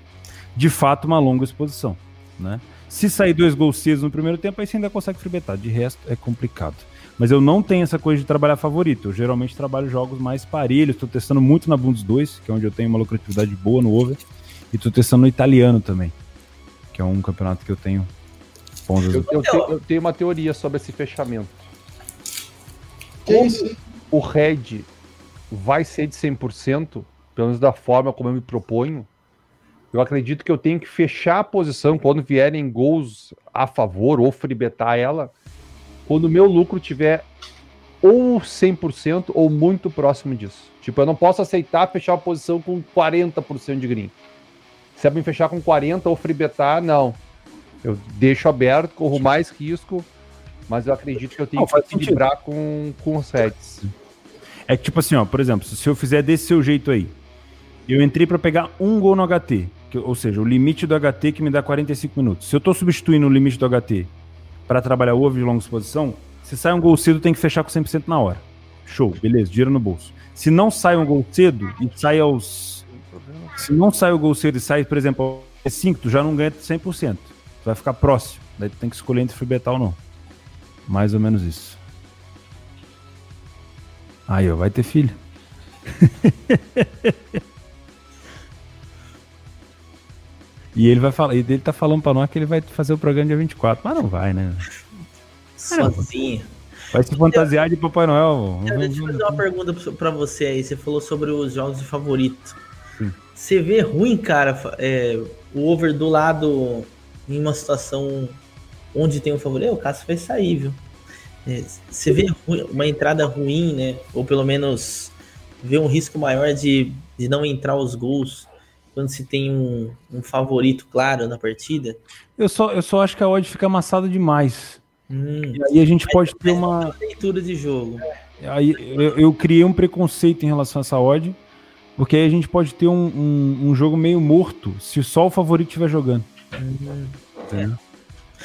de fato, uma longa exposição, né? Se sair dois gols cedos no primeiro tempo, aí você ainda consegue frebetar. De resto, é complicado. Mas eu não tenho essa coisa de trabalhar favorito. Eu geralmente trabalho jogos mais parelhos. Estou testando muito na Bundes 2, que é onde eu tenho uma lucratividade boa no over. E estou testando no italiano também, que é um campeonato que eu tenho bons Eu, eu te- eu tenho uma teoria sobre esse fechamento. Como o Red vai ser de 100%, pelo menos da forma como eu me proponho, eu acredito que eu tenho que fechar a posição quando vierem gols a favor ou freebetar ela, quando o meu lucro tiver ou 100% ou muito próximo disso. Tipo, eu não posso aceitar fechar a posição com 40% de green. Se é pra me fechar com 40 ou freebetar, não. Eu deixo aberto, corro mais risco, mas eu acredito que eu tenho Não, que sentido. equilibrar com, com os heads. É que, tipo assim, ó, por exemplo, se eu fizer desse seu jeito aí, eu entrei pra pegar um gol no HT, que- ou seja, o limite do HT que me dá 45 minutos. Se eu tô substituindo o limite do HT pra trabalhar over de longa exposição, se sai um gol cedo, tem que fechar com 100% na hora. Show, beleza, dinheiro no bolso. Se não sai um gol cedo e sai aos. Se não sai o gol cedo e sai, por exemplo, aos 5, tu já não ganha 100%. Tu vai ficar próximo. Daí tu tem que escolher entre free ou não. Mais ou menos isso. Aí, ó, vai ter filho. e ele vai falar, e ele tá falando pra nós que ele vai fazer o programa dia 24, mas não vai, né? Sozinho. Vai se fantasiar de Papai Noel. Cara, Deixa eu fazer uma pergunta pra- você aí. Você falou sobre os jogos de favorito. Sim. Você vê ruim, cara, é, o over do lado em uma situação onde tem um favorito? O Cássio vai sair, viu? É, Você vê ruim- uma entrada ruim, né? Ou pelo menos vê um risco maior de, de não entrar os gols quando se tem um, um favorito claro na partida? Eu só, eu só acho que a odd fica amassada demais. Hum, E aí a gente pode ter uma. leitura de jogo. Aí eu, eu criei um preconceito em relação a essa odd, porque aí a gente pode ter um, um, um jogo meio morto se só o favorito estiver jogando. Entendeu?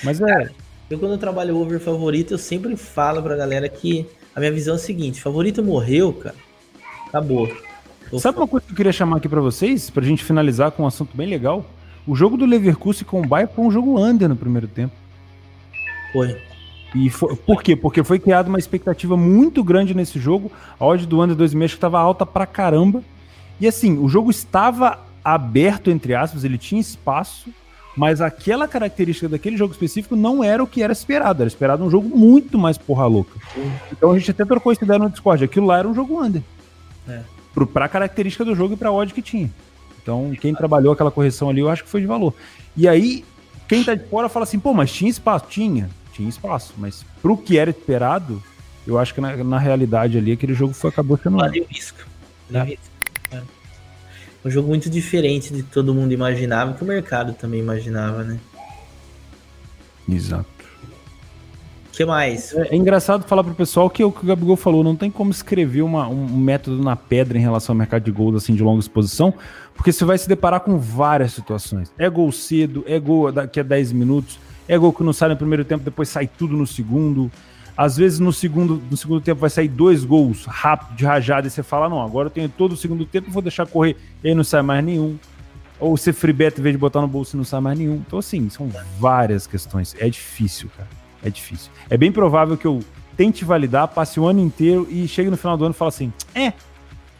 Mas é. Eu, quando eu trabalho over favorito, eu sempre falo pra galera que a minha visão é a seguinte: favorito morreu, cara, acabou. Sabe uma coisa que eu queria chamar aqui pra vocês, pra gente finalizar com um assunto bem legal? O jogo do Leverkusen com o Bayern foi um jogo under no primeiro tempo. Foi. E foi- por quê? Porque foi criada uma expectativa muito grande nesse jogo. A odd do under 2,5 acho que estava alta pra caramba. E assim, o jogo estava aberto, entre aspas, ele tinha espaço, mas aquela característica daquele jogo específico não era o que era esperado. Era esperado um jogo muito mais porra louca. Então a gente até trocou essa ideia no Discord. Aquilo lá era um jogo under. É. Pro, pra característica do jogo e pra odd que tinha. Então, quem trabalhou aquela correção ali, eu acho que foi de valor. E aí, quem tá de fora fala assim, pô, mas tinha espaço? Tinha, tinha espaço. Mas pro que era esperado, eu acho que na, na realidade ali, aquele jogo foi, acabou sendo. Valeu o risco. Valeu o risco. É. Um jogo muito diferente de todo mundo imaginava, que o mercado também imaginava, né? Exato. Que mais? É, é engraçado falar pro pessoal que o que o Gabigol falou, não tem como escrever uma- um, método na pedra em relação ao mercado de gols assim de longa exposição, porque você vai se deparar com várias situações. É gol cedo, é gol daqui a 10 minutos, é gol que não sai no primeiro tempo, depois sai tudo no segundo. Às vezes no segundo, no segundo tempo vai sair dois gols rápido, de rajada, e você fala, não, agora eu tenho todo o segundo tempo, vou deixar correr, e aí não sai mais nenhum. Ou você free bet em vez de botar no bolso e não sai mais nenhum. Então, assim, são várias questões. É difícil, cara. É difícil. É bem provável que eu tente validar, passe o ano inteiro e chegue no final do ano e fale assim: é,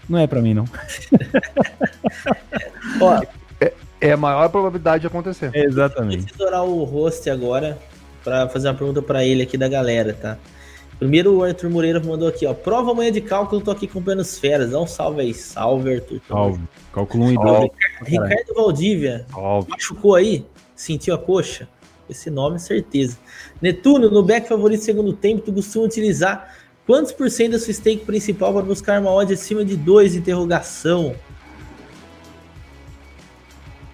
não é pra mim, não. Ó, É a maior probabilidade de acontecer. exatamente. Vou tesourar o host agora pra fazer uma pergunta pra ele aqui da galera, tá? Primeiro o Arthur Moreira mandou aqui, ó. Prova amanhã de cálculo, tô aqui acompanhando as feras. Dá um salve aí. Salve, Arthur. Salve. Cálculo 1 e Salve. 2. Ricardo Valdívia, Óbvio. machucou aí? Sentiu a coxa? Esse nome, certeza. Netuno, no back favorito segundo tempo, tu costuma utilizar quantos por cento da sua stake principal para buscar uma odd acima de 2? Interrogação.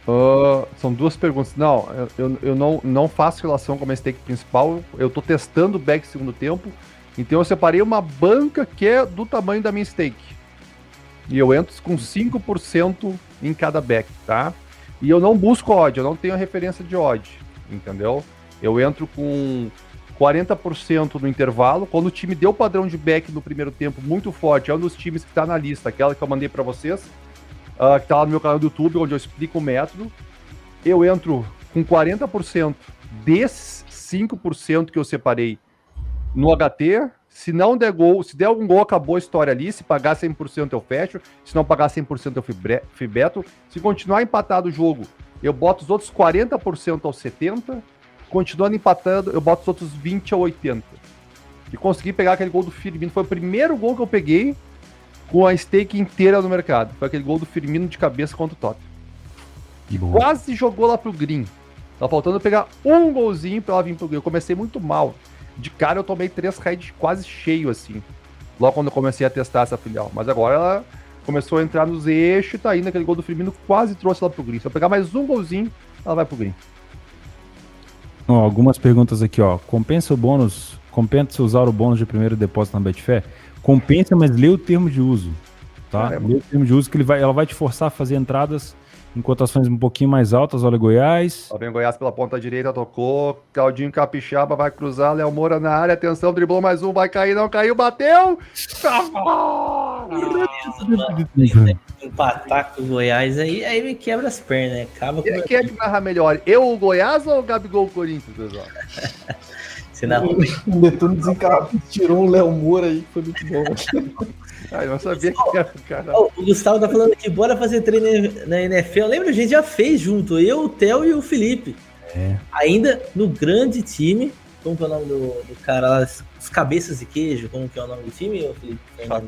Ah, são duas perguntas. Não, eu, eu, não, não faço relação com a minha stake principal. Eu tô testando o back segundo tempo. Então eu separei uma banca que é do tamanho da minha stake. E eu entro com 5% em cada back, tá? E eu não busco odd, eu não tenho referência de odd, entendeu? Eu entro com 40% no intervalo. Quando o time deu padrão de back no primeiro tempo muito forte, é um dos times que tá na lista, aquela que eu mandei para vocês ah, que tá lá no meu canal do YouTube, onde eu explico o método. Eu entro com 40% desses 5% que eu separei no HT. Se não der gol, se der algum gol, acabou a história ali. Se pagar 100% eu fecho. Se não pagar 100% eu fibeto. Se continuar empatado o jogo, eu boto os outros 40% aos 70%. Continuando empatando, eu boto os outros 20% a 80%. E consegui pegar aquele gol do Firmino. Foi o primeiro gol que eu peguei com a stake inteira no mercado. Foi aquele gol do Firmino de cabeça contra o. Que boa. Quase jogou lá pro green. Tá faltando pegar um golzinho pra ela vir pro green. Eu comecei muito mal. De cara eu tomei três raids quase cheio, assim. Logo quando eu comecei a testar essa filial. Mas agora ela começou a entrar nos eixos e tá indo. Aquele gol do Firmino quase trouxe ela pro green. Se eu pegar mais um golzinho, ela vai pro green. Ó, algumas perguntas aqui, ó. Compensa o bônus? Compensa usar o bônus de primeiro depósito na Betfair? Compensa, mas lê o termo de uso. Tá? Caramba. Lê o termo de uso que ele vai, ela vai te forçar a fazer entradas em cotações um pouquinho mais altas. Olha, Goiás. Lá vem o Goiás pela ponta direita, tocou. Claudinho Capixaba vai cruzar. Léo Moura na área. Atenção, driblou mais um. Vai cair, não caiu, bateu. Tá! Empatar com o Goiás, aí, aí me quebra as pernas, né? Acaba com Quem quem é que narra melhor? Eu, o Goiás ou o Gabigol o Corinthians, pessoal? Você narrou O Netuno desencarnou, tirou um Léo Moura aí, que foi muito bom. Ah, eu não sabia que era o cara. O Gustavo tá falando aqui, bora fazer treino na NFL. Lembra, a gente já fez junto, eu, o Theo e o Felipe. É. Ainda no grande time. Como que é o nome do, do cara lá? Os cabeças de queijo, como que é o nome do time, Felipe?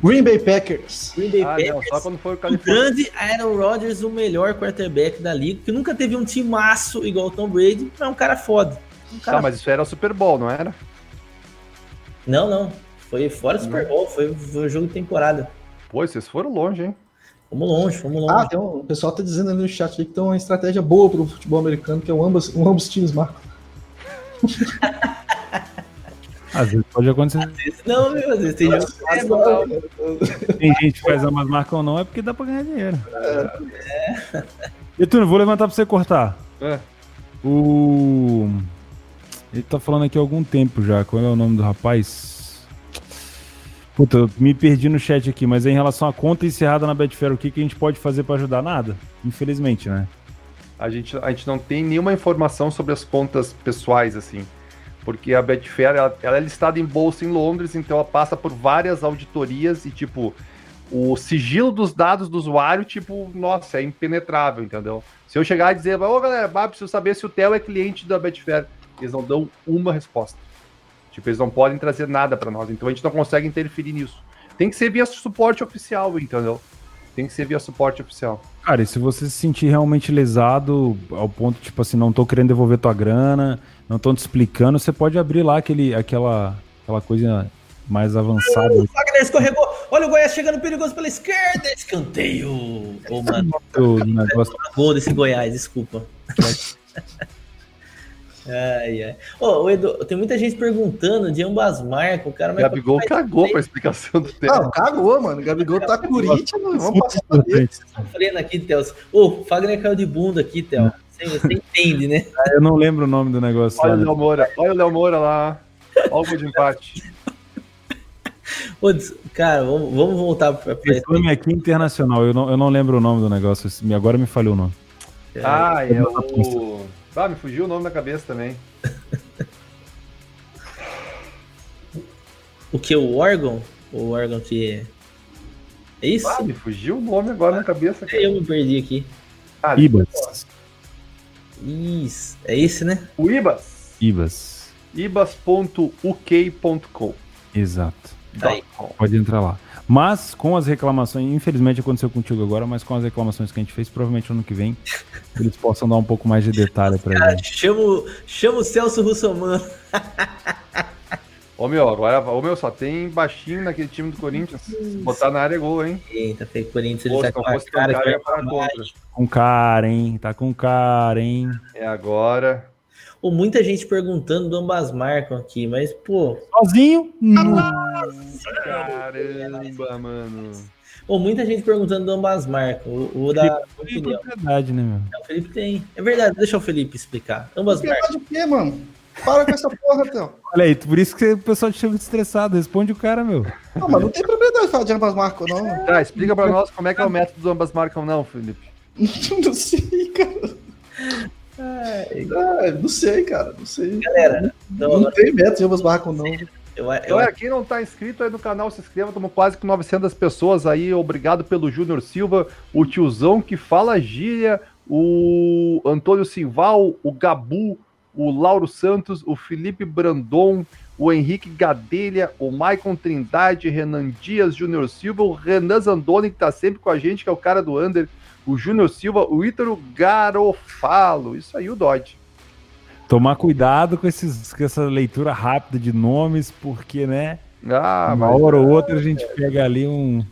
Green Bay Packers. Green Bay Ah, Packers. não, só quando foi o O grande Aaron Rodgers, o melhor quarterback da liga, que nunca teve um time maço igual o Tom Brady, mas é um cara foda. Um cara Tá, mas isso era o Super Bowl, não era? Não, não. Foi fora do Super Bowl, foi, foi um jogo de temporada. Pô, vocês foram longe, hein? Fomos longe, fomos longe. Ah, tem um, o pessoal tá dizendo ali no chat que tem uma estratégia boa pro futebol americano, que é o ambos, o ambos times marcam. Às vezes pode acontecer. Não, meu, às vezes tem jogo que é bom. Tem gente que faz ambas marcas ou não, é porque dá pra ganhar dinheiro. Netuno, vou levantar pra você cortar. É. O. Ele tá falando aqui há algum tempo já. Qual é o nome do rapaz? Puta, me perdi no chat aqui, mas em relação à conta encerrada na Betfair, o que, que a gente pode fazer para ajudar? Nada, infelizmente, né? A gente, a gente não tem nenhuma informação sobre as contas pessoais, assim. Porque a Betfair, ela, ela é listada em bolsa em Londres, então ela passa por várias auditorias e, tipo, o sigilo dos dados do usuário, tipo, nossa, é impenetrável, entendeu? Se eu chegar e dizer, ô galera, bah, preciso saber se o Theo é cliente da Betfair, eles não dão uma resposta. Tipo, eles não podem trazer nada para nós, então a gente não consegue interferir nisso. Tem que ser via suporte oficial, entendeu? Tem que ser via suporte oficial. Cara, e se você se sentir realmente lesado, ao ponto, tipo assim, não tô querendo devolver tua grana, não tô te explicando, você pode abrir lá aquele, aquela, aquela coisa mais avançada. O Wagner escorregou. Olha o Goiás chegando perigoso pela esquerda. Escanteio. Ô, mano. O negócio... Desse Goiás, desculpa. ai, ai. Ô, Edu, tem muita gente perguntando de ambas marcas. O cara vai. Gabigol cagou pra explicação do tempo. Não, cagou, mano. Gabigol tá Corinthians, mano. Vamos passar por Sofrendo aqui, Theo. Ô, o Fagner caiu de bunda aqui, Theo. Você, você entende, né? Eu não lembro o nome do negócio. Olha lá, o Léo Moura. Olha o Léo Moura lá. Olha o de empate. Cara, vamos, vamos voltar para nome aqui internacional, eu não, eu não lembro o nome do negócio, agora me falhou o nome. Ah, é o. Ah, me fugiu o nome da cabeça também. o que? O órgão? O órgão que. É isso? Ah, me fugiu o nome agora na cabeça. Cara. Eu me perdi aqui. Ah, Ibas. Isso. É esse, né? O Ibas. Ibas. Ibas.uk.com. Exato. Tá Pode entrar lá. Mas com as reclamações, infelizmente aconteceu contigo agora, mas com as reclamações que a gente fez, provavelmente ano que vem eles possam dar um pouco mais de detalhe pra Cara, gente. Chama, chama o Celso Russomano. Ô meu, agora o meu só tem baixinho naquele time do Corinthians. Se botar na área é gol, hein? Eita, tem Corinthians, ele tá com a cara, cara, cara para Com cara, hein? Tá com cara, hein? É agora. Ou muita gente perguntando do ambas marcam aqui, mas, pô. Sozinho? Nossa, caramba, mano. Ou muita gente perguntando do ambas marcam. O, o da. Tem propriedade, né, meu? É, o Felipe tem. É verdade, deixa o Felipe explicar. Ambas marcam. o quê, mano? Para com essa porra, Théo. Olha aí, por isso que o pessoal te chama de estressado. Responde o cara, meu. Não, mas não tem propriedade de falar de ambas marcam, não. Tá, explica pra nós como é que é o método do ambas marcam, não, Felipe. não sei, cara. Ah, não sei, cara, não sei. Galera, não, não tem método de ambas marcam, não. Eu, eu, Galera, quem não tá inscrito aí no canal, se inscreva. Estamos quase com 900 pessoas aí. Obrigado pelo Júnior Silva, o tiozão que fala gíria, o Antônio Simval, o Gabu, o Lauro Santos, o Felipe Brandon, o Henrique Gadelha, o Maicon Trindade, Renan Dias, Júnior Silva, o Renan Zandoni, que tá sempre com a gente, que é o cara do Under, o Júnior Silva, o Ítaro Garofalo. Isso aí, o Dodge. Tomar cuidado com, esses, com essa leitura rápida de nomes, porque, né? Ah, uma hora ou outra a gente pega ali um,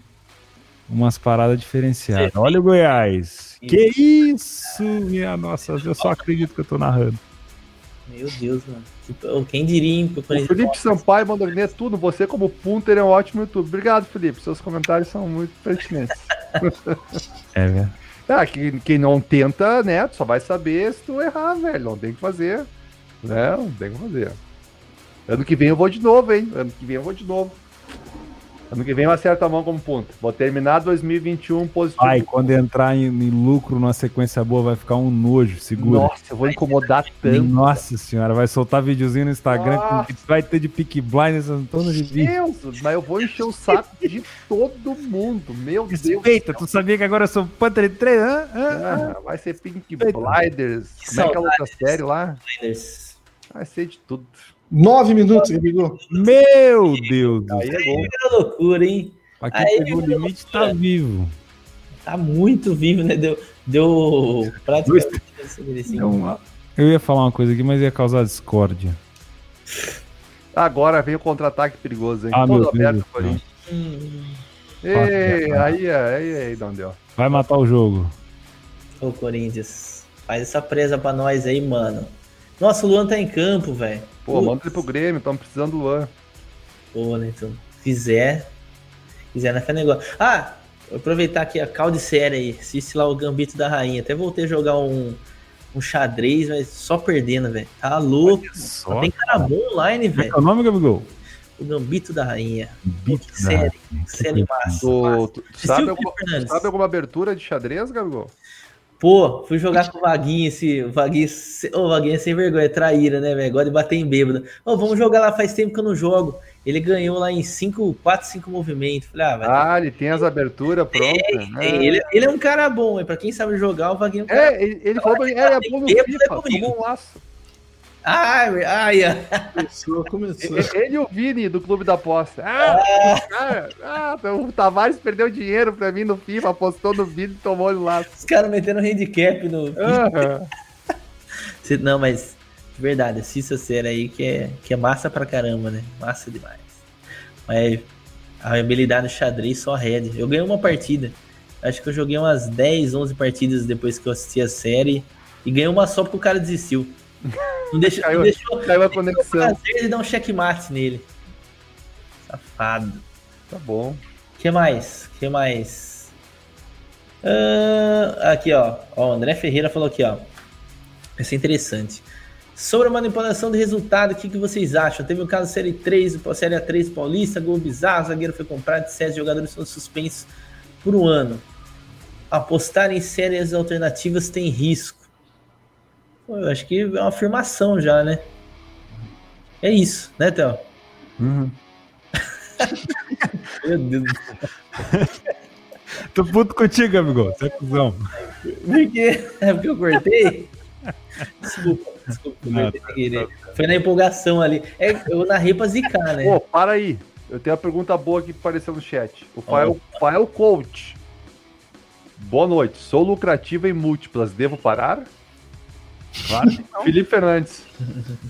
umas paradas diferenciadas. Olha o Goiás. Que isso, minha nossa, eu só acredito que eu tô narrando. Meu Deus, mano. Quem diria, hein? O Felipe Sampaio mandou né, tudo. Você, como punter, é um ótimo YouTube. Obrigado, Felipe. Seus comentários são muito pertinentes. é, velho. Ah, quem, quem não tenta, né, só vai saber se tu errar, velho. Não tem que fazer. Né? Não tem que fazer. Ano que vem eu vou de novo, hein? Ano que vem eu vou de novo. Ano que vem eu acerto a mão como ponto. Vou terminar 2021 positivo. Ai, quando entrar em, em, lucro numa sequência boa, vai ficar um nojo, segura. Nossa, eu vou incomodar tanto. Nossa senhora, vai soltar videozinho no Instagram que vai ter de pick blind essas todas de. Deus, mas eu vou encher o saco de todo mundo. Meu Deus. Respeita, tu sabia que agora eu sou Panther 3? Ah, ah, vai ser Pink Blinders. Como é que é a outra série lá? Blinders. Vai ser de tudo. Nove minutos, Gabigol. Meu Deus do céu. Aí é loucura, hein? Aqui aí pegou o limite, tá vivo. Tá muito vivo, né? Deu, deu praticamente. Deu Eu ia falar uma coisa aqui, mas ia causar discórdia. Agora vem o contra-ataque perigoso, hein? Ah, Todo meu aberto, Deus hum. Ei, aí, aí, aí, não deu. Vai matar o jogo. Ô, Corinthians, faz essa presa pra nós aí, mano. Nossa, o Luan tá em campo, velho. Pô, manda ele pro Grêmio, estamos precisando do Luan. Pô, né, então. Fizer. Fizer na fé negócio. Ah, vou aproveitar aqui a calde série aí. Assiste lá o Gambito da Rainha. Até voltei a jogar um, um xadrez, mas só perdendo, velho. Tá louco. Só, tem cara bom online, velho. Qual é o nome, Gabigol? O Gambito da Rainha. Bito Que série, série massa. Tu, massa. tu Assistiu, sabe, alguma, sabe alguma abertura de xadrez, Gabigol? Pô, fui jogar com o Vaguinho, esse o Vaguinho, ô, o Vaguinho é sem vergonha, é traíra, né, velho? Gosta de bater em bêbado. Ô, vamos jogar lá, faz tempo que eu não jogo. Ele ganhou lá em 5, 4, 5 movimentos. Falei, ah, vai. Ah, ele tem as aberturas prontas. né? ele, ele é um cara bom, hein? Pra quem sabe jogar, o Vaguinho é um cara É, ele, ele falou é, é bom no é FIFA, tomou um laço. Ai, ai, ai. Começou, começou. Ele e o Vini do Clube da Aposta. Ah, cara, ah, o Tavares perdeu dinheiro pra mim no FIFA, apostou no Vini e tomou o laço. Os caras metendo handicap no. Cê- Não, mas de verdade, assista a série aí que é, que é massa pra caramba, né? Massa demais. Mas a habilidade no xadrez só red. Eu ganhei uma partida. Acho que eu joguei umas 10, 11 partidas depois que eu assisti a série. E ganhei uma só porque o cara desistiu. Não deixou, Caiu- não deixou, Caiu a conexão. prazer de dar um checkmate nele. Safado. Tá bom. que mais? que mais? Ah, aqui, ó. ó. O André Ferreira falou aqui, ó. Isso é interessante. Sobre a manipulação de resultado, o que, que vocês acham? Teve o caso Série 3, o Série A3 Paulista, gol bizarro, zagueiro foi comprado, sete jogadores são suspensos por um ano. Apostar em séries alternativas tem risco. Pô, eu acho que é uma afirmação já, né? É isso, né, Théo? Uhum. Meu Deus do céu. Tô puto contigo, Gabigol. Você é cuzão. Por quê? É porque eu cortei? Desculpa, desculpa. eu Não, cortei sem querer. Foi na empolgação ali. É, eu narrei pra zicar, né? Pô, para aí. Eu tenho uma pergunta boa aqui que apareceu no chat. O Fael, Fael Coach. Boa noite. Sou lucrativo em múltiplas. Devo parar? Claro que não. Felipe Fernandes.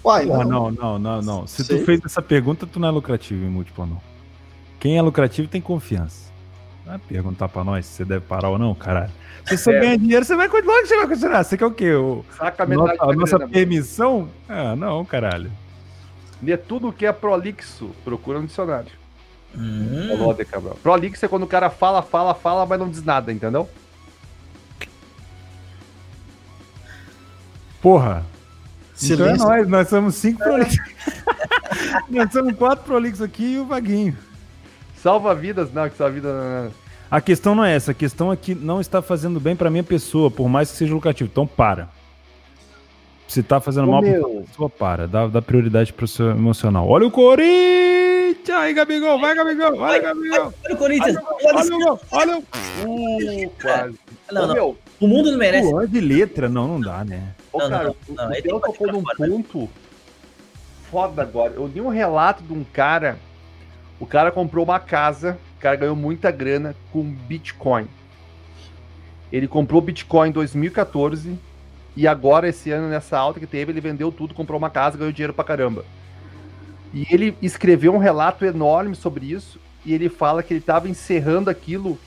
Uai, não. não, não, não, não. Se Sei. tu fez essa pergunta, tu não é lucrativo em múltiplo, não. Quem é lucrativo tem confiança. Não é perguntar pra nós se você deve parar ou não, caralho. Se você É. ganha dinheiro, você vai continuar que você vai continuar. Você quer o quê? O, Saca a nossa, a nossa permissão? Ah, não, caralho. De tudo que é prolixo, procura no dicionário. Hum. Prolixo é quando o cara fala, fala, fala, mas não diz nada, entendeu? Porra. Então é Silêncio. nós, nós somos cinco prolixos. nós somos quatro prolixos aqui e o Vaguinho. Salva vidas, não, que salva vida. não. A questão não é essa, a questão é que não está fazendo bem pra minha pessoa, por mais que seja lucrativo. Então para. Se tá fazendo Ô, mal pra meu. sua pessoa, para. Dá, dá prioridade pro seu emocional. Olha o Corinthians! Aí, Gabigol, vai, Gabigol, vai, Gabigol. Olha o Corinthians. Olha o gol, olha o. Uh, quase. Não, Ô, não. meu, O mundo não merece. Pô, de letra, não, não dá, né? Ô, Não, cara, não, não, o Theo tocou num fora, ponto foda agora. Eu li um relato de um cara. O cara comprou uma casa, o cara ganhou muita grana com Bitcoin. Ele comprou Bitcoin em 2014 e agora, esse ano, nessa alta que teve, ele vendeu tudo, comprou uma casa, ganhou dinheiro pra caramba. E ele escreveu um relato enorme sobre isso e ele fala que ele estava encerrando aquilo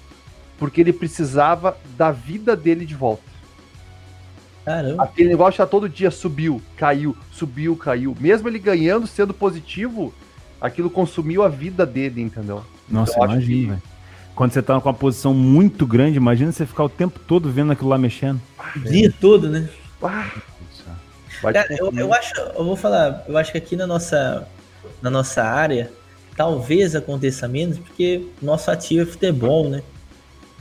porque ele precisava da vida dele de volta. Caramba. Aquele negócio já todo dia subiu, caiu, subiu, caiu. Mesmo ele ganhando, sendo positivo, aquilo consumiu a vida dele, entendeu? Nossa, acho imagina, que- velho. Quando você tá com uma posição muito grande, imagina você ficar o tempo todo vendo aquilo lá mexendo. O dia todo, né? Ah, Cara, eu, eu acho, eu vou falar, eu acho que aqui na nossa, na nossa área, talvez aconteça menos, porque nosso ativo é futebol, né?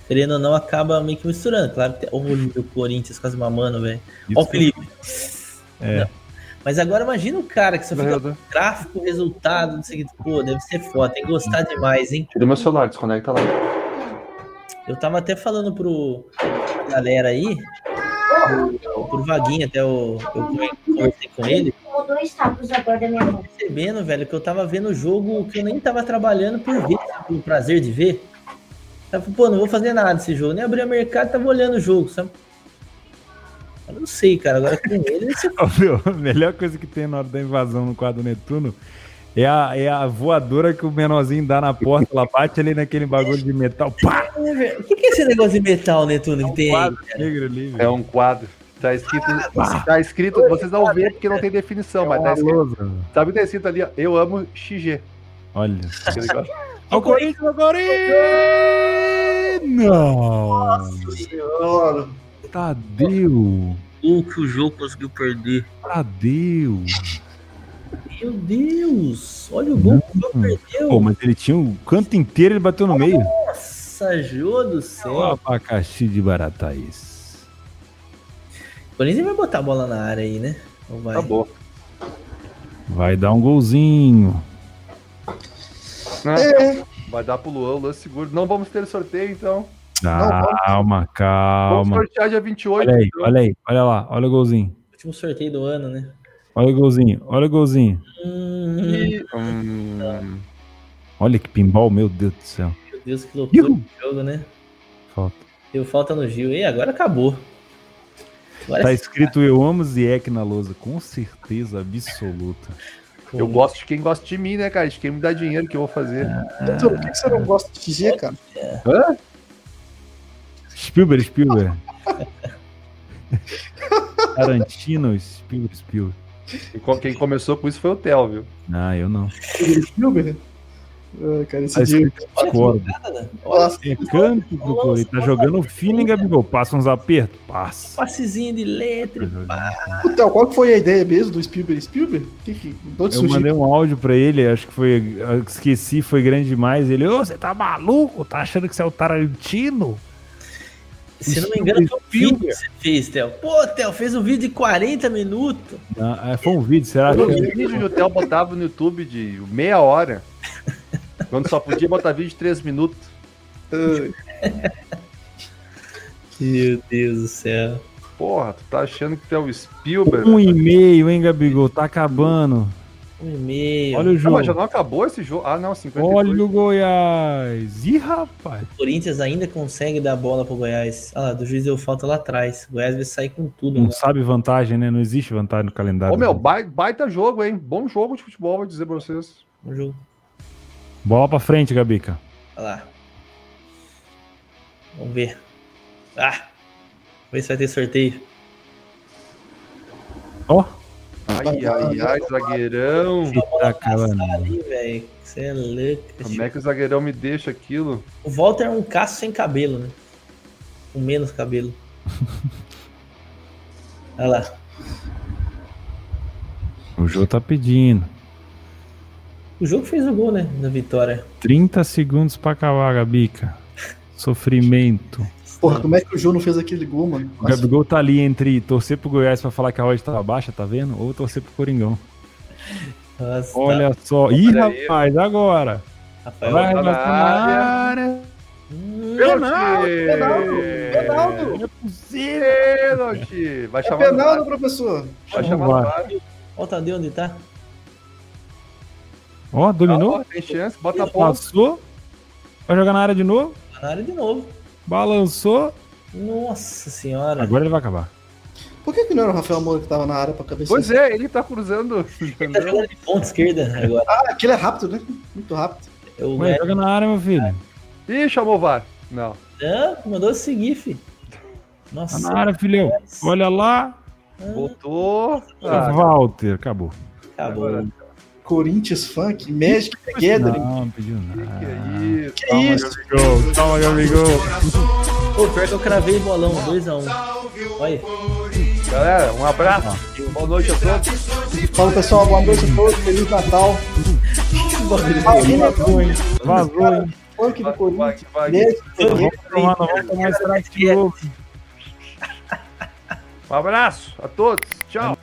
Querendo ou não, acaba meio que misturando. Claro que tem. Olha o Corinthians quase mamando, velho. Ó o Felipe. É. Não. Mas agora imagina o cara que só fica Ganhador. gráfico, resultado, não sei o que. Pô, deve ser foda, tem que gostar demais, hein? Tira meu celular, desconecta lá. Eu tava até falando pro pra galera aí, pro, pro Vaguinho, até eu, eu conversei com ele, dois tapas agora da minha mão. percebendo, velho, que eu tava vendo o jogo que eu nem tava trabalhando por ver, pelo prazer de ver. Falei, pô, não vou fazer nada desse jogo. Nem abri o mercado, tava olhando o jogo, sabe? Eu não sei, cara. Agora com ele, você a melhor coisa que tem na hora da invasão no quadro Netuno é a, é a voadora que o menorzinho dá na porta, ela bate ali naquele bagulho de metal, pá! O que, que é esse negócio de metal, Netuno, que tem aí? Quadro negro ali, É um quadro. Tá escrito. Tá escrito. Vocês não vêem porque não tem definição, mas tá escrito. lousa. Sabe o que tá escrito ali? ó? Eu amo XG. Olha. Aquele negócio. Ó, o Corinthians, o Corinthians! Não! Senhora. Tadeu! O que o jogo conseguiu perder. Tadeu! Meu Deus! Olha o gol que o Jô perdeu. Pô, mas ele tinha o canto inteiro, ele bateu no meio. Nossa, Jô do céu. abacaxi de Baratais. O Corinthians vai botar a bola na área aí, né? Ou vai? Acabou. Vai dar um golzinho. Né? É, Vai dar pro Luan, o Luan seguro. Não vamos ter sorteio, então. Calma, Vamos calma. sortear dia 28. Olha aí, então. olha aí, olha lá, olha o golzinho. Último sorteio do ano, né? Olha o golzinho, olha o golzinho. Hum, E- hum, Olha que pinball, meu Deus do céu. meu Deus, que loucura jogo, né? Falta. Deu falta no Gil. E agora acabou. Agora Tá escrito Eu amo Ziek na lousa, com certeza absoluta. Eu gosto de quem gosta de mim, né, cara? De quem me dá dinheiro que eu vou fazer. Doutor, o que, que você não gosta de dizer, cara? Hã? Spielberg, Spielberg. Tarantino, Spielberg, Spielberg. E Quem começou com isso foi o Theo, viu? Ah, eu não. Spielberg? Ah, cara, esse Tá dia. discordo. Nossa, É canto Corinthians. Tá jogando feeling, Gabigol. Passa uns apertos? Passa. passezinho de letra. Então, qual que foi a ideia mesmo do Spielberg? Spielberg? Que que, Eu surgiu? mandei um áudio pra ele, acho que foi. Esqueci, foi grande demais. Ele, ô, você tá maluco? Tá achando que você é o Tarantino? Se não me engano, foi um vídeo que você fez, Theo. Pô, Theo, fez um vídeo de 40 minutos. Ah, é, foi um vídeo, será? Foi um que- vídeo que o Theo botava no YouTube de meia hora. Quando só podia botar vídeo de três minutos. Meu Deus do céu. Porra, tu tá achando que tu é o Spielberg? Um e meio, hein, Gabigol? Tá acabando. Um e-mail. Olha o Ah, jogo. mas já não acabou esse jogo? Ah, não, 52. Olha o Goiás. Ih, rapaz. O Corinthians ainda consegue dar a bola pro Goiás. Ah lá, do juiz deu falta lá atrás. O Goiás vai sair com tudo. Não Né? sabe vantagem, né? Não existe vantagem no calendário. Ô, meu, bai- baita jogo, hein? Bom jogo de futebol, vou dizer pra vocês. No jogo. Bola pra frente, Gabica. Olha lá. Vamos ver. Ah! Vamos ver se vai ter sorteio. Ó, Ai, ai, ai, zagueirão. que tá acabando. Ali, velho. Você é louco. Como é que o zagueirão me deixa aquilo? O Walter é um caço sem cabelo, né? Com menos cabelo. Olha lá. O Jô tá pedindo. O jogo fez o gol, né? Da vitória. 30 segundos pra acabar, Gabica. Sofrimento. Porra, como é que o Jô não fez aquele gol, mano? O Gabigol tá ali entre torcer pro Goiás pra falar que a odd tava baixa, tá vendo? Ou torcer pro Coringão. Nossa, Olha só. Ih, Olha aí. rapaz, agora. tá. Rafael. Vai tá na área. Penalti! Penaldo, Penaldo. Não é possível. Pênalti! Vai É chamar no penal, VAR. professor. Vai chamar. VAR. Olha o Tadeu onde tá. Ó, dominou. Calma, Tem chance, bota a ponta. Passou. Vai jogar na área de novo. Tá na área de novo. Balançou. Nossa senhora. Agora ele vai acabar. Por que, que não era o Rafael Moura que tava na área pra cabeça? Pois é, ele tá cruzando. Ele tá jogando de ponta esquerda agora. Ah, aquele é rápido, né? Muito rápido. O Ué, joga na área, meu filho. Ih, chamou o VAR. Não. Não, mandou seguir, fi. Tá Nossa. na área, filhão. Olha lá. Voltou. Ah, Walter, acabou. Acabou. Corinthians Funk, Magic the Gathering. Não, não pediu que nada. é isso? Que isso? Gabigol, calma, Gabigol. Pô, pior que eu cravei bolão, 2x1. Olha. Galera, um abraço. Boa noite a todos. Fala pessoal, boa noite a todos, Feliz Natal. Vazou, hein? Vazou, hein? Funk do Corinthians, Vamos tomar, vamos tomar strike de novo. Um abraço a todos. Tchau.